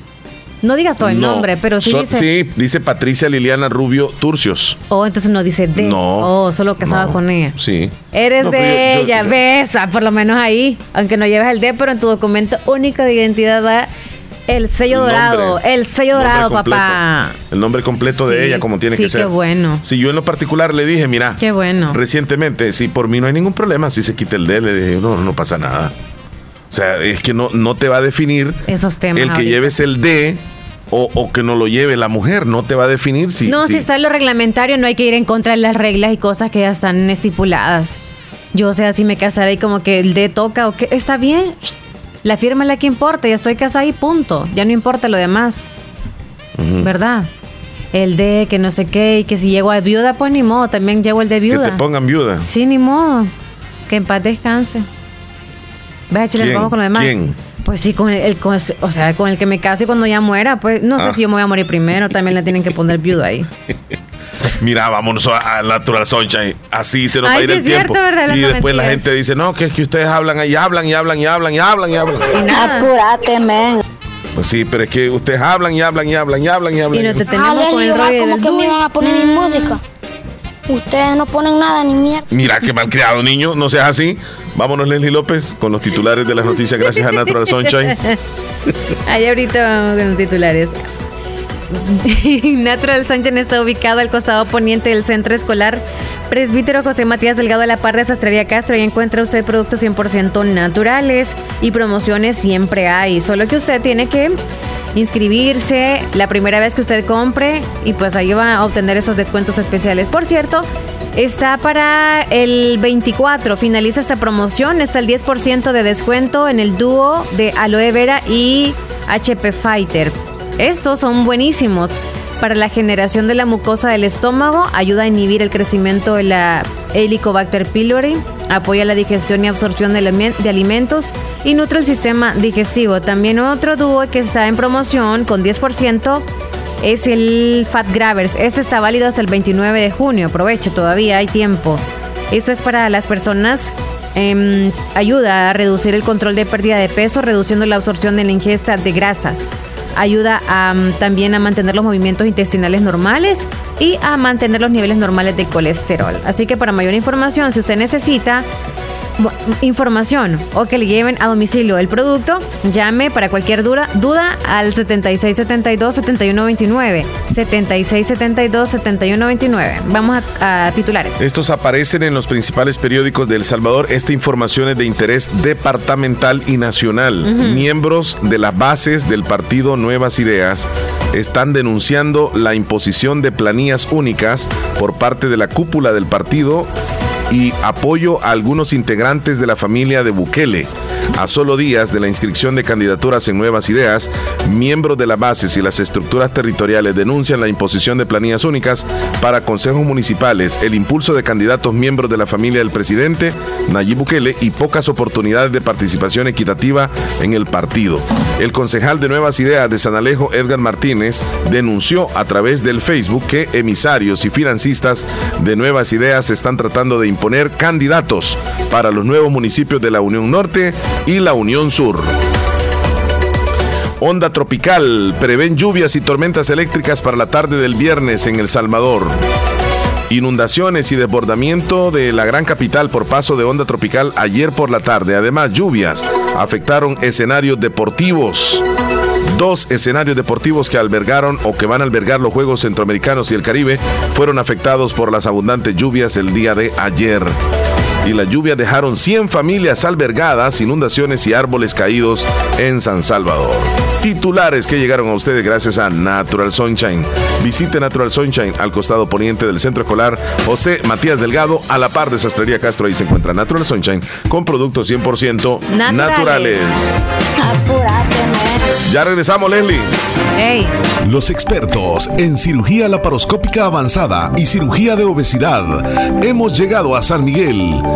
No digas todo el No, nombre, pero sí so- dice. Sí, dice Patricia Liliana Rubio Turcios. Oh, entonces no dice D. No, Oh, solo casado con ella. Sí. Eres No, de yo- ella, yo- ves, ah, por lo menos ahí, aunque no lleves el D, pero en tu documento único de identidad va el sello El dorado, el sello dorado, completo. papá. El nombre completo Sí, de ella, como tiene sí, que ser. qué bueno. Si yo en lo particular le dije, mira, Qué bueno. recientemente, si por mí no hay ningún problema, si se quita el D, le dije, no, no pasa nada. O sea, es que no, no te va a definir Esos temas. el que ahorita. lleves el D o, o que no lo lleve la mujer, no te va a definir si... no, si- si está en lo reglamentario, no hay que ir en contra de las reglas y cosas que ya están estipuladas. Yo, o sea, si me casara y como que el D toca o que está bien, la firma es la que importa, ya estoy casada y punto. Ya no importa lo demás. ¿verdad? El D, que no sé qué, y que si llego a viuda, pues ni modo, también llego el de que viuda. te pongan viuda. Sí, ni modo. Que en paz descanse. Ve, chile, ¿Quién? vamos con lo demás. ¿Quién? Pues sí, con el, el- con- o sea, con el que me case cuando ya muera, pues no Ah. sé si yo me voy a morir primero, también le tienen que poner viuda ahí. Mira, vámonos a, a Natural Sunshine. Así se nos Ay, va a ir sí el es cierto, tiempo. ¿verdad? y después la gente dice, no, que es que ustedes hablan y hablan y hablan y hablan y hablan y hablan. Apúrate, men. Pues sí, pero es que ustedes hablan y hablan y hablan y hablan y hablan. Y no te Ah, tenemos con el rollo como del que me iban a poner mi música. Ustedes no ponen nada ni mierda. Mira qué malcriado, niño. No seas así. Vámonos, Leslie López, con los titulares de las noticias gracias a Natural Sunshine. Ahí ahorita vamos con los titulares. Natural Sunshine está ubicado al costado poniente del centro escolar Presbítero José Matías Delgado de la par de Sastrería Castro. Ahí encuentra usted productos 100% naturales y promociones siempre hay. Solo que usted tiene que inscribirse la primera vez que usted compre y pues ahí va a obtener esos descuentos especiales. Por cierto, está para el 24, finaliza esta promoción, está el 10% de descuento en el dúo de aloe vera y HP Fighter. Estos son buenísimos para la generación de la mucosa del estómago, ayuda a inhibir el crecimiento de la Helicobacter pylori, apoya la digestión y absorción de, alime- de alimentos y nutre el sistema digestivo. También otro dúo que está en promoción con 10% es el Fat Grabbers. Este está válido hasta el 29 de junio. Aproveche, todavía hay tiempo. Esto es para las personas. em, ayuda a reducir el control de pérdida de peso, reduciendo la absorción de la ingesta de grasas. Ayuda a, mm, también a mantener los movimientos intestinales normales y a mantener los niveles normales de colesterol. Así que para mayor información, si usted necesita información o que le lleven a domicilio el producto, llame para cualquier duda, duda al 7672-7129. 7672-7129. Vamos a, a titulares. Estos aparecen en los principales periódicos de El Salvador. Esta información es de interés departamental y nacional. Miembros de las bases del partido Nuevas Ideas están denunciando la imposición de planillas únicas por parte de la cúpula del partido y apoyo a algunos integrantes de la familia de Bukele. A solo días de la inscripción de candidaturas en Nuevas Ideas, miembros de las bases y las estructuras territoriales denuncian la imposición de planillas únicas para consejos municipales, el impulso de candidatos miembros de la familia del presidente Nayib Bukele y pocas oportunidades de participación equitativa en el partido. El concejal de Nuevas Ideas de San Alejo, Edgar Martínez, denunció a través del Facebook que emisarios y financistas de Nuevas Ideas están tratando de imponer candidatos para los nuevos municipios de la Unión Norte y la Unión Sur. Onda tropical. Prevén lluvias y tormentas eléctricas para la tarde del viernes en El Salvador. Inundaciones y desbordamiento de la gran capital por paso de onda tropical ayer por la tarde. Además, lluvias afectaron escenarios deportivos. Dos escenarios deportivos que albergaron o que van a albergar los Juegos Centroamericanos y el Caribe fueron afectados por las abundantes lluvias el día de ayer y la lluvia dejaron 100 familias albergadas, inundaciones y árboles caídos en San Salvador. Titulares que llegaron a ustedes gracias a Natural Sunshine. Visite Natural Sunshine al costado poniente del centro escolar José Matías Delgado, a la par de Sastrería Castro. Ahí se encuentra Natural Sunshine con productos 100% naturales. naturales. Ya regresamos, Leslie. Los expertos en cirugía laparoscópica avanzada y cirugía de obesidad. Hemos llegado a San Miguel.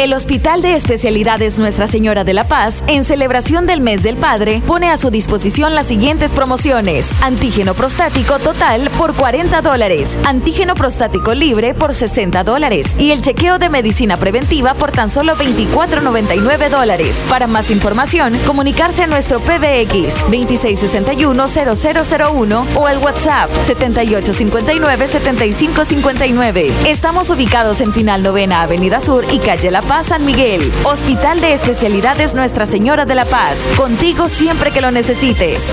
El Hospital de Especialidades Nuestra Señora de la Paz, en celebración del mes del Padre, pone a su disposición las siguientes promociones. Antígeno prostático total por 40 dólares, antígeno prostático libre por 60 dólares y el chequeo de medicina preventiva por tan solo 24,99 dólares. Para más información, comunicarse a nuestro PBX 2661-0001 o al WhatsApp 7859-7559. Estamos ubicados en Final Novena Avenida Sur y Calle La Paz San Miguel. Hospital de Especialidades Nuestra Señora de la Paz. Contigo siempre que lo necesites.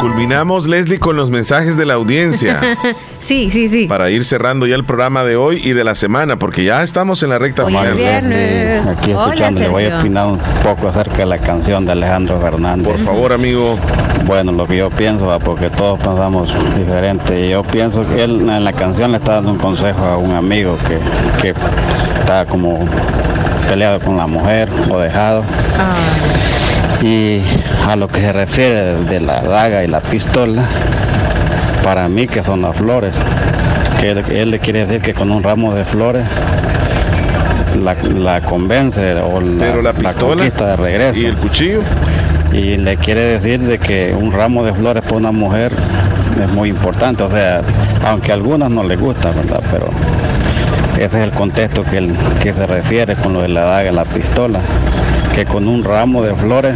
Culminamos, Leslie, con los mensajes de la audiencia. sí, sí, sí. Para ir cerrando ya el programa de hoy y de la semana, porque ya estamos en la recta final. Aquí escuchando, le voy a opinar un poco acerca de la canción de Alejandro Fernández. Por favor, amigo. Bueno, lo que yo pienso, porque todos pensamos diferente. Yo pienso que él en la canción le está dando un consejo a un amigo que, que está como peleado con la mujer o dejado. Ah. Y a lo que se refiere de la daga y la pistola, para mí que son las flores, que él, le quiere decir que con un ramo de flores la, convence o la, conquista de regreso. ¿Y el cuchillo? Y le quiere decir de que un ramo de flores para una mujer es muy importante, o sea, aunque a algunas no les gusta, ¿verdad? Pero ese es el contexto que, que se refiere con lo de la daga y la pistola con un ramo de flores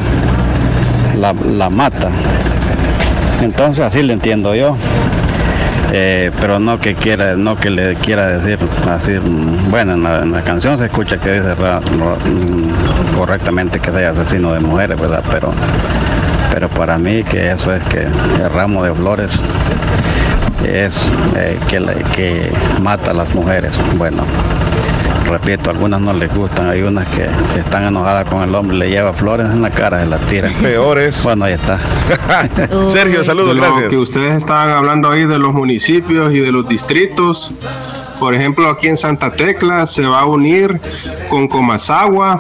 la, mata. Entonces así le entiendo yo. Eh, pero no que quiera, no que le quiera decir así, bueno, en la, canción se escucha que dice mm, correctamente que sea asesino de mujeres, ¿verdad? Pero, pero para mí que eso es que el ramo de flores es eh, que, que mata a las mujeres. Bueno, repito, algunas no les gustan. Hay unas que se están enojadas con el hombre, le lleva flores en la cara, se las tira. Peores. Bueno, ahí está. Sergio, saludos, Lo gracias. que ustedes estaban hablando ahí de los municipios y de los distritos. Por ejemplo, aquí en Santa Tecla se va a unir con Comasagua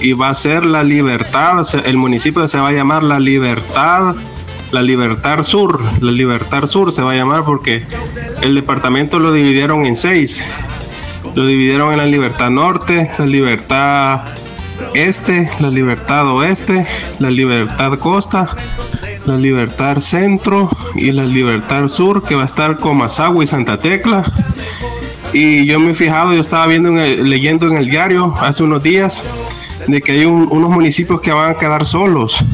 y va a ser la Libertad. El municipio se va a llamar La Libertad, la Libertad Sur. La Libertad Sur se va a llamar porque el departamento lo dividieron en seis. Lo dividieron en la Libertad Norte, la Libertad Este, la Libertad Oeste, la Libertad Costa, la Libertad Centro y la Libertad Sur, que va a estar Comasagua y Santa Tecla. Y yo me he fijado, yo estaba viendo en el- leyendo en el diario hace unos días de que hay un- unos municipios que van a quedar solos.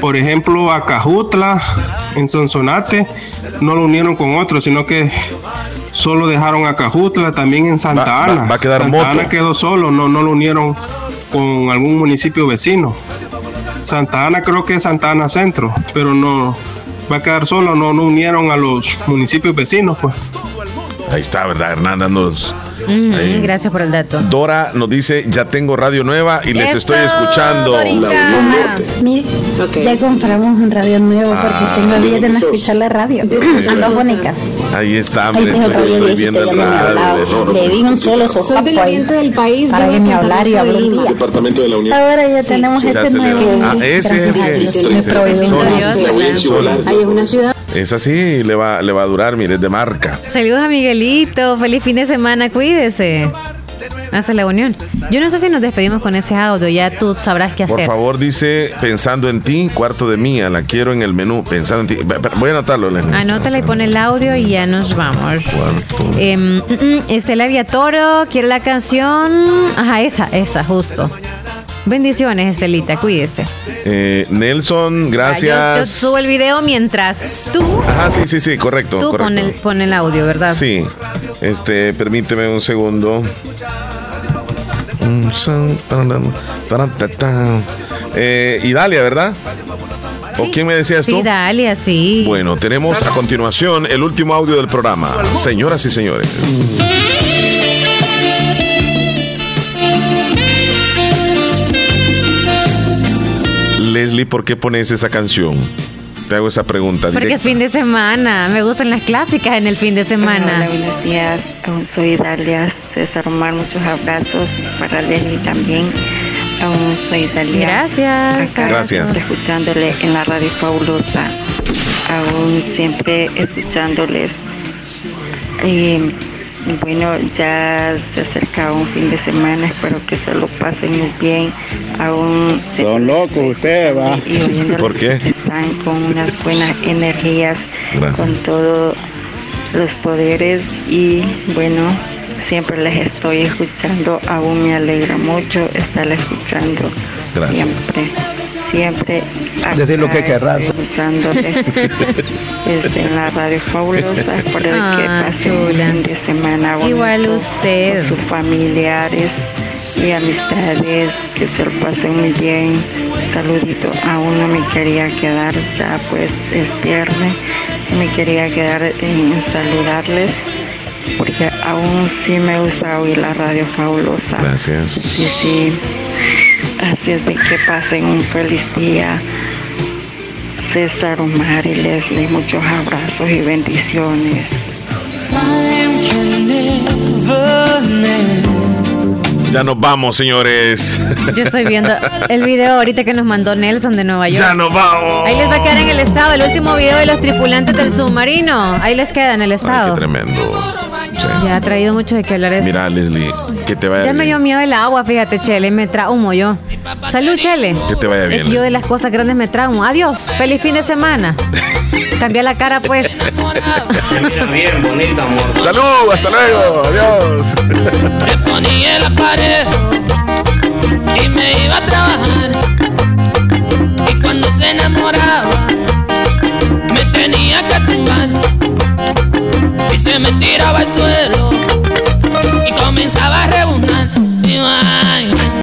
Por ejemplo, Acajutla, en Sonsonate, no lo unieron con otros, sino que solo dejaron a Cajutla, también en Santa Va- Ana. va a quedar Santa Moto. Ana quedó solo, no, no lo unieron con algún municipio vecino. Santa Ana creo que es Santa Ana Centro, pero no va a quedar solo, no, no unieron a los municipios vecinos, pues. Ahí está, ¿verdad? Hernán dándonos. Ujú, ahí. gracias por el dato. Dora nos dice, ya tengo radio nueva y les Eso, estoy escuchando. Mire, ya compramos un radio nuevo porque Ah. tengo días de no escuchar la radio. Ando fónica. Ahí está, tengo el estoy, estoy viendo el radio. Le di un solo Soy del oriente del país, para me Santa hablara y Lima. día. Departamento de la Unión. Ahora ya tenemos este nuevo. Ah, ese es a el Ahí es una ciudad. Es así, le va, le va a durar, mire, es de marca. Saludos a Miguelito, feliz fin de semana, cuídese. Hasta la unión. Yo no sé si nos despedimos con ese audio, ya tú sabrás qué Por hacer. favor, dice, pensando en ti, cuarto de mía, la quiero en el menú, pensando en ti. Voy a anotarlo, Leslie. Anótala y pone el audio y ya nos vamos. Mm, mm, Estela Viatoro, quiere la canción. Ajá, esa, esa, justo. Bendiciones, Estelita, cuídese. Eh, Nelson, Ah, Yo, yo gracias. subo el video mientras tú, Ajá, sí, sí, sí, correcto. tú correcto. pon el, pon el audio, ¿verdad? Sí, este, permíteme un segundo. Eh, Idalia, ¿verdad? ¿O quién me decías tú? Sí, Dalia, sí. Bueno, tenemos a continuación el último audio del programa. Señoras y señores. Leslie, ¿por qué pones esa canción? Te hago esa pregunta. Porque directa. es fin de semana. Me gustan las clásicas en el fin de semana. Hola, buenos días. Aún soy Dalia César Omar. Muchos abrazos para Leslie también. Aún soy Dalia. Gracias. Acá Gracias. escuchándole en la radio fabulosa. Aún siempre escuchándoles. Eh, bueno, ya se acerca un fin de semana. Espero que se lo pasen muy bien. Aún Son locos ustedes, va. y ¿Por qué? están con unas buenas energías, Gracias. con todos los poderes y bueno, siempre les estoy escuchando, aún me alegra mucho estar escuchando Gracias. siempre, siempre. Decir lo que querrás. Escuchándoles es en la radio fabulosa, espero de que Ah, pasen un fin de semana bonito Igual usted. con sus familiares y amistades, que se lo pasen muy bien. Saludito, aún no me quería quedar, ya pues es viernes, me quería quedar en saludarles, porque aún sí me gusta oír la radio fabulosa. Gracias. Sí, sí. Así es de que pasen un feliz día. César, Omar y Leslie, muchos abrazos y bendiciones. Ya nos vamos, señores. Yo estoy viendo el video ahorita que nos mandó Nelson de Nueva York. Ya nos vamos. Ahí les va a quedar en el estado el último video de los tripulantes del submarino. Ahí les queda en el Qué estado. tremendo. Sí. Ya ha traído mucho de qué hablar eso. Mira, Leslie, que te vaya Ya me bien. dio miedo el agua, fíjate, Chele, me traumo yo. Salud, Chele. Que te vaya bien, Es que yo de las cosas grandes me traumo. Adiós, feliz fin de semana. Cambia la cara, pues. Mira bien bonita, amor. Salud, hasta luego. Adiós. ponía en la pared y me iba a trabajar. Y cuando se enamoraba, me tenía que tumbar y se me tiraba al suelo y comenzaba a rebuznar.